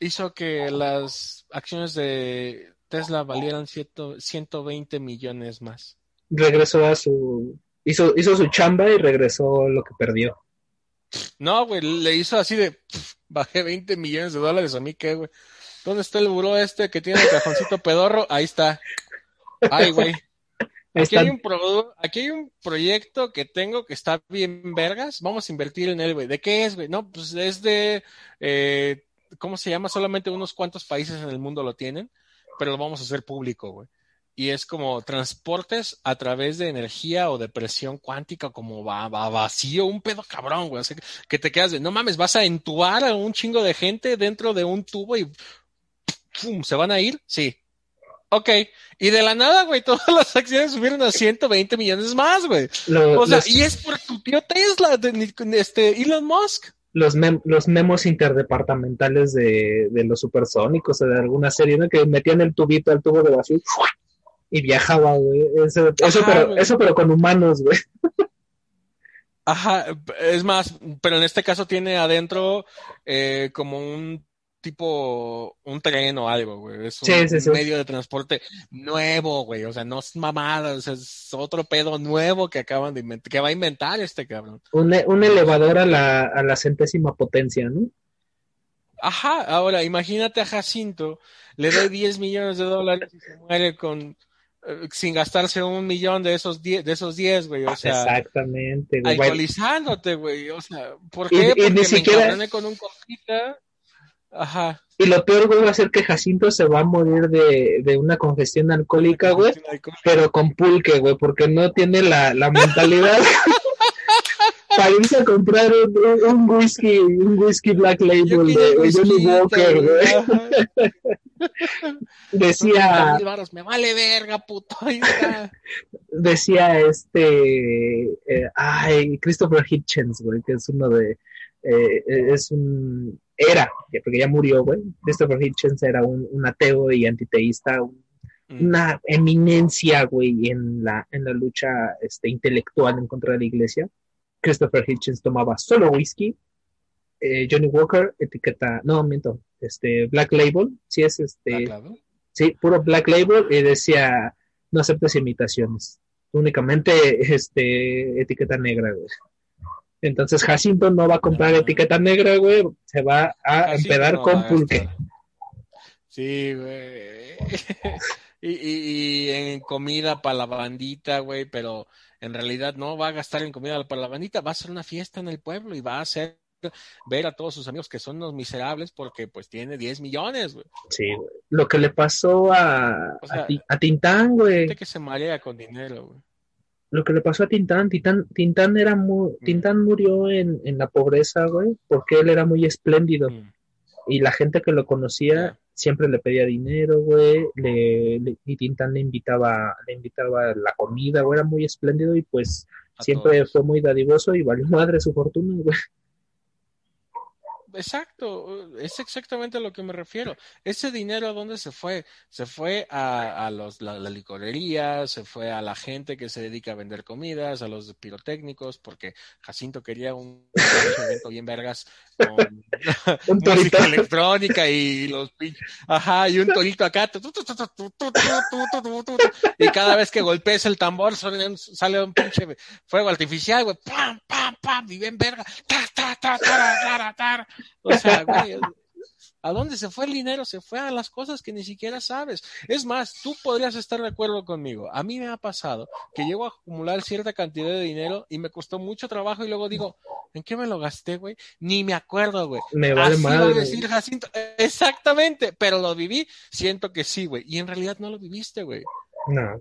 [SPEAKER 3] hizo que las acciones de Tesla valieran ciento, 120 millones más.
[SPEAKER 2] Regresó a su. Hizo, hizo su chamba y regresó lo que perdió.
[SPEAKER 3] No, güey, le hizo así de, bajé 20 millones de dólares, a mí qué, güey. ¿Dónde está el buró este que tiene el cajoncito pedorro? Ahí está. Ay, güey.
[SPEAKER 2] Ahí
[SPEAKER 3] Aquí hay,
[SPEAKER 2] están.
[SPEAKER 3] un pro- aquí hay un proyecto que tengo que está bien vergas. Vamos a invertir en él, güey. ¿De qué es, güey? No, pues es de, eh, ¿cómo se llama? Solamente unos cuantos países en el mundo lo tienen, pero lo vamos a hacer público, güey. Y es como transportes a través de energía o de presión cuántica, como va, va vacío, un pedo cabrón, güey. O sea, que te quedas de, no mames, vas a entubar a un chingo de gente dentro de un tubo y ¡pum! ¿se van a ir? Sí. Ok. Y de la nada, güey, todas las acciones subieron a 120 millones más, güey.
[SPEAKER 2] Lo-
[SPEAKER 3] O sea,
[SPEAKER 2] los,
[SPEAKER 3] y es por tu tío Tesla, de, este Elon Musk.
[SPEAKER 2] los, mem- los memos interdepartamentales de, de los supersónicos o de alguna serie, ¿no? Que metían el tubito al tubo de vacío y viajaba, güey. Eso, eso,
[SPEAKER 3] Ajá,
[SPEAKER 2] pero,
[SPEAKER 3] güey.
[SPEAKER 2] eso pero con humanos, güey.
[SPEAKER 3] Ajá, es más, pero en este caso tiene adentro eh, como un tipo, un tren o algo, güey. Es un,
[SPEAKER 2] Sí, sí, sí.
[SPEAKER 3] un medio de transporte nuevo, güey. O sea, no es mamada, o sea, es otro pedo nuevo que acaban de inventar, que va a inventar este cabrón.
[SPEAKER 2] Un, e- un elevador a la, a la centésima potencia, ¿no?
[SPEAKER 3] Ajá, ahora imagínate a Jacinto, le doy 10 millones de dólares y se muere con eh, sin gastarse un millón de esos 10, de esos 10, güey, o sea,
[SPEAKER 2] Exactamente, güey.
[SPEAKER 3] Alcoholizándote, güey, o sea, ¿por
[SPEAKER 2] Y-
[SPEAKER 3] qué?
[SPEAKER 2] y
[SPEAKER 3] Porque
[SPEAKER 2] ni siquiera-
[SPEAKER 3] con un compita. Ajá.
[SPEAKER 2] Y lo peor, güey, va a ser que Jacinto se va a morir de, de una congestión alcohólica, güey, pero con pulque, güey, porque no tiene la, la mentalidad para irse a comprar un, un- whisky, un whisky Black Label de Johnny Walker, güey. Decía,
[SPEAKER 3] me vale verga, puto.
[SPEAKER 2] Decía este, eh, ay, Christopher Hitchens, güey, que es uno de, eh, es un, era, porque ya murió, güey, Christopher Hitchens era un, un ateo y antiteísta, un-
[SPEAKER 3] Mm.
[SPEAKER 2] una eminencia, güey, en la, en la lucha este, intelectual en contra de la iglesia. Christopher Hitchens tomaba solo whisky, eh, Johnny Walker, etiqueta, no, miento, este, Black Label, sí es este, sí, puro Black Label, y decía, no aceptes imitaciones, únicamente este, etiqueta negra, güey. Entonces Jacinto no va a comprar
[SPEAKER 3] Ah.
[SPEAKER 2] etiqueta negra, güey, se va a
[SPEAKER 3] Así
[SPEAKER 2] empedar
[SPEAKER 3] no
[SPEAKER 2] con pulque.
[SPEAKER 3] Sí, güey. Y, y, y en comida para la bandita, güey, pero en realidad no va a gastar en comida para la bandita, va a hacer una fiesta en el pueblo y va a hacer ver a todos sus amigos que son unos miserables porque pues tiene 10 millones, güey.
[SPEAKER 2] Sí, güey. Lo que le pasó a,
[SPEAKER 3] O sea,
[SPEAKER 2] a, Ti- a Tintán, güey.
[SPEAKER 3] Gente que se marea con dinero, güey.
[SPEAKER 2] Lo que le pasó a Tintán, Tintán, Tintán era muy,
[SPEAKER 3] Mm.
[SPEAKER 2] Tintán murió en, en la pobreza, güey, porque él era muy espléndido
[SPEAKER 3] Mm.
[SPEAKER 2] y la gente que lo conocía siempre le pedía dinero, güey, le, le- y Tintán le invitaba, le invitaba la comida, güey, era muy espléndido y pues
[SPEAKER 3] A
[SPEAKER 2] siempre
[SPEAKER 3] todos.
[SPEAKER 2] fue muy dadivoso y valió madre su fortuna, güey
[SPEAKER 3] exacto, es exactamente a lo que me refiero. Ese dinero, ¿a dónde se fue? Se fue a, los, la, la, licorería, se fue a la gente que se dedica a vender comidas, a los pirotécnicos, porque Jacinto quería un, bien vergas con música electrónica y los ajá, y un torito acá. Y cada vez que golpees el tambor sale un pinche fuego artificial, güey, pam, pam, pam, y bien verga, ta, ta, ta, ta, ta, ta, ta. O sea, güey, ¿a dónde se fue el dinero? Se fue a las cosas que ni siquiera sabes. Es más, tú podrías estar de acuerdo conmigo. A mí me ha pasado que llego a acumular cierta cantidad de dinero y me costó mucho trabajo y luego digo, ¿en qué me lo gasté, güey? Ni me acuerdo, güey.
[SPEAKER 2] Me vale
[SPEAKER 3] Así va a
[SPEAKER 2] madre.
[SPEAKER 3] decir Jacinto. Exactamente, pero lo viví, siento que sí, güey. Y en realidad no lo viviste, güey.
[SPEAKER 2] No,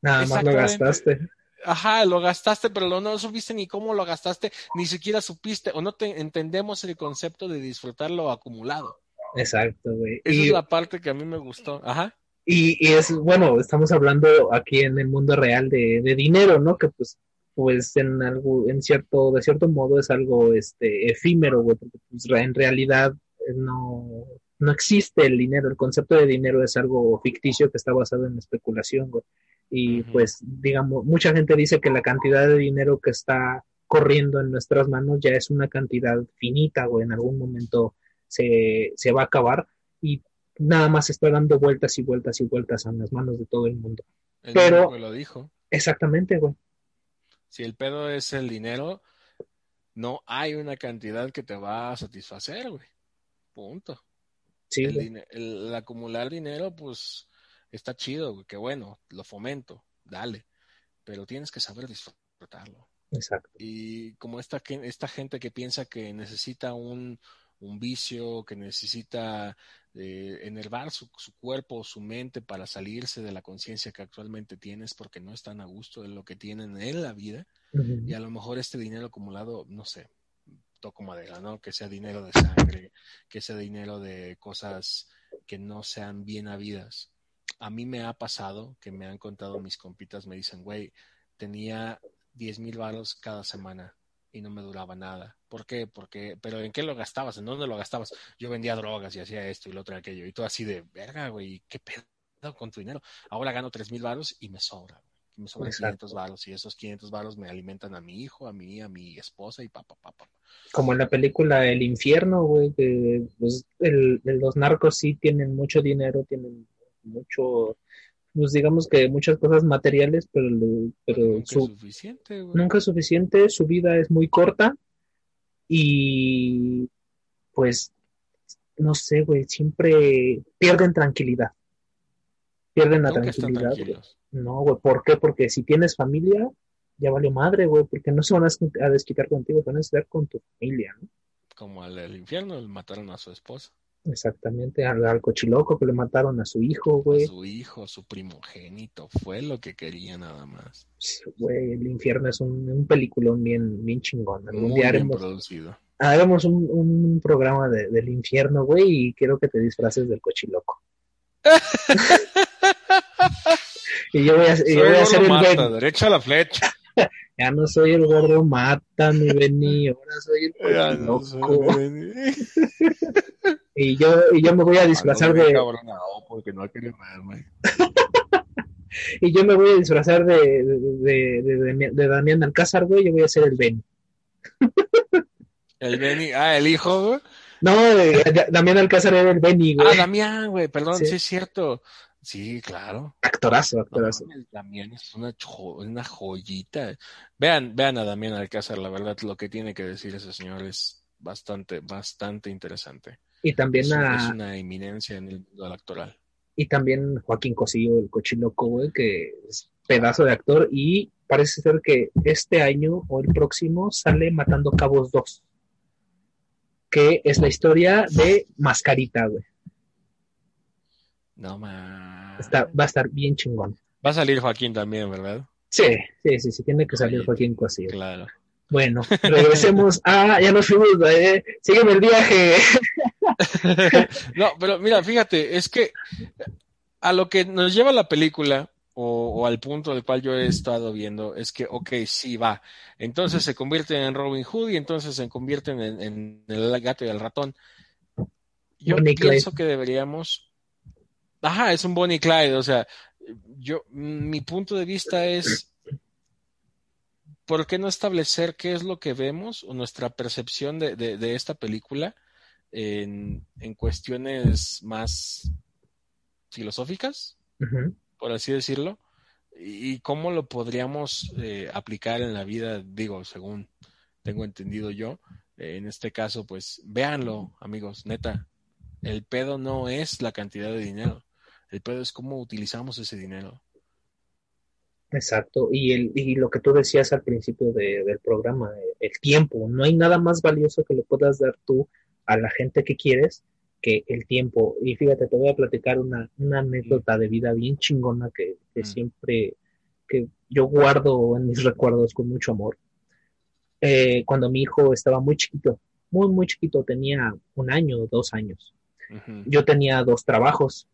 [SPEAKER 2] nada más lo gastaste.
[SPEAKER 3] Ajá, lo gastaste, pero lo- no supiste ni cómo lo gastaste, ni siquiera supiste, o no te entendemos el concepto de disfrutar lo acumulado.
[SPEAKER 2] Exacto, güey.
[SPEAKER 3] Esa
[SPEAKER 2] Y,
[SPEAKER 3] es la parte que a mí me gustó. Ajá.
[SPEAKER 2] y, y es, bueno, estamos hablando aquí en el mundo real de, de dinero, ¿no? Que pues, pues en algo, en cierto, de cierto modo es algo este efímero, güey, porque pues, en realidad eh, no, no existe el dinero, el concepto de dinero es algo ficticio que está basado en la especulación, güey. Y pues, digamos, mucha gente dice que la cantidad de dinero que está corriendo en nuestras manos ya es una cantidad finita, güey, en algún momento se, se va a acabar y nada más está dando vueltas y vueltas y vueltas en las manos de todo el mundo.
[SPEAKER 3] El
[SPEAKER 2] Pero-
[SPEAKER 3] que lo dijo.
[SPEAKER 2] Exactamente, güey.
[SPEAKER 3] Si el pedo es el dinero, no hay una cantidad que te va a satisfacer, güey. Punto.
[SPEAKER 2] Sí,
[SPEAKER 3] el- el acumular dinero, pues, está chido, güey. Que bueno, lo fomento. Dale. pero tienes que saber disfrutarlo.
[SPEAKER 2] Exacto.
[SPEAKER 3] Y como esta, esta gente que piensa que necesita un, un vicio, que necesita eh, enervar su, su cuerpo o su mente para salirse de la conciencia que actualmente tienes porque no están a gusto de lo que tienen en la vida, y a lo mejor este dinero acumulado, no sé, toco madera, ¿no? Que sea dinero de sangre, que sea dinero de cosas que no sean bien habidas. A mí me ha pasado que me han contado mis compitas, me dicen, güey, tenía 10 mil varos cada semana y no me duraba nada. ¿Por qué? Porque, pero ¿en qué lo gastabas? ¿En dónde lo gastabas? Yo vendía drogas y hacía esto y lo otro y aquello. Y todo así de, verga, güey, ¿qué pedo con tu dinero? Ahora gano 3 mil varos y me sobra. güey. Me sobran
[SPEAKER 2] Exacto.
[SPEAKER 3] 500 varos y esos 500 varos me alimentan a mi hijo, a mí, a mi esposa y papá, papá.
[SPEAKER 2] Como en la película El Infierno, güey, que pues, el- los narcos sí tienen mucho dinero, tienen mucho, pues digamos que muchas cosas materiales, pero,
[SPEAKER 3] Nunca es
[SPEAKER 2] su,
[SPEAKER 3] suficiente, güey.
[SPEAKER 2] nunca es suficiente, su vida es muy corta y pues no sé, güey, siempre pierden tranquilidad. Pierden la
[SPEAKER 3] Nunca
[SPEAKER 2] tranquilidad. güey. No, güey, ¿por qué? Porque si tienes familia, ya valió madre, güey, porque no se van a des- a desquitar contigo, se van a desquitar con tu familia, ¿no?
[SPEAKER 3] Como al del infierno, le mataron a su esposa,
[SPEAKER 2] Exactamente, al, al cochiloco que le mataron a su hijo,
[SPEAKER 3] a
[SPEAKER 2] güey.
[SPEAKER 3] su hijo, a su primogénito. Fue lo que quería nada más.
[SPEAKER 2] Pues, Güey, el infierno es un, un peliculón bien, bien chingón. Algún
[SPEAKER 3] Muy
[SPEAKER 2] día
[SPEAKER 3] bien
[SPEAKER 2] haremos,
[SPEAKER 3] producido.
[SPEAKER 2] haremos un, un programa de- del infierno, güey, y quiero que te disfraces del cochiloco. y yo voy a,
[SPEAKER 3] Soy
[SPEAKER 2] yo voy a hacer el
[SPEAKER 3] mata,
[SPEAKER 2] Ben.
[SPEAKER 3] derecha a la flecha.
[SPEAKER 2] Ya no soy el gordo mata, mi Beni, ahora soy el
[SPEAKER 3] Ya no
[SPEAKER 2] cochiloco.
[SPEAKER 3] güey.
[SPEAKER 2] Y yo, y yo me voy a disfrazar
[SPEAKER 3] Ando bien
[SPEAKER 2] de,
[SPEAKER 3] porque no
[SPEAKER 2] y yo me voy a disfrazar de, de, de, de, Damián Alcázar, güey, yo voy a ser el Ben.
[SPEAKER 3] El Benny, ah, el hijo, güey.
[SPEAKER 2] No, Damián Alcázar era el Benny, güey.
[SPEAKER 3] Ah, Damián, güey, perdón,
[SPEAKER 2] Sí.
[SPEAKER 3] sí. es cierto. Sí, claro.
[SPEAKER 2] actorazo,
[SPEAKER 3] No,
[SPEAKER 2] actorazo.
[SPEAKER 3] mames, Damián es una, jo- una joyita. Vean, vean a Damián Alcázar, la verdad, lo que tiene que decir ese señor es bastante, bastante interesante.
[SPEAKER 2] Y también a,
[SPEAKER 3] es una eminencia en el mundo electoral.
[SPEAKER 2] y también Joaquín Cosío, el cochiloco, güey, que es pedazo de actor y parece ser que este año o el próximo sale Matando Cabos 2, que es la historia de Mascarita, güey.
[SPEAKER 3] No más.
[SPEAKER 2] Está, va a estar bien chingón.
[SPEAKER 3] Va a salir Joaquín también, ¿verdad?
[SPEAKER 2] Sí, sí, sí, sí, tiene que salir Joaquín Cosío.
[SPEAKER 3] Claro.
[SPEAKER 2] Bueno, regresemos a, ya nos fuimos, eh, sígueme el viaje.
[SPEAKER 3] no, pero mira, fíjate, es que a lo que nos lleva la película, o, o al punto del cual yo he estado viendo, es que, ok, sí, va. Entonces se convierten en Robin Hood y entonces se convierten en, en el gato y el ratón. Yo
[SPEAKER 2] Bonnie Clyde.
[SPEAKER 3] pienso que deberíamos. Ajá, es un Bonnie Clyde, o sea, yo, mi punto de vista es. ¿Por qué no establecer qué es lo que vemos o nuestra percepción de, de, de esta película en, en cuestiones más filosóficas, por así decirlo, y, cómo lo podríamos eh, aplicar en la vida, digo, según tengo entendido yo, eh, en este caso, pues véanlo, amigos, neta, el pedo no es la cantidad de dinero, el pedo es cómo utilizamos ese dinero.
[SPEAKER 2] Exacto, y, el, y lo que tú decías al principio de- del programa, el tiempo, no hay nada más valioso que le puedas dar tú a la gente que quieres que el tiempo. Y fíjate, te voy a platicar una, una anécdota de vida bien chingona que, que
[SPEAKER 3] Mm.
[SPEAKER 2] siempre, que yo guardo en mis recuerdos con mucho amor. Eh, cuando mi hijo estaba muy chiquito, muy, muy chiquito, tenía un año, dos años. Yo tenía dos trabajos.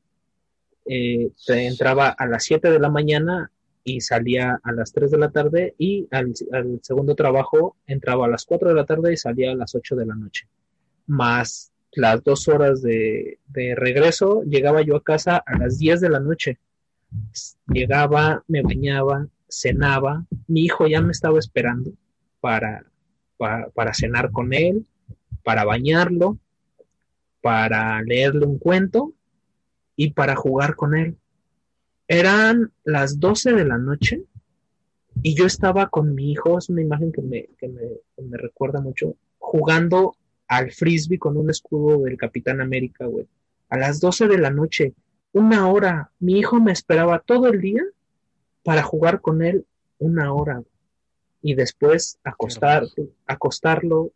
[SPEAKER 2] Eh, entraba a las 7 de la mañana y salía a las 3 de la tarde y al, al segundo trabajo entraba a las 4 de la tarde y salía a las 8 de la noche. Más las dos horas de, de regreso, llegaba yo a casa a las 10 de la noche. Llegaba, me bañaba, cenaba. Mi hijo ya me estaba esperando para, para, cenar con él, para bañarlo, para leerle un cuento y para jugar con él. Eran las 12 de la noche y yo estaba con mi hijo, es una imagen que me, que me, que me recuerda mucho, jugando al frisbee con un escudo del Capitán América, güey. A las 12 de la noche, una hora, mi hijo me esperaba todo el día para jugar con él una hora y después acostar, acostarlo,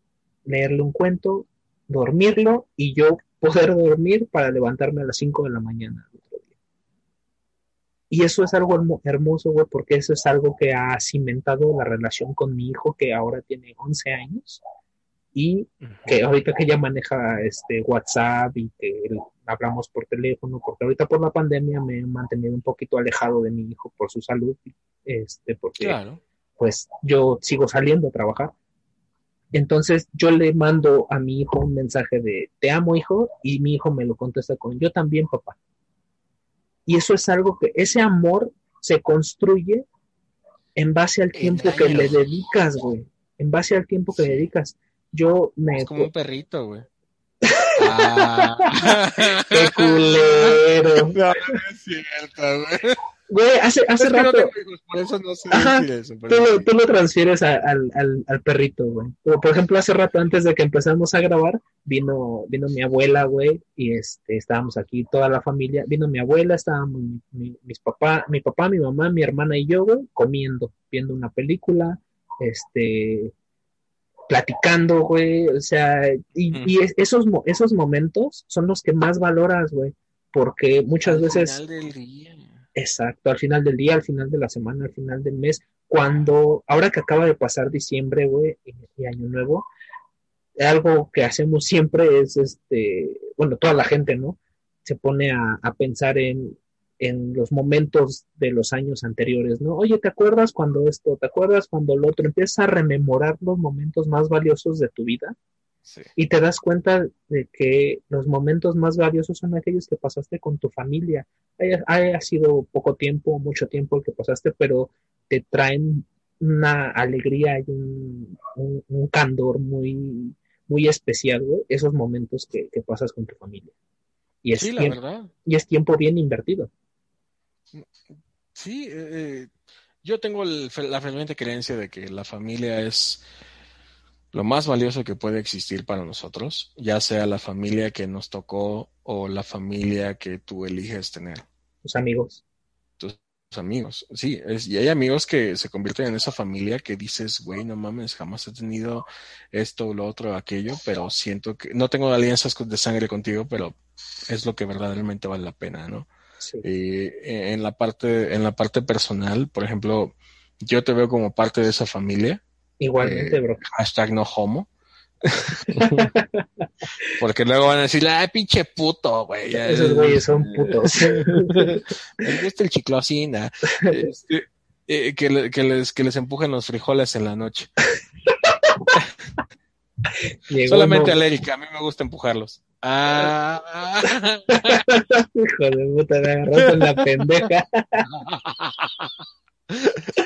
[SPEAKER 2] leerle un cuento, dormirlo y yo poder dormir para levantarme a las 5 de la mañana. Y eso es algo hermo- hermoso, güey, porque eso es algo que ha cimentado la relación con mi hijo que ahora tiene 11 años y que ahorita que ya maneja este WhatsApp y que hablamos por teléfono, porque ahorita por la pandemia me he mantenido un poquito alejado de mi hijo por su salud, este, porque
[SPEAKER 3] Claro.
[SPEAKER 2] pues yo sigo saliendo a trabajar. Entonces yo le mando a mi hijo un mensaje de te amo hijo y mi hijo me lo contesta con yo también papá. Y eso es algo que ese amor se construye en base al tiempo que le dedicas, güey. En base al tiempo que le dedicas. Yo me...
[SPEAKER 3] Es como un perrito, güey. Ah.
[SPEAKER 2] ¡Qué culero!
[SPEAKER 3] No, no es cierto, güey.
[SPEAKER 2] Güey, hace, hace rato...
[SPEAKER 3] tengo hijos, por eso no sé
[SPEAKER 2] Ajá,
[SPEAKER 3] eso.
[SPEAKER 2] tú lo,
[SPEAKER 3] sí.
[SPEAKER 2] tú lo transfieres a- al, al, al perrito, güey. Pero, por ejemplo, hace rato antes de que empezamos a grabar, vino, vino mi abuela, güey, y este, estábamos aquí toda la familia. Vino mi abuela, estábamos mi, mi- mis papá, mi papá, mi mamá, mi hermana y yo, güey, comiendo, viendo una película, este, platicando, güey, o sea, y,
[SPEAKER 3] Mm.
[SPEAKER 2] y es- esos, esos momentos son los que más valoras, güey, porque muchas
[SPEAKER 3] Al
[SPEAKER 2] veces...
[SPEAKER 3] final del día.
[SPEAKER 2] Exacto, al final del día, al final de la semana, al final del mes, cuando, ahora que acaba de pasar diciembre, güey, y, y Año Nuevo, algo que hacemos siempre es, este, bueno, toda la gente, ¿no? Se pone a, a pensar en, en los momentos de los años anteriores, ¿no? Oye, ¿te acuerdas cuando esto? ¿Te acuerdas cuando lo otro? Empiezas a rememorar los momentos más valiosos de tu vida
[SPEAKER 3] Sí.
[SPEAKER 2] y te das cuenta de que los momentos más valiosos son aquellos que pasaste con tu familia. Haya, haya sido poco tiempo, mucho tiempo el que pasaste, pero te traen una alegría y un, un, un candor muy, muy especial, esos momentos que, que pasas con tu familia. Y es,
[SPEAKER 3] Sí, la
[SPEAKER 2] tiempo,
[SPEAKER 3] verdad.
[SPEAKER 2] y es tiempo bien invertido.
[SPEAKER 3] Sí, eh, eh, yo tengo el- la ferviente creencia de que la familia es lo más valioso que puede existir para nosotros, ya sea la familia que nos tocó o la familia que tú eliges tener,
[SPEAKER 2] Tus amigos.
[SPEAKER 3] tus amigos. Sí, es, y hay amigos que se convierten en esa familia que dices, güey, no mames, jamás he tenido esto, lo otro, aquello, pero siento que no tengo alianzas de sangre contigo, pero es lo que verdaderamente vale la pena, ¿no?
[SPEAKER 2] Sí.
[SPEAKER 3] Eh, en la parte, en la parte personal, por ejemplo, yo te veo como parte de esa familia.
[SPEAKER 2] Igualmente,
[SPEAKER 3] Eh,
[SPEAKER 2] bro.
[SPEAKER 3] Hashtag no homo. Porque luego van a decir, ay, pinche puto, güey.
[SPEAKER 2] Esos
[SPEAKER 3] es-
[SPEAKER 2] güeyes son putos.
[SPEAKER 3] Me gusta el chiclosina. Este, eh, que, le- que les, que les empujen los frijoles en la noche.
[SPEAKER 2] Llegó
[SPEAKER 3] Solamente
[SPEAKER 2] uno-
[SPEAKER 3] a Erika, a mí me gusta empujarlos. Ah,
[SPEAKER 2] Hijo de puta, me agarraste en la pendeja.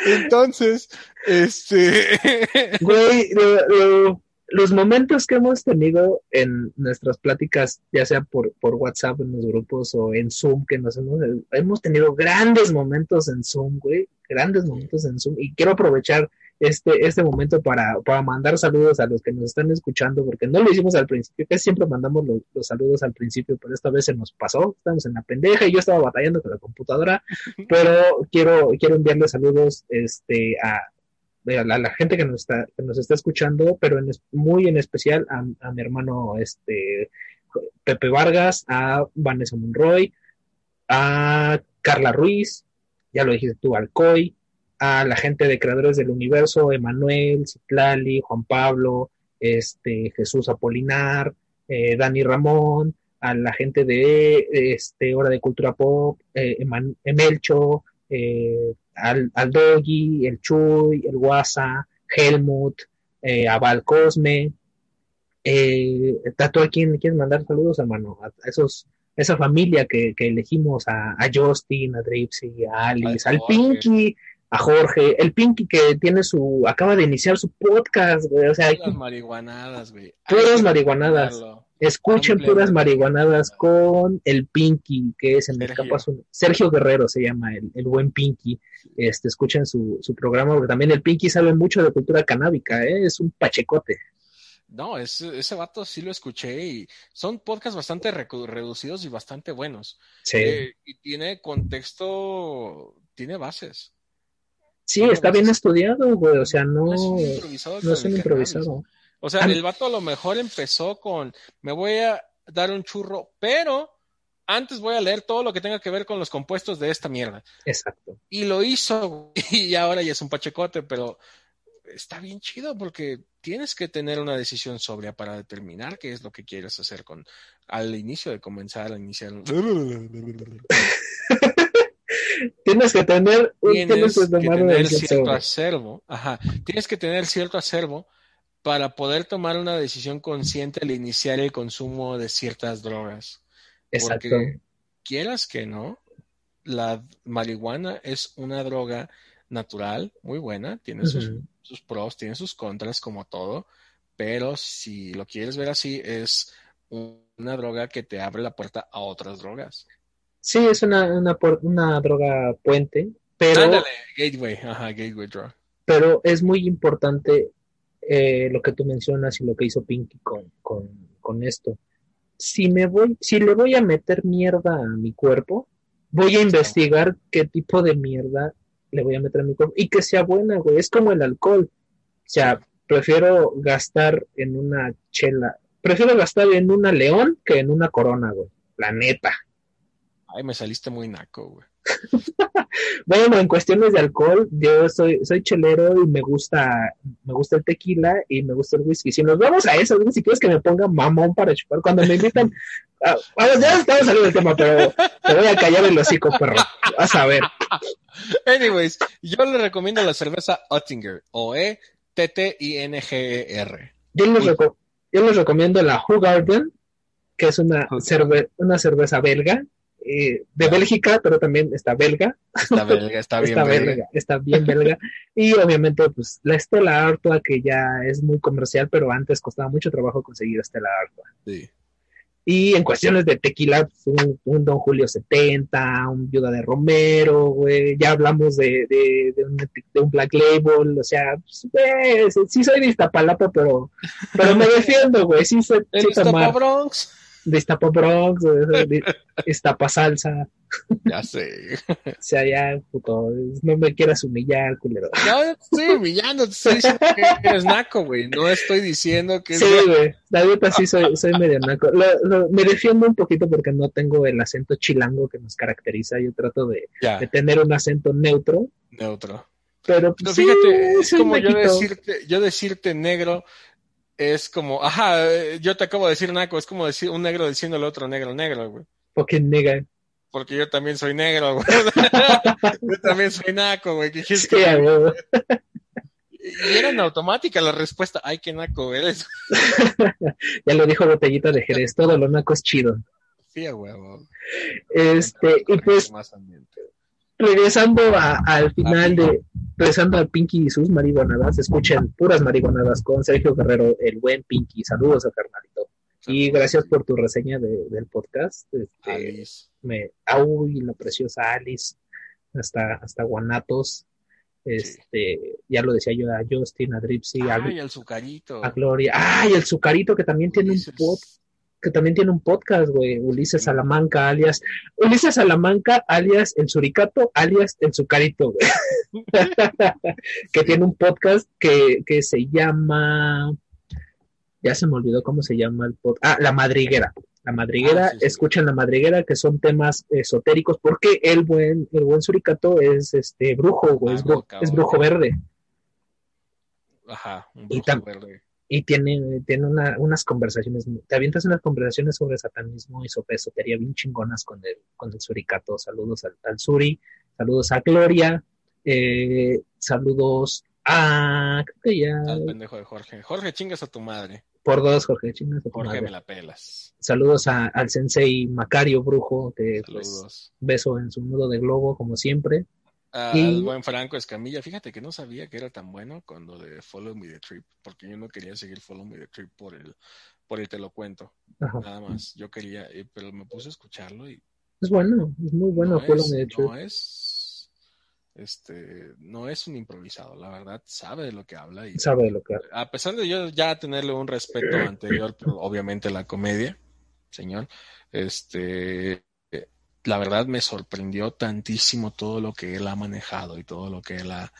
[SPEAKER 3] entonces, este.
[SPEAKER 2] Güey, lo- lo- los momentos que hemos tenido en nuestras pláticas, ya sea por, por WhatsApp en los grupos o en Zoom, que nos hemos, hemos tenido grandes momentos en Zoom, güey, grandes momentos en Zoom. Y quiero aprovechar este, este momento para, para mandar saludos a los que nos están escuchando, porque no lo hicimos al principio, que siempre mandamos los, los saludos al principio, pero esta vez se nos pasó, estamos en la pendeja y yo estaba batallando con la computadora, pero quiero, quiero enviarle saludos este, a, a la, a la gente que nos está, que nos está escuchando, pero en muy en especial a, a mi hermano este, Pepe Vargas, a Vanessa Monroy, a Carla Ruiz, ya lo dijiste tú, Alcoy, a la gente de Creadores del Universo, Emanuel, Citlali, Juan Pablo, este, Jesús Apolinar, eh, Dani Ramón, a la gente de este, Hora de Cultura Pop, eh, Eman- Emelcho, eh, al, al Doggy, el Chuy, el Guasa, Helmut, eh, a Val Cosme. Eh, ¿a tú a quién quieres mandar saludos, hermano? A, esos, esa familia que, que elegimos, a, a Justin, a Dripsy, a Alice,
[SPEAKER 3] Al.
[SPEAKER 2] Pinky, a Jorge, el Pinky que tiene su, acaba de iniciar su podcast, güey, o sea,
[SPEAKER 3] Las marihuanadas, güey.
[SPEAKER 2] Puras marihuanadas. Escuchen puras marihuanadas con el Pinky, que es en el
[SPEAKER 3] Sergio.
[SPEAKER 2] campo azul. Sergio Guerrero se llama el, el buen Pinky. Este, escuchen su, su programa, porque también el Pinky sabe mucho de cultura canábica, ¿eh? es un pachecote.
[SPEAKER 3] No, ese, ese vato sí lo escuché y son podcasts bastante reducidos y bastante buenos.
[SPEAKER 2] Sí,
[SPEAKER 3] Eh, y tiene contexto, tiene bases.
[SPEAKER 2] Sí,
[SPEAKER 3] ¿Cómo
[SPEAKER 2] está bien estudiado, güey. O sea, no,
[SPEAKER 3] No es un improvisado.
[SPEAKER 2] no
[SPEAKER 3] con
[SPEAKER 2] es un
[SPEAKER 3] el
[SPEAKER 2] improvisado.
[SPEAKER 3] cannabis. O sea, el vato a lo mejor empezó con, me voy a dar un churro, pero antes voy a leer todo lo que tenga que ver con los compuestos de esta mierda.
[SPEAKER 2] Exacto.
[SPEAKER 3] Y lo hizo, güey, y ahora ya es un pachecote, pero está bien chido porque tienes que tener una decisión sobria para determinar qué es lo que quieres hacer con al inicio de comenzar a iniciar.
[SPEAKER 2] Tienes que tener, un-
[SPEAKER 3] Tienes
[SPEAKER 2] que
[SPEAKER 3] tener cierto acervo, ajá, tienes que tener cierto acervo para poder tomar una decisión consciente al iniciar el consumo de ciertas drogas.
[SPEAKER 2] Exacto.
[SPEAKER 3] Porque quieras que no, la marihuana es una droga natural, muy buena, tiene sus, pros, tiene sus contras, como todo, pero si lo quieres ver así, es un- una droga que te abre la puerta a otras drogas.
[SPEAKER 2] Sí, es una, una, una droga puente, pero,
[SPEAKER 3] Ándale, gateway, ajá, gateway drug.
[SPEAKER 2] pero es muy importante eh, lo que tú mencionas y lo que hizo Pinky con, con, con esto. Si me voy, si le voy a meter mierda a mi cuerpo, voy a investigar qué tipo de mierda le voy a meter a mi cuerpo y que sea buena, güey. Es como el alcohol. O sea, prefiero gastar en una chela, prefiero gastar en una león que en una corona, güey. La neta.
[SPEAKER 3] Ay, me saliste muy naco, güey.
[SPEAKER 2] Bueno, en cuestiones de alcohol, yo soy, soy chelero y me gusta, me gusta el tequila y me gusta el whisky. Si nos vamos a eso, si quieres que me ponga mamón para chupar, cuando me invitan, ah, vamos, ya estamos saliendo del tema, pero te voy a callar el hocico, perro. Vas a ver.
[SPEAKER 3] Anyways, yo le recomiendo la cerveza Oettinger, o E T T I N G E R.
[SPEAKER 2] Yo les,
[SPEAKER 3] Uy.
[SPEAKER 2] reco- yo les recomiendo la Hugarden, que es una, cerve- una cerveza belga, eh, de Bélgica, pero también está belga.
[SPEAKER 3] Está belga, está bien
[SPEAKER 2] está
[SPEAKER 3] belga.
[SPEAKER 2] belga, está bien belga. Y obviamente, pues, la Estela Artois, que ya es muy comercial, pero antes costaba mucho trabajo conseguir Estela Artois.
[SPEAKER 3] Sí.
[SPEAKER 2] Y en cuestiones de tequila, pues, un, un Don Julio 70, un Viuda de Romero, güey, ya hablamos de, de, de un, de un Black Label, o sea, pues, güey, sí- soy de Iztapalapa, pero, pero me defiendo, güey, sí
[SPEAKER 3] El
[SPEAKER 2] sí
[SPEAKER 3] Bronx.
[SPEAKER 2] De Iztapa Bronx, de, de Iztapa Salsa,
[SPEAKER 3] Ya sé.
[SPEAKER 2] o sea, ya, puto, no me quieras humillar, culero.
[SPEAKER 3] No, no te estoy humillando, te estoy diciendo que eres naco, güey. No estoy diciendo que
[SPEAKER 2] Sí, güey, la neta sí soy, soy medio naco. Lo- lo- me defiendo un poquito porque no tengo el acento chilango que nos caracteriza. Yo trato de, tener un acento neutro,
[SPEAKER 3] neutro.
[SPEAKER 2] pero,
[SPEAKER 3] Pero
[SPEAKER 2] sí,
[SPEAKER 3] fíjate, es como yo decirte, yo decirte negro, es como, ajá, eh, yo te acabo de decir naco, es como decir un negro diciendo al otro negro negro, güey.
[SPEAKER 2] Fucking nigga.
[SPEAKER 3] Porque yo también soy negro, güey. yo también soy naco, güey. ¿Qué
[SPEAKER 2] Sí, huevo.
[SPEAKER 3] Y era en automática la respuesta, ay, qué naco eres.
[SPEAKER 2] Ya lo dijo Botellita de Jerez, todo lo naco es chido.
[SPEAKER 3] Sí, a huevo.
[SPEAKER 2] Este, y pues
[SPEAKER 3] Más ambiente.
[SPEAKER 2] Regresando a- al final de, regresando al Pinky y sus marihuanadas, escuchen puras marihuanadas con Sergio Guerrero, el buen Pinky. Saludos a carnalito. Y gracias por tu reseña de- del podcast. Este,
[SPEAKER 3] Alice.
[SPEAKER 2] me, ah, uy, la preciosa Alice, hasta, hasta Guanatos, este, ya lo decía yo a Justin, a Dripsy, a,
[SPEAKER 3] Ay, el
[SPEAKER 2] a Gloria, ay, el Zucarito que también tiene un
[SPEAKER 3] Ulises.
[SPEAKER 2] Que también tiene un podcast, güey, Ulises Salamanca, alias, Ulises Salamanca, alias el Suricato, alias el Zucarito, güey, que tiene un podcast que, que se llama, ya se me olvidó cómo se llama el podcast, ah, La Madriguera, La Madriguera,
[SPEAKER 3] Ah, sí, sí.
[SPEAKER 2] escuchen La Madriguera, que son temas esotéricos, porque el buen, el buen Suricato es este brujo, güey, es, brujo verde.
[SPEAKER 3] Ajá, un
[SPEAKER 2] Y
[SPEAKER 3] brujo verde.
[SPEAKER 2] Y tiene, tiene una- unas conversaciones, te avientas unas conversaciones sobre satanismo y sobre esotería bien chingonas con el, con el suricato. Saludos al, al Suri, saludos a Gloria, eh, saludos a, creo que ya,
[SPEAKER 3] Al pendejo de Jorge. Jorge, chingas a tu madre.
[SPEAKER 2] por dos, Jorge, chingas a tu
[SPEAKER 3] Jorge,
[SPEAKER 2] madre.
[SPEAKER 3] me la pelas.
[SPEAKER 2] Saludos a- al sensei Macario Brujo, que pues,
[SPEAKER 3] Saludos.
[SPEAKER 2] beso en su nudo de globo, como siempre.
[SPEAKER 3] Al buen Franco Escamilla. Fíjate que no sabía que era tan bueno cuando de Follow Me the Trip, porque yo no quería seguir Follow Me the Trip por el, por el te lo cuento.
[SPEAKER 2] Ajá.
[SPEAKER 3] Nada más. Yo quería, eh, pero me puse a escucharlo y
[SPEAKER 2] Es bueno, es muy bueno.
[SPEAKER 3] no,
[SPEAKER 2] Follow
[SPEAKER 3] es,
[SPEAKER 2] Me the Truth.
[SPEAKER 3] no es, este, no es un improvisado. La verdad, sabe de lo que habla y
[SPEAKER 2] Sabe de lo que
[SPEAKER 3] a pesar de yo ya tenerle un respeto anterior, por, obviamente la comedia, señor, este, la verdad me sorprendió tantísimo todo lo que él ha manejado y todo lo que él ha,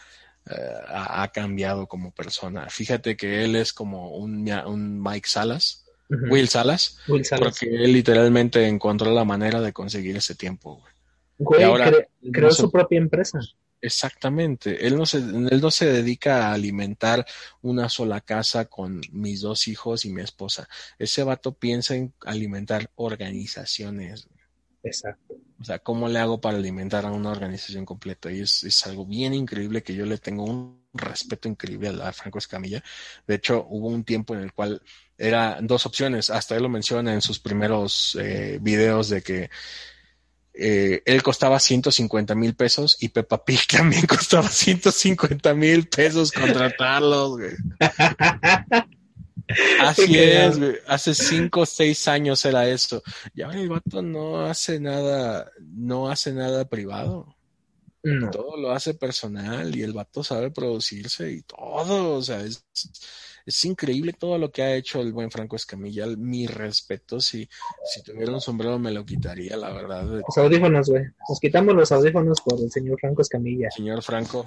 [SPEAKER 3] eh, ha, ha cambiado como persona. Fíjate que él es como un, un Mike Salas. Will Salas,
[SPEAKER 2] Will Salas.
[SPEAKER 3] porque él literalmente encontró la manera de conseguir ese tiempo. güey.
[SPEAKER 2] Güey,
[SPEAKER 3] y ahora-
[SPEAKER 2] cre- creó
[SPEAKER 3] no
[SPEAKER 2] su propia empresa.
[SPEAKER 3] Exactamente. Él no se, él no se dedica a alimentar una sola casa con mis dos hijos y mi esposa. Ese vato piensa en alimentar organizaciones.
[SPEAKER 2] Exacto.
[SPEAKER 3] O sea, ¿cómo le hago para alimentar a una organización completa? Y es, es algo bien increíble que yo le tengo un respeto increíble a, Franco Escamilla. De hecho, hubo un tiempo en el cual eran dos opciones. Hasta él lo menciona en sus primeros eh, videos de que eh, él costaba 150 mil pesos y Peppa Pig también costaba 150 mil pesos contratarlos, güey. Así es, güey. Hace cinco o seis años era eso. Y ahora el vato no hace nada, no hace nada privado.
[SPEAKER 2] No.
[SPEAKER 3] Todo lo hace personal y el vato sabe producirse y todo. O sea, es, es increíble todo lo que ha hecho el buen Franco Escamilla. Mi respeto, si, si tuviera un sombrero me lo quitaría, la verdad.
[SPEAKER 2] Los audífonos, güey. Nos quitamos los audífonos por el señor Franco Escamilla.
[SPEAKER 3] Señor Franco,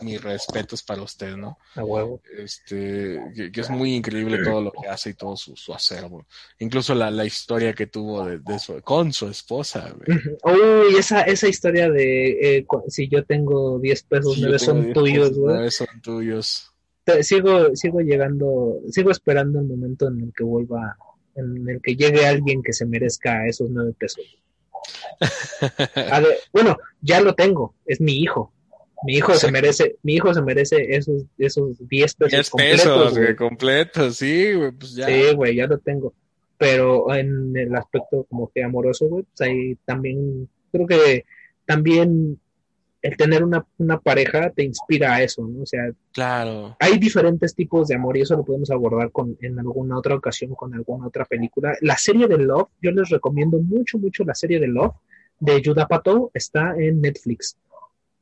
[SPEAKER 3] mis respetos para usted, ¿no?
[SPEAKER 2] A huevo.
[SPEAKER 3] Este, que, que es muy increíble todo lo que hace y todo su, su acervo. Incluso la, la historia que tuvo de, de su- con su esposa, güey.
[SPEAKER 2] Uy, esa, esa historia de eh, si yo tengo 10 pesos,
[SPEAKER 3] Sí, yo
[SPEAKER 2] 9
[SPEAKER 3] tengo
[SPEAKER 2] son tuyos,
[SPEAKER 3] pesos,
[SPEAKER 2] güey.
[SPEAKER 3] nueve son tuyos.
[SPEAKER 2] Sigo, sigo llegando, sigo esperando el momento en el que vuelva, en el que llegue alguien que se merezca esos 9 pesos. A ver, bueno, ya lo tengo, es mi hijo. Mi hijo se merece, mi hijo se merece esos, esos 10 pesos
[SPEAKER 3] 10
[SPEAKER 2] completos,
[SPEAKER 3] pesos,
[SPEAKER 2] güey.
[SPEAKER 3] güey, completos, sí, güey, pues ya.
[SPEAKER 2] Sí, güey, ya lo tengo. Pero en el aspecto como que amoroso, güey, pues ahí también, creo que también el tener una, una pareja te inspira a eso, ¿no? O sea,
[SPEAKER 3] Claro.
[SPEAKER 2] hay diferentes tipos de amor y eso lo podemos abordar con, en alguna otra ocasión con alguna otra película. La serie de Love, yo les recomiendo mucho, mucho la serie de Love de Judah Pato, está en Netflix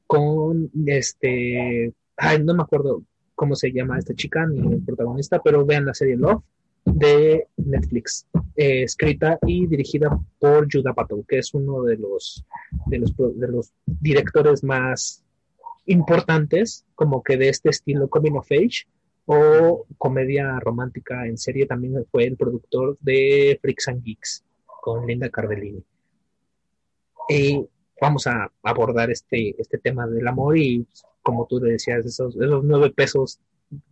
[SPEAKER 2] con este, ay, no me acuerdo cómo se llama esta chica ni el protagonista, pero vean la serie Love de Netflix, eh, escrita y dirigida por Judah Pato, que es uno de los, de los, de los directores más importantes, como que de este estilo Coming of Age o comedia romántica en serie. También fue el productor de Freaks and Geeks con Linda Cardellini. Vamos a abordar este, este tema del amor y como tú decías, esos, esos nueve pesos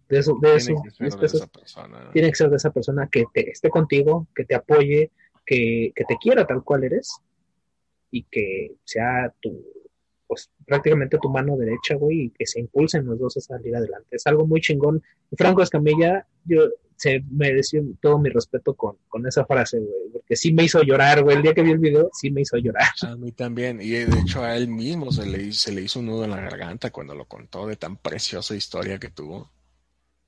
[SPEAKER 2] de esos, de esos
[SPEAKER 3] Tiene que ser de esa persona.
[SPEAKER 2] tiene que ser de esa persona que te, esté contigo, que te apoye, que, que te quiera tal cual eres y que sea tu, pues prácticamente tu mano derecha, güey, y que se impulsen los dos a salir adelante. Es algo muy chingón. Franco Escamilla, yo se mereció todo mi respeto con, con esa frase, güey, porque sí me hizo llorar, güey. El día que vi el video, sí me hizo llorar.
[SPEAKER 3] A mí también. Y de hecho a él mismo se le, se le hizo un nudo en la garganta cuando lo contó de tan preciosa historia que tuvo.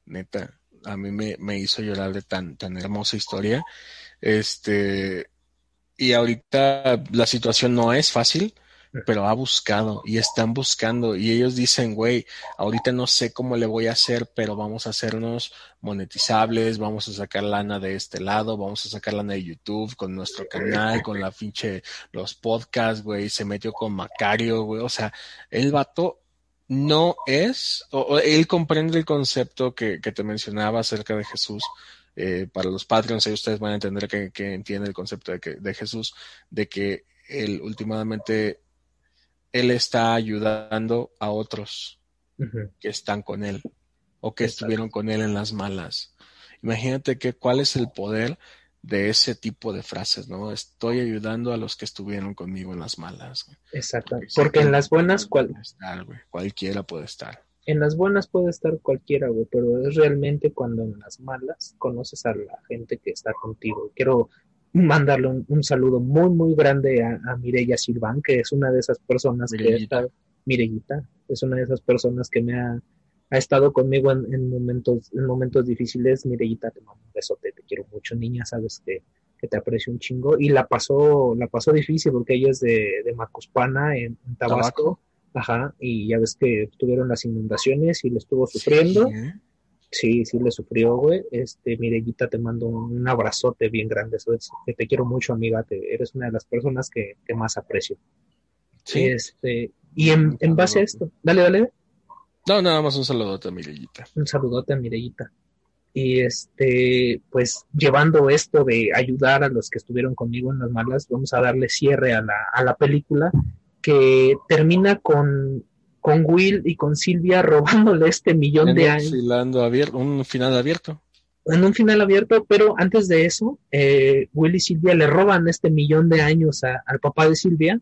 [SPEAKER 3] Neta, a mí me, me hizo llorar de tan, tan hermosa historia. Este, y ahorita la situación no es fácil, pero ha buscado y están buscando y ellos dicen, güey, ahorita no sé cómo le voy a hacer, pero vamos a hacernos monetizables, vamos a sacar lana de este lado, vamos a sacar lana de YouTube con nuestro canal, con la pinche, los podcasts, güey, se metió con Macario, güey, o sea, el vato no es, o, o él comprende el concepto que, que te mencionaba acerca de Jesús. Eh, para los Patreons, ahí ustedes van a entender que, que entiende el concepto de, que, de Jesús, de que él últimamente él está ayudando a otros que están con él o que
[SPEAKER 2] Exacto.
[SPEAKER 3] estuvieron con él en las malas. Imagínate que cuál es el poder de ese tipo de frases, ¿no? Estoy ayudando a los que estuvieron conmigo en las malas. güey.
[SPEAKER 2] Exacto.
[SPEAKER 3] sí,
[SPEAKER 2] Porque en las buenas, cual,
[SPEAKER 3] puede estar, güey. Cualquiera puede estar.
[SPEAKER 2] en las buenas puede estar cualquiera, güey, pero es realmente cuando en las malas conoces a la gente que está contigo. Quiero mandarle un, un saludo muy, muy grande a, a Mireya Silván, que es una de esas personas que ha
[SPEAKER 3] Mirellita.
[SPEAKER 2] es una de esas personas que me ha, ha estado conmigo en, en momentos, en momentos difíciles. Mirellita, te mando un besote, te quiero mucho, niña, sabes que, que te aprecio un chingo. Y la pasó, la pasó difícil porque ella es de, de Macuspana, en, en Tabasco.
[SPEAKER 3] Tabaco.
[SPEAKER 2] Ajá, y ya ves que tuvieron las inundaciones y lo estuvo sufriendo.
[SPEAKER 3] Sí, ¿eh?
[SPEAKER 2] Sí, sí le sufrió, güey. Este, Mireguita, te mando un abrazote bien grande. Sabes que te quiero mucho, amiga. Te, eres una de las personas que, que más aprecio.
[SPEAKER 3] Sí.
[SPEAKER 2] Este, y en, en base a esto, dale, dale,
[SPEAKER 3] No, nada más un saludote a Mirellita.
[SPEAKER 2] un saludote a Mireguita. Y este, pues llevando esto de ayudar a los que estuvieron conmigo en las malas, vamos a darle cierre a la, a la película que termina con, con Will y con Silvia robándole este millón
[SPEAKER 3] En
[SPEAKER 2] de años.
[SPEAKER 3] un final abierto.
[SPEAKER 2] en un final abierto, pero antes de eso, eh, Will y Silvia le roban este millón de años a- al papá de Silvia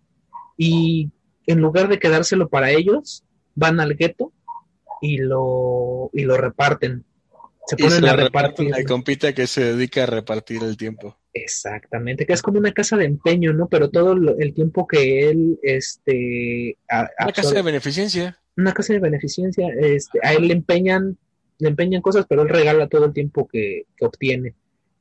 [SPEAKER 2] y en lugar de quedárselo para ellos, van al gueto y lo, y lo reparten. Se
[SPEAKER 3] Y se
[SPEAKER 2] ponen a repartir.
[SPEAKER 3] reparten compita que se dedica a repartir el tiempo.
[SPEAKER 2] Exactamente, que es como una casa de empeño, ¿no? Pero todo lo- el tiempo que él, este, a-
[SPEAKER 3] Una casa de beneficencia.
[SPEAKER 2] una casa de beneficencia, este, a él le empeñan, le empeñan cosas, pero él regala todo el tiempo que, que obtiene.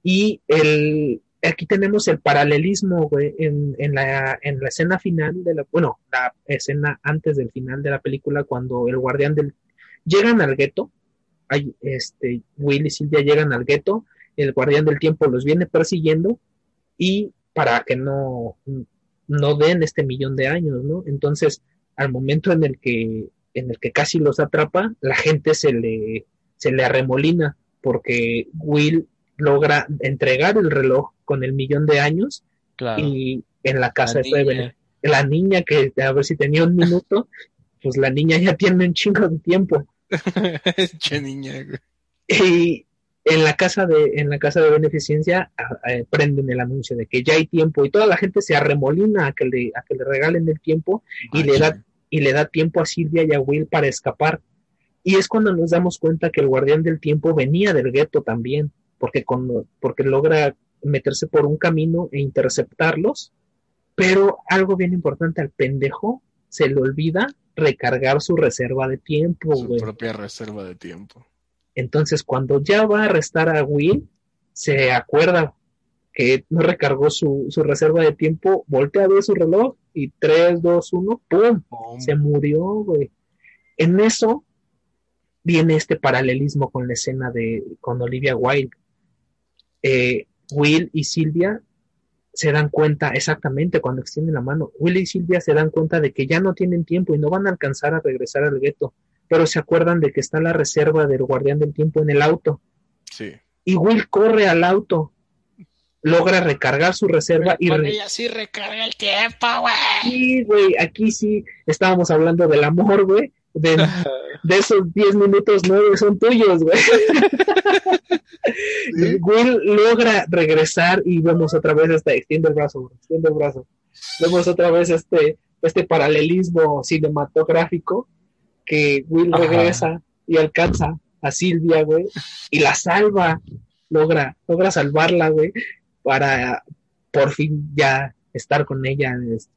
[SPEAKER 2] Y el, aquí tenemos el paralelismo, güey, en, en la, en la escena final de la, bueno, la escena antes del final de la película, cuando el guardián del, llegan al gueto, hay, este, Will y Silvia llegan al gueto, el guardián del tiempo los viene persiguiendo y para que no, no den este millón de años, ¿no? Entonces, al momento en el que en el que casi los atrapa, la gente se le se le arremolina porque Will logra entregar el reloj con el millón de años
[SPEAKER 3] Claro.
[SPEAKER 2] y en la casa
[SPEAKER 3] La
[SPEAKER 2] de la niña que a ver si tenía un minuto, pues la niña ya tiene un chingo de tiempo
[SPEAKER 3] che niña, güey.
[SPEAKER 2] y en la casa de en la casa de beneficencia a- prenden el anuncio de que ya hay tiempo y toda la gente se arremolina a que le a que le regalen el tiempo y le da y le da tiempo a Silvia y a Will para escapar. Y es cuando nos damos cuenta que el guardián del tiempo venía del gueto también, porque, con, porque logra meterse por un camino e interceptarlos. Pero algo bien importante, al pendejo se le olvida recargar su reserva de tiempo,
[SPEAKER 3] Su
[SPEAKER 2] güey.
[SPEAKER 3] propia reserva de tiempo.
[SPEAKER 2] Entonces, cuando ya va a arrestar a Will, se acuerda que no recargó su, su reserva de tiempo, voltea a ver su reloj y 3, 2, 1, ¡pum! se murió, güey. En eso viene este paralelismo con la escena de con Olivia Wilde. Eh, Will y Silvia se dan cuenta exactamente cuando extienden la mano. Will y Silvia se dan cuenta de que ya no tienen tiempo y no van a alcanzar a regresar al gueto, pero se acuerdan de que está la reserva del guardián del tiempo en el auto.
[SPEAKER 3] Sí.
[SPEAKER 2] Y Will corre al auto, logra recargar su reserva y re-
[SPEAKER 3] ella sí recarga el tiempo, güey.
[SPEAKER 2] Sí, güey, aquí sí estábamos hablando del amor, güey. De, de esos 10 minutos, 9 son tuyos, güey. Will logra regresar y vemos otra vez este, extiende el brazo, güey, extiende el brazo. Vemos otra vez este, este paralelismo cinematográfico que Will
[SPEAKER 3] Ajá.
[SPEAKER 2] regresa y alcanza a Silvia, güey, y la salva, logra, logra salvarla, güey, para por fin ya estar con ella.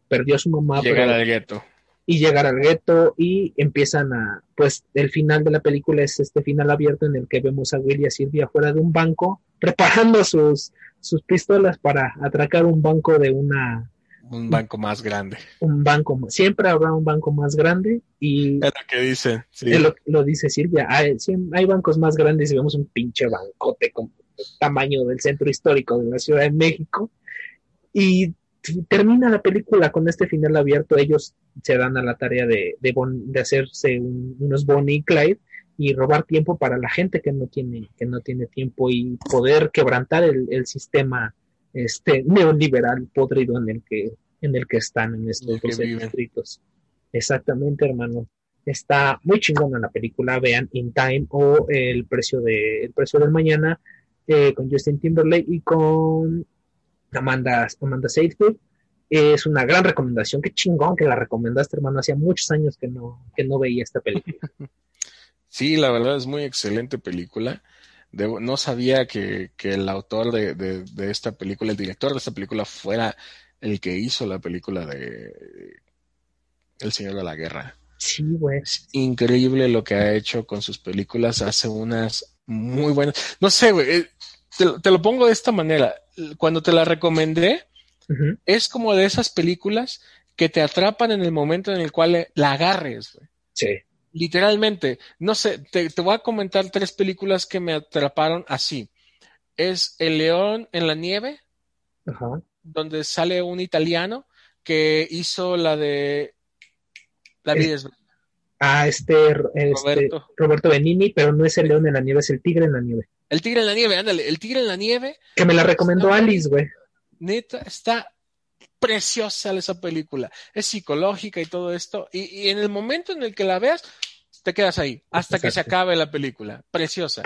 [SPEAKER 2] Perdió a su mamá,
[SPEAKER 3] Llegar
[SPEAKER 2] pero-
[SPEAKER 3] al gueto.
[SPEAKER 2] y llegar al gueto y empiezan a, pues el final de la película es este final abierto en el que vemos a Will y a Silvia fuera de un banco preparando sus, sus pistolas para atracar un banco de una,
[SPEAKER 3] Un banco más grande.
[SPEAKER 2] un banco, siempre habrá un banco más grande y
[SPEAKER 3] Es lo que. Sí.
[SPEAKER 2] es lo, lo dice Silvia, hay, hay bancos más grandes y vemos un pinche bancote con el tamaño del centro histórico de la Ciudad de México. Y termina la película con este final abierto. Ellos se dan a la tarea de, de, bon- de hacerse un- unos Bonnie y Clyde y robar tiempo para la gente que no tiene, que no tiene tiempo y poder quebrantar el, el sistema este neoliberal podrido en el que, en el que están en estos
[SPEAKER 3] En el que
[SPEAKER 2] 12
[SPEAKER 3] viven.
[SPEAKER 2] distritos. Exactamente, hermano. Está muy chingona la película, vean In Time o El precio de El precio del mañana eh, con Justin Timberlake y con Amanda Amanda Seyfried. Es una gran recomendación. Qué chingón que la recomendaste, hermano. Hacía muchos años que no que no veía esta película.
[SPEAKER 3] Sí, la verdad es muy excelente película. No sabía que, que el autor de, de- de esta película, el director de esta película, fuera el que hizo la película de El Señor de la Guerra.
[SPEAKER 2] Sí, güey.
[SPEAKER 3] Es increíble lo que ha hecho con sus películas. Hace unas muy buenas. No sé, güey. eh, Te, lo- te lo pongo de esta manera. Cuando te la recomendé, es como de esas películas que te atrapan en el momento en el cual la agarres, güey.
[SPEAKER 2] Sí.
[SPEAKER 3] Literalmente, no sé, te, te voy a comentar tres películas que me atraparon así. Es El León en la Nieve,
[SPEAKER 2] Ajá.
[SPEAKER 3] donde sale un italiano que hizo la de La vida es
[SPEAKER 2] Ah, este, este
[SPEAKER 3] Roberto.
[SPEAKER 2] Roberto. Benini, pero no es el león en la nieve, es el tigre en la nieve.
[SPEAKER 3] El tigre en la nieve, ándale, el tigre en la nieve,
[SPEAKER 2] Que me la recomendó
[SPEAKER 3] Está-
[SPEAKER 2] Alice, güey.
[SPEAKER 3] neta, está preciosa esa película. Es psicológica y todo esto. Y, y en el momento en el que la veas, te quedas ahí, hasta que se acabe la película. Preciosa.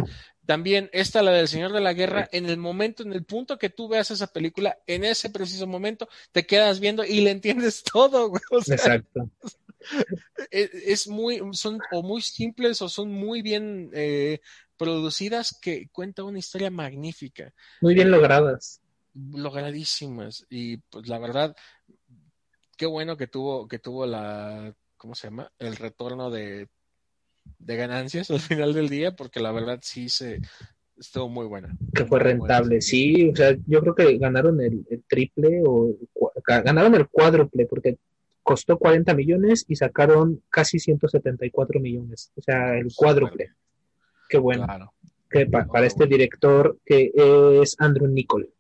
[SPEAKER 3] También esta, la del Señor de la Guerra, en el momento, en el punto que tú veas esa película, en ese preciso momento, te quedas viendo y le entiendes todo, güey. O sea,
[SPEAKER 2] Exacto.
[SPEAKER 3] es, es muy, son o muy simples o son muy bien eh, producidas que cuenta una historia magnífica,
[SPEAKER 2] Muy bien logradas.
[SPEAKER 3] logradísimas y pues la verdad, qué bueno que tuvo, que tuvo la, ¿cómo se llama? El retorno de, de ganancias al final del día, porque la verdad sí se estuvo muy buena.
[SPEAKER 2] Que fue rentable.
[SPEAKER 3] buena.
[SPEAKER 2] Sí, o sea, yo creo que ganaron el, el triple o ganaron el cuádruple porque costó 40 millones y sacaron casi 174 millones. O sea, el cuádruple. Qué bueno.
[SPEAKER 3] Claro.
[SPEAKER 2] Que pa- para este director que es Andrew Nichol.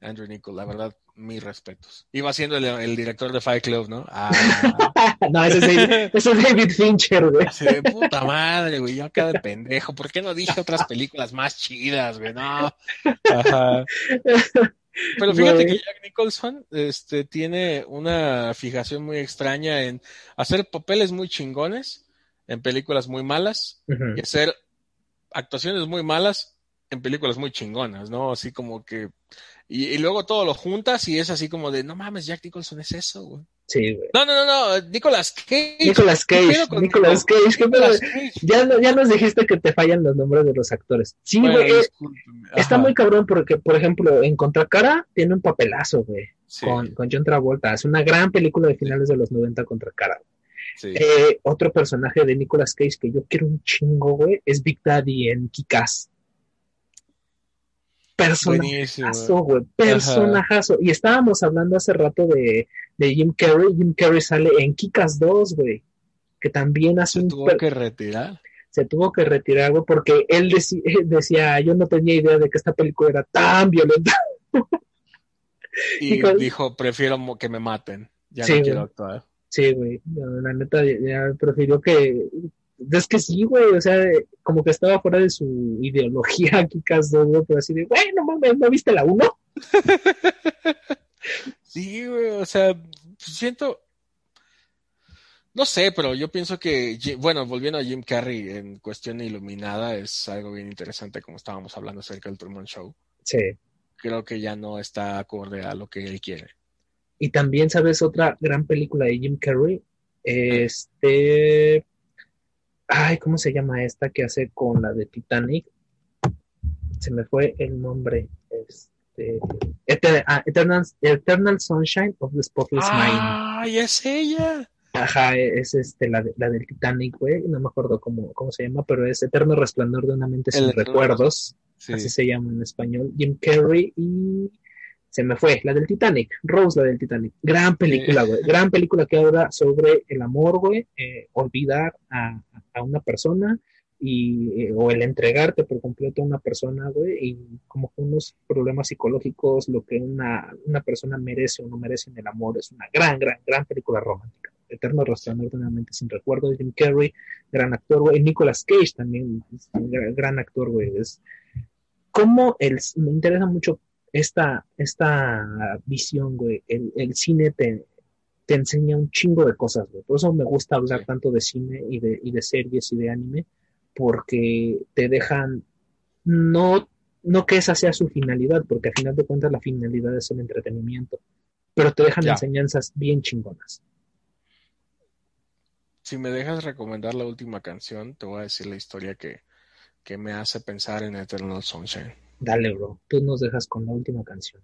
[SPEAKER 3] Andrew Nichol, la verdad, mis respetos. Iba siendo el, el director de Fight Club, ¿no? Ah,
[SPEAKER 2] no, ese es, ese es David Fincher, güey.
[SPEAKER 3] De puta madre, güey, yo acá de pendejo. ¿Por qué no dije otras películas más chidas, güey? No. Ajá. Pero fíjate
[SPEAKER 2] Güey.
[SPEAKER 3] que Jack Nicholson este, tiene una fijación muy extraña en hacer papeles muy chingones en películas muy malas y hacer actuaciones muy malas en películas muy chingonas, ¿no? Así como que... Y, y luego todo lo juntas y es así como de, no mames, Jack Nicholson es eso, güey.
[SPEAKER 2] Sí, güey.
[SPEAKER 3] No, no, no, no, Nicolas Cage.
[SPEAKER 2] Nicolas
[SPEAKER 3] ¿Qué
[SPEAKER 2] Cage,
[SPEAKER 3] con-
[SPEAKER 2] Nicolas Cage, ¿qué pedo?
[SPEAKER 3] Nicolas Cage.
[SPEAKER 2] Ya, no- ya nos dijiste que te fallan los nombres de los actores. Sí,
[SPEAKER 3] Bueno,
[SPEAKER 2] güey, eh, está muy cabrón porque, por ejemplo, en Contracara tiene un papelazo, güey,
[SPEAKER 3] sí,
[SPEAKER 2] con, con John Travolta. Es una gran película de finales de los 90 Contracara.
[SPEAKER 3] sí.
[SPEAKER 2] Eh, otro personaje de Nicolas Cage que yo quiero un chingo, güey, es Big Daddy en Kikas. Personajazo, güey, personajazo. Y estábamos hablando hace rato de, de Jim Carrey. Jim Carrey sale en Kikas 2, güey, que también hace
[SPEAKER 3] Se
[SPEAKER 2] un
[SPEAKER 3] tuvo que retirar.
[SPEAKER 2] se tuvo que retirar, güey, porque él deci- decía, yo no tenía idea de que esta película era tan violenta.
[SPEAKER 3] Y
[SPEAKER 2] Y con-
[SPEAKER 3] dijo, prefiero que me maten. Ya
[SPEAKER 2] Sí,
[SPEAKER 3] no quiero actuar.
[SPEAKER 2] Sí, güey, la neta, ya prefirió que... Es que sí, güey, o sea, como que estaba fuera de su ideología, Kikas 2, güey, pero así de, güey, no mames, ¿no viste la 1?
[SPEAKER 3] Sí, güey, o sea, siento... No sé, pero yo pienso que, bueno, volviendo a Jim Carrey en cuestión iluminada, es algo bien interesante, como estábamos hablando acerca del Truman Show.
[SPEAKER 2] Sí.
[SPEAKER 3] Creo que ya no está acorde a lo que él quiere.
[SPEAKER 2] Y también, ¿sabes? Otra gran película de Jim Carrey. Este. Ay, ¿cómo se llama esta que hace con la de Titanic? Se me fue el nombre. Este. Eter- ah, Eternal, Eternal Sunshine of the Spotless Mind.
[SPEAKER 3] ¡Ay, es ella!
[SPEAKER 2] Ajá, es este, la, de- la del Titanic, güey. No me acuerdo cómo, cómo se llama, pero es Eterno Resplandor de una mente sin recuerdos.
[SPEAKER 3] Sí.
[SPEAKER 2] Así se llama en español. Jim Carrey y se me fue, la del Titanic, Rose, la del Titanic. Gran película, güey. Gran película que habla sobre el amor, güey, eh, olvidar a, a una persona y eh, o el entregarte por completo a una persona, güey, y como que unos problemas psicológicos, lo que una, una persona merece o no merece en el amor, es una gran, gran, gran película romántica. Eterno Resplandor de una mente sin recuerdos, Jim Carrey, gran actor, güey. Nicolas Cage también, es un gran, gran actor, güey. Es, cómo el, me interesa mucho esta, esta visión, güey. El, el cine te, te enseña un chingo de cosas, güey. Por eso me gusta hablar tanto de cine y de, y de series y de anime, porque te dejan, no, no que esa sea su finalidad, porque al final de cuentas la finalidad es el entretenimiento, pero te dejan
[SPEAKER 3] Ya.
[SPEAKER 2] enseñanzas bien chingonas.
[SPEAKER 3] Si me dejas recomendar la última canción, te voy a decir la historia que, que me hace pensar en Eternal Sunshine.
[SPEAKER 2] Dale, bro. Tú nos dejas con la última canción.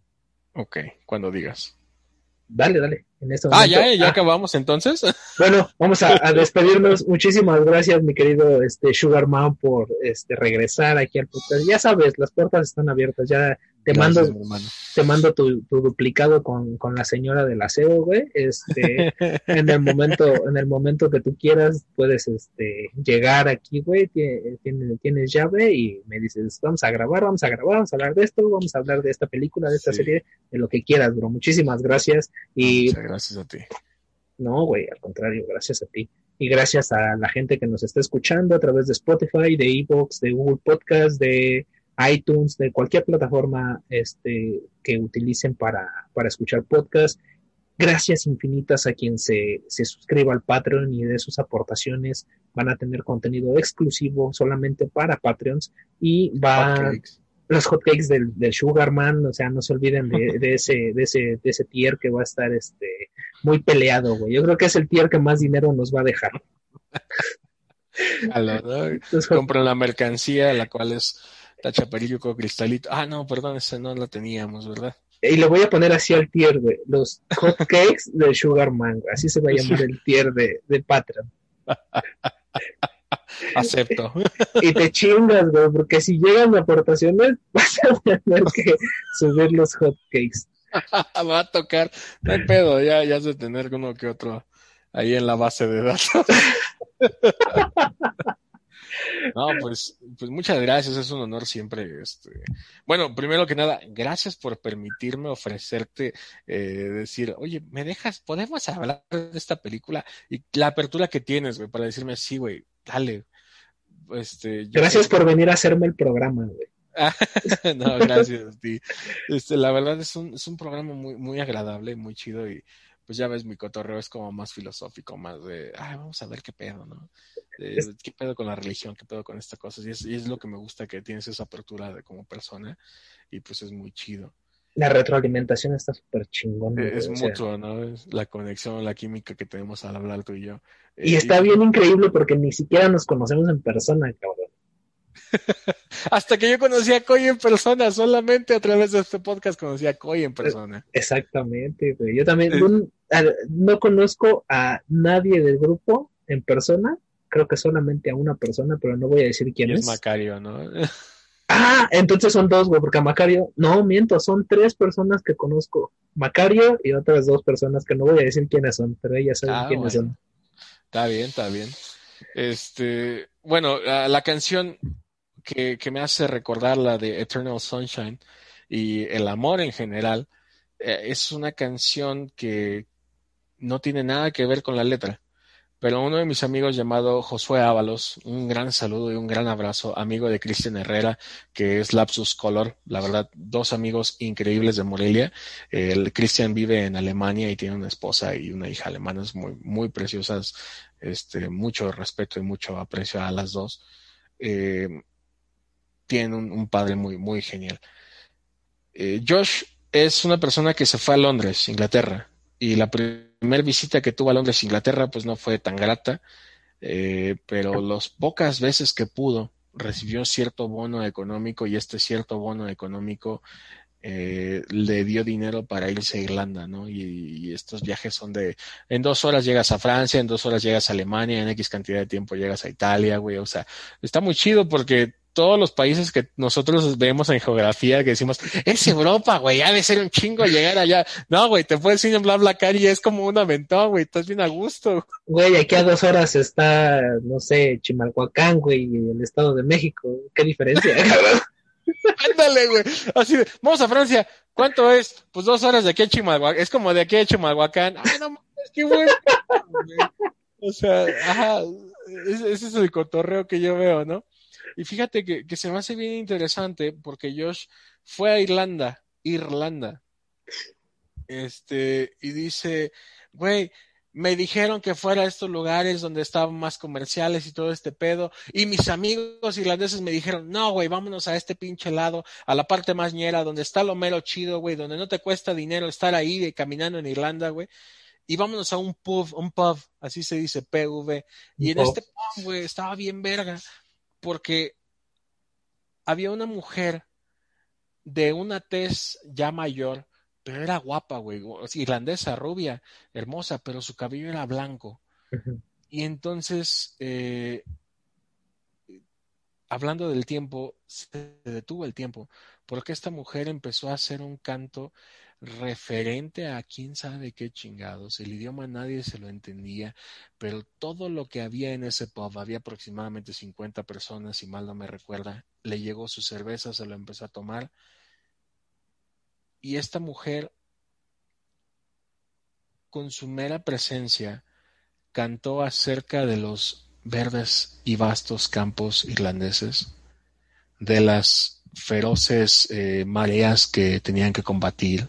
[SPEAKER 3] Ok, cuando digas.
[SPEAKER 2] Dale, dale. En este
[SPEAKER 3] Ah,
[SPEAKER 2] momento.
[SPEAKER 3] ya, ya
[SPEAKER 2] Ah,
[SPEAKER 3] acabamos entonces.
[SPEAKER 2] Bueno, vamos a, a despedirnos. Muchísimas gracias, mi querido este Sugar Man, por este regresar aquí al podcast. Ya sabes, las puertas están abiertas. Ya te
[SPEAKER 3] Gracias,
[SPEAKER 2] mando, te mando tu, tu duplicado con, con la señora del aseo, güey. Este, en el momento, en el momento que tú quieras, puedes este llegar aquí, güey. Tie- Tienes, tienes llave y me dices, vamos a grabar, vamos a grabar, vamos a hablar de esto, vamos a hablar de esta película, de esta
[SPEAKER 3] Sí.
[SPEAKER 2] serie, de lo que quieras, bro. Muchísimas gracias. Y
[SPEAKER 3] gracias a ti.
[SPEAKER 2] no, güey, al contrario, gracias a ti. Y gracias a la gente que nos está escuchando a través de Spotify, de Evox, de Google Podcast, de iTunes, de cualquier plataforma este, que utilicen para, para escuchar podcast. Gracias infinitas a quien se, se suscriba al Patreon y de sus aportaciones van a tener contenido exclusivo solamente para Patreons y va
[SPEAKER 3] Hotcakes.
[SPEAKER 2] Los hotcakes del, del Sugarman, o sea, no se olviden de, de ese, de ese, de ese tier que va a estar este muy peleado, güey. Yo creo que es el tier que más dinero nos va a dejar. Los
[SPEAKER 3] Compran la mercancía, la cual es tachaperillo con cristalito. Ah, no, perdón, ese no lo teníamos, ¿verdad?
[SPEAKER 2] y le voy a poner así al tier, güey. Los hotcakes del Sugarman. Así se va a llamar el tier de, de Patreon.
[SPEAKER 3] Acepto.
[SPEAKER 2] Y te chingas, güey, porque si llegan aportaciones, vas a tener que subir los hotcakes.
[SPEAKER 3] Va a tocar. No hay pedo, ya, ya has de tener uno que otro ahí en la base de datos. No, pues, pues muchas gracias, es un honor siempre. Este... Bueno, primero que nada, gracias por permitirme ofrecerte, eh, decir, oye, ¿me dejas? ¿Podemos hablar de esta película? Y la apertura que tienes, güey, para decirme, sí, güey, dale. Este,
[SPEAKER 2] Gracias por venir a hacerme el programa, güey.
[SPEAKER 3] no, gracias a ti. Este, la verdad es un, es un programa muy, muy agradable, muy chido y pues ya ves, mi cotorreo es como más filosófico, más de, ay, vamos a ver qué pedo, ¿no?
[SPEAKER 2] Es-
[SPEAKER 3] ¿Qué pedo con la religión? ¿Qué pedo con esta cosa? Y es, y es lo que me gusta que tienes esa apertura de como persona y pues es muy chido.
[SPEAKER 2] La retroalimentación está súper chingón.
[SPEAKER 3] Eh,
[SPEAKER 2] güey,
[SPEAKER 3] Es mutuo, ¿no? Es la conexión, la química que tenemos al hablar tú y yo.
[SPEAKER 2] Y
[SPEAKER 3] Eh,
[SPEAKER 2] está bien increíble porque ni siquiera nos conocemos en persona, cabrón.
[SPEAKER 3] Hasta que yo conocí a Coy en persona, solamente a través de este podcast conocí a Coy en persona.
[SPEAKER 2] Exactamente, güey. Yo también
[SPEAKER 3] Eh.
[SPEAKER 2] no, conozco a nadie del grupo en persona. Creo que solamente a una persona, pero no voy a decir quién
[SPEAKER 3] Y
[SPEAKER 2] es.
[SPEAKER 3] es Macario, ¿no?
[SPEAKER 2] Ah, entonces son dos, güey, porque a Macario, no, miento, son tres personas que conozco. Macario y otras dos personas que no voy a decir quiénes son, pero ellas saben
[SPEAKER 3] Ah,
[SPEAKER 2] quiénes
[SPEAKER 3] bueno.
[SPEAKER 2] son.
[SPEAKER 3] Está bien, está bien. Este, bueno, la, la canción que, me hace recordar la de Eternal Sunshine y el amor en general, eh, es una canción que no tiene nada que ver con la letra. Pero uno de mis amigos llamado Josué Ábalos, un gran saludo y un gran abrazo, amigo de Cristian Herrera, que es Lapsus Color, la verdad, dos amigos increíbles de Morelia. El Cristian vive en Alemania y tiene una esposa y una hija alemanas muy, muy preciosas, este, mucho respeto y mucho aprecio a las dos. Eh, tienen un, un padre muy, muy genial. Eh, Josh es una persona que se fue a Londres, Inglaterra, y la primera visita que tuvo a Londres, Inglaterra, pues no fue tan grata, eh, pero las pocas veces que pudo, recibió cierto bono económico y este cierto bono económico eh, le dio dinero para irse a Irlanda, ¿no? Y, y, estos viajes son de, en dos horas llegas a Francia, en dos horas llegas a Alemania, en X cantidad de tiempo llegas a Italia, güey, o sea, está muy chido porque todos los países que nosotros vemos en geografía que decimos, es Europa, güey, ha de ser un chingo llegar allá. No, güey, te puedes ir en BlaBlaCar y es como un aventón, güey, estás bien a gusto.
[SPEAKER 2] Güey, aquí a dos horas está, no sé, Chimalhuacán, güey, y el Estado de México. ¿Qué diferencia?
[SPEAKER 3] Ándale, güey. Así de, vamos a Francia. ¿Cuánto es? Pues dos horas de aquí a Chimalhuacán. Es como de aquí a Chimalhuacán. Ay, no mames, qué bueno. o sea, ajá, ese, ese es el cotorreo que yo veo, ¿no? Y fíjate que, que, se me hace bien interesante porque Josh fue a Irlanda, Irlanda. Este, y dice, güey, me dijeron que fuera a estos lugares donde estaban más comerciales y todo este pedo. Y mis amigos irlandeses me dijeron, no, güey, vámonos a este pinche lado, a la parte más ñera, donde está lo mero chido, güey, donde no te cuesta dinero estar ahí de, caminando en Irlanda, güey. Y vámonos a un pub, un pub, así se dice, PV. Y en este pub, güey, estaba bien verga, porque había una mujer de una tez ya mayor pero era guapa, güey, irlandesa, rubia, hermosa, pero su cabello era blanco. Y entonces, eh, hablando del tiempo, se detuvo el tiempo, porque esta mujer empezó a hacer un canto referente a quién sabe qué chingados. El idioma nadie se lo entendía, pero todo lo que había en ese pub, había aproximadamente 50 personas, si mal no me recuerda, le llegó su cerveza, se lo empezó a tomar. Y esta mujer, con su mera presencia, cantó acerca de los verdes y vastos campos irlandeses, de las feroces eh, mareas que tenían que combatir,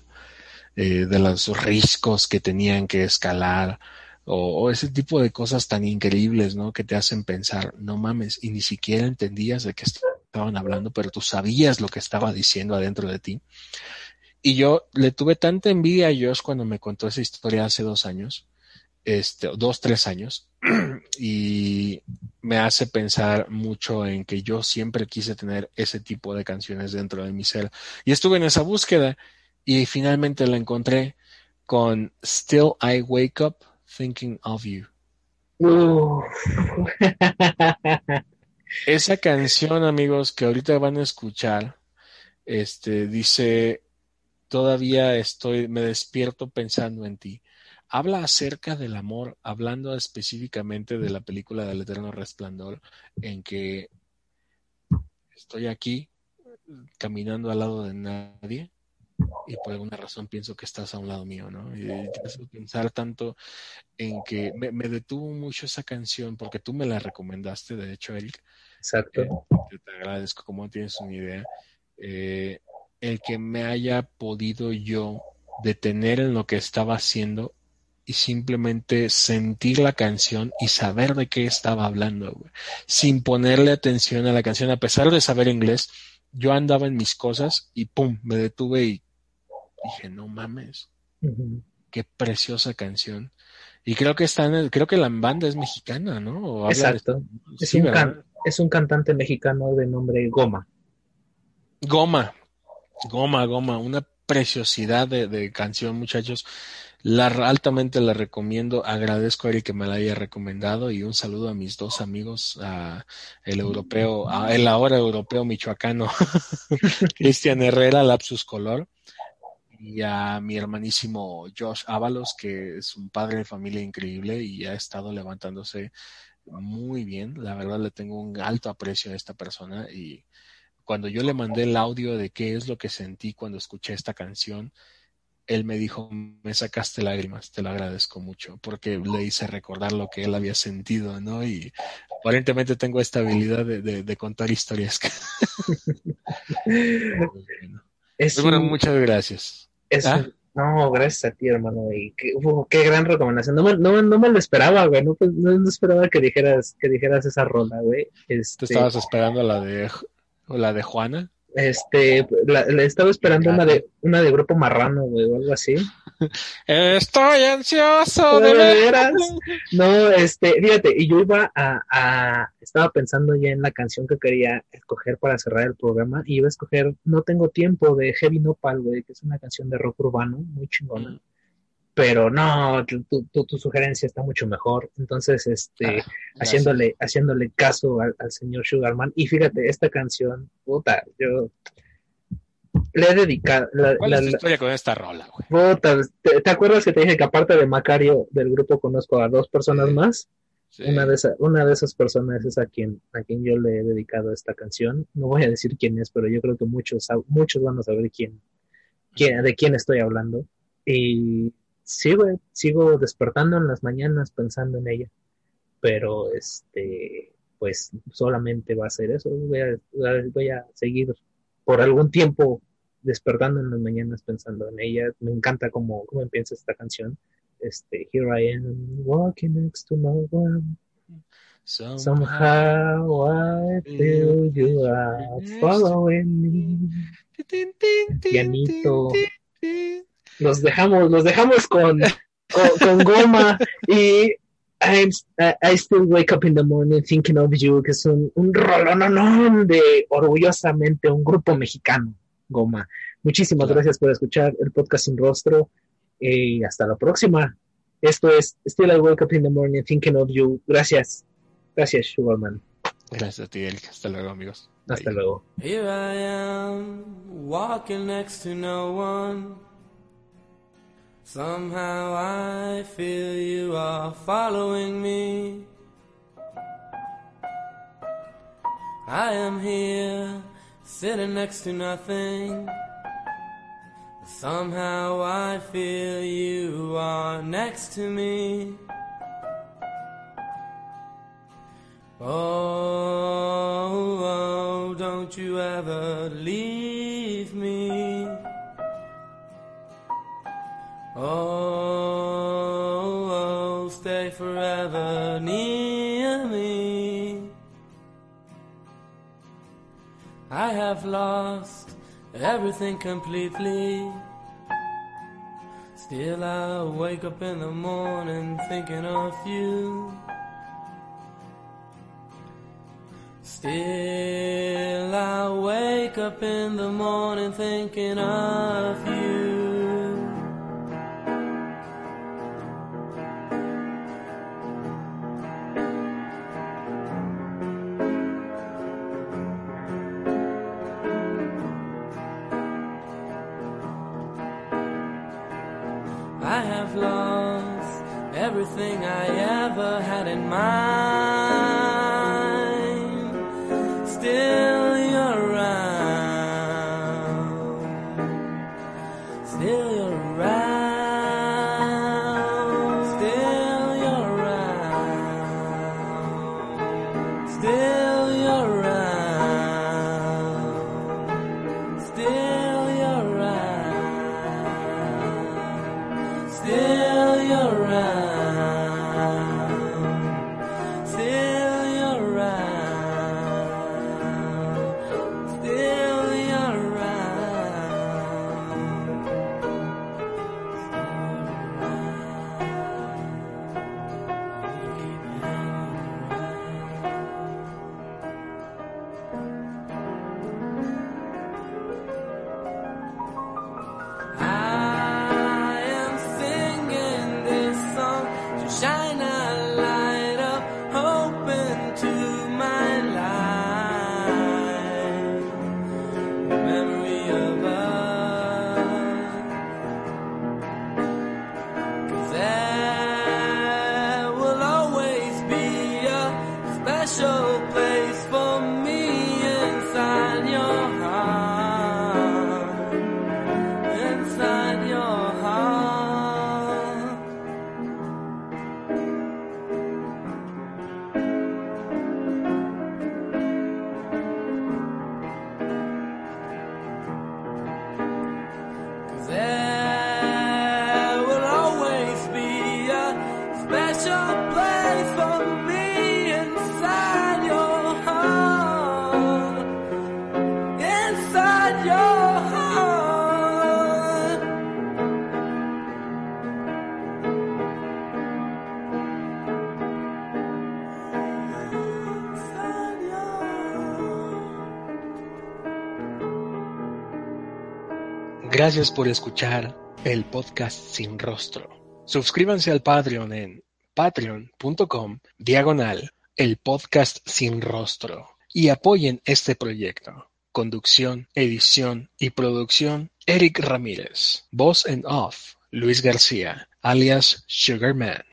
[SPEAKER 3] eh, de los riscos que tenían que escalar, o, ese tipo de cosas tan increíbles, ¿no? Que te hacen pensar, no mames, y ni siquiera entendías de qué estaban hablando, pero tú sabías lo que estaba diciendo adentro de ti. Y yo le tuve tanta envidia a Josh cuando me contó esa historia hace dos años, este, dos, tres años, y me hace pensar mucho en que yo siempre quise tener ese tipo de canciones dentro de mi ser. Y estuve en esa búsqueda y finalmente la encontré con Still I Wake Up Thinking of You. Esa canción, amigos, que ahorita van a escuchar, este, dice, todavía estoy, me despierto pensando en ti. Habla acerca del amor, hablando específicamente de la película del Eterno Resplandor, en que estoy aquí caminando al lado de nadie y por alguna razón pienso que estás a un lado mío, ¿no? Y te hace pensar tanto en que me, me detuvo mucho esa canción porque tú me la recomendaste, de hecho, Eric,
[SPEAKER 2] Exacto.
[SPEAKER 3] eh, yo te agradezco, como tienes una idea, eh, el que me haya podido yo detener en lo que estaba haciendo y simplemente sentir la canción y saber de qué estaba hablando, güey. sin ponerle atención a la canción, a pesar de saber inglés, yo andaba en mis cosas y pum, me detuve y dije, no mames, qué preciosa canción. Y creo que está en el- creo que la banda es mexicana, ¿no? O de-
[SPEAKER 2] Exacto. Es,
[SPEAKER 3] Sí,
[SPEAKER 2] un es un cantante mexicano de nombre Goma.
[SPEAKER 3] Goma, Goma, Goma, una preciosidad de, de canción, muchachos. La altamente la recomiendo. Agradezco a Eric que me la haya recomendado y un saludo a mis dos amigos, a el europeo, a el ahora europeo michoacano, Cristian Herrera, Lapsus Color, y a mi hermanísimo Josh Ábalos, que es un padre de familia increíble y ha estado levantándose muy bien. La verdad le tengo un alto aprecio a esta persona y cuando yo le mandé el audio de qué es lo que sentí cuando escuché esta canción, él me dijo, me sacaste lágrimas, te lo agradezco mucho, porque le hice recordar lo que él había sentido, ¿no? Y aparentemente tengo esta habilidad de, de, de contar historias.
[SPEAKER 2] Es
[SPEAKER 3] Pues bueno,
[SPEAKER 2] un-
[SPEAKER 3] muchas gracias.
[SPEAKER 2] Es
[SPEAKER 3] ¿Ah?
[SPEAKER 2] no, gracias a ti, hermano. Y qué, uf, qué gran recomendación. No me, no, no me lo esperaba, güey. No, pues, no, esperaba que dijeras, que dijeras esa rola, güey.
[SPEAKER 3] ¿Te
[SPEAKER 2] Este,
[SPEAKER 3] estabas esperando la de la de Juana?
[SPEAKER 2] Este, la, la estaba esperando una de, una de grupo marrano, güey, o algo así.
[SPEAKER 3] Estoy ansioso de
[SPEAKER 2] ¿De
[SPEAKER 3] ver.
[SPEAKER 2] veras? No, este, fíjate, y yo iba a, a, estaba pensando ya en la canción que quería escoger para cerrar el programa, y iba a escoger No Tengo Tiempo de Heavy Nopal, güey, que es una canción de rock urbano, muy chingona.
[SPEAKER 3] Mm.
[SPEAKER 2] Pero no, tu, tu, sugerencia está mucho mejor. Entonces, este,
[SPEAKER 3] Ah,
[SPEAKER 2] haciéndole, haciéndole caso al, al señor Sugarman. Y fíjate, esta canción, puta, yo le he dedicado, la,
[SPEAKER 3] ¿Cuál
[SPEAKER 2] la-
[SPEAKER 3] es tu
[SPEAKER 2] la-
[SPEAKER 3] historia con esta rola, güey?
[SPEAKER 2] puta, ¿te, te acuerdas que te dije que aparte de Macario del grupo conozco a dos personas
[SPEAKER 3] Sí.
[SPEAKER 2] más?
[SPEAKER 3] Sí.
[SPEAKER 2] Una de, esa- una de esas personas es a quien, a quien yo le he dedicado esta canción. No voy a decir quién es, pero yo creo que muchos, muchos van a saber quién, quién, de quién estoy hablando. Y sí, güey, sigo despertando en las mañanas pensando en ella. Pero este, pues solamente va a ser eso. Voy a, voy a seguir por algún tiempo despertando en las mañanas pensando en ella. Me encanta cómo, cómo empieza esta canción. Este, Here I am, walking next to no one. Somehow I feel you are following me. Pianito. Los dejamos, los dejamos con, con, con goma y I'm, I, I still wake up in the morning thinking of you, que es un, un rolononón de orgullosamente un grupo mexicano, goma. Muchísimas
[SPEAKER 1] Claro.
[SPEAKER 2] gracias por escuchar el podcast sin rostro. eh, Y hasta la próxima. Esto es Still I Wake Up in the Morning Thinking of You. Gracias. Gracias, Sugarman.
[SPEAKER 1] Gracias a ti, Eric. Hasta luego, amigos.
[SPEAKER 2] Hasta
[SPEAKER 1] Bye.
[SPEAKER 2] luego.
[SPEAKER 4] Here I am, walking next to no one. Somehow I feel you are following me. I am here, sitting next to nothing. Somehow I feel you are next to me. Oh, oh, don't you ever leave me. Oh, oh, stay forever near me. I have lost everything completely. Still, I wake up in the morning thinking of you. Still, I wake up in the morning thinking of you. Everything I ever had in mind.
[SPEAKER 1] Gracias por escuchar el podcast Sin Rostro. Suscríbanse al Patreon en patreon.com diagonal el podcast sin rostro y apoyen este proyecto. Conducción, edición y producción Eric Ramírez. Voz en off Luis García, alias Sugarman.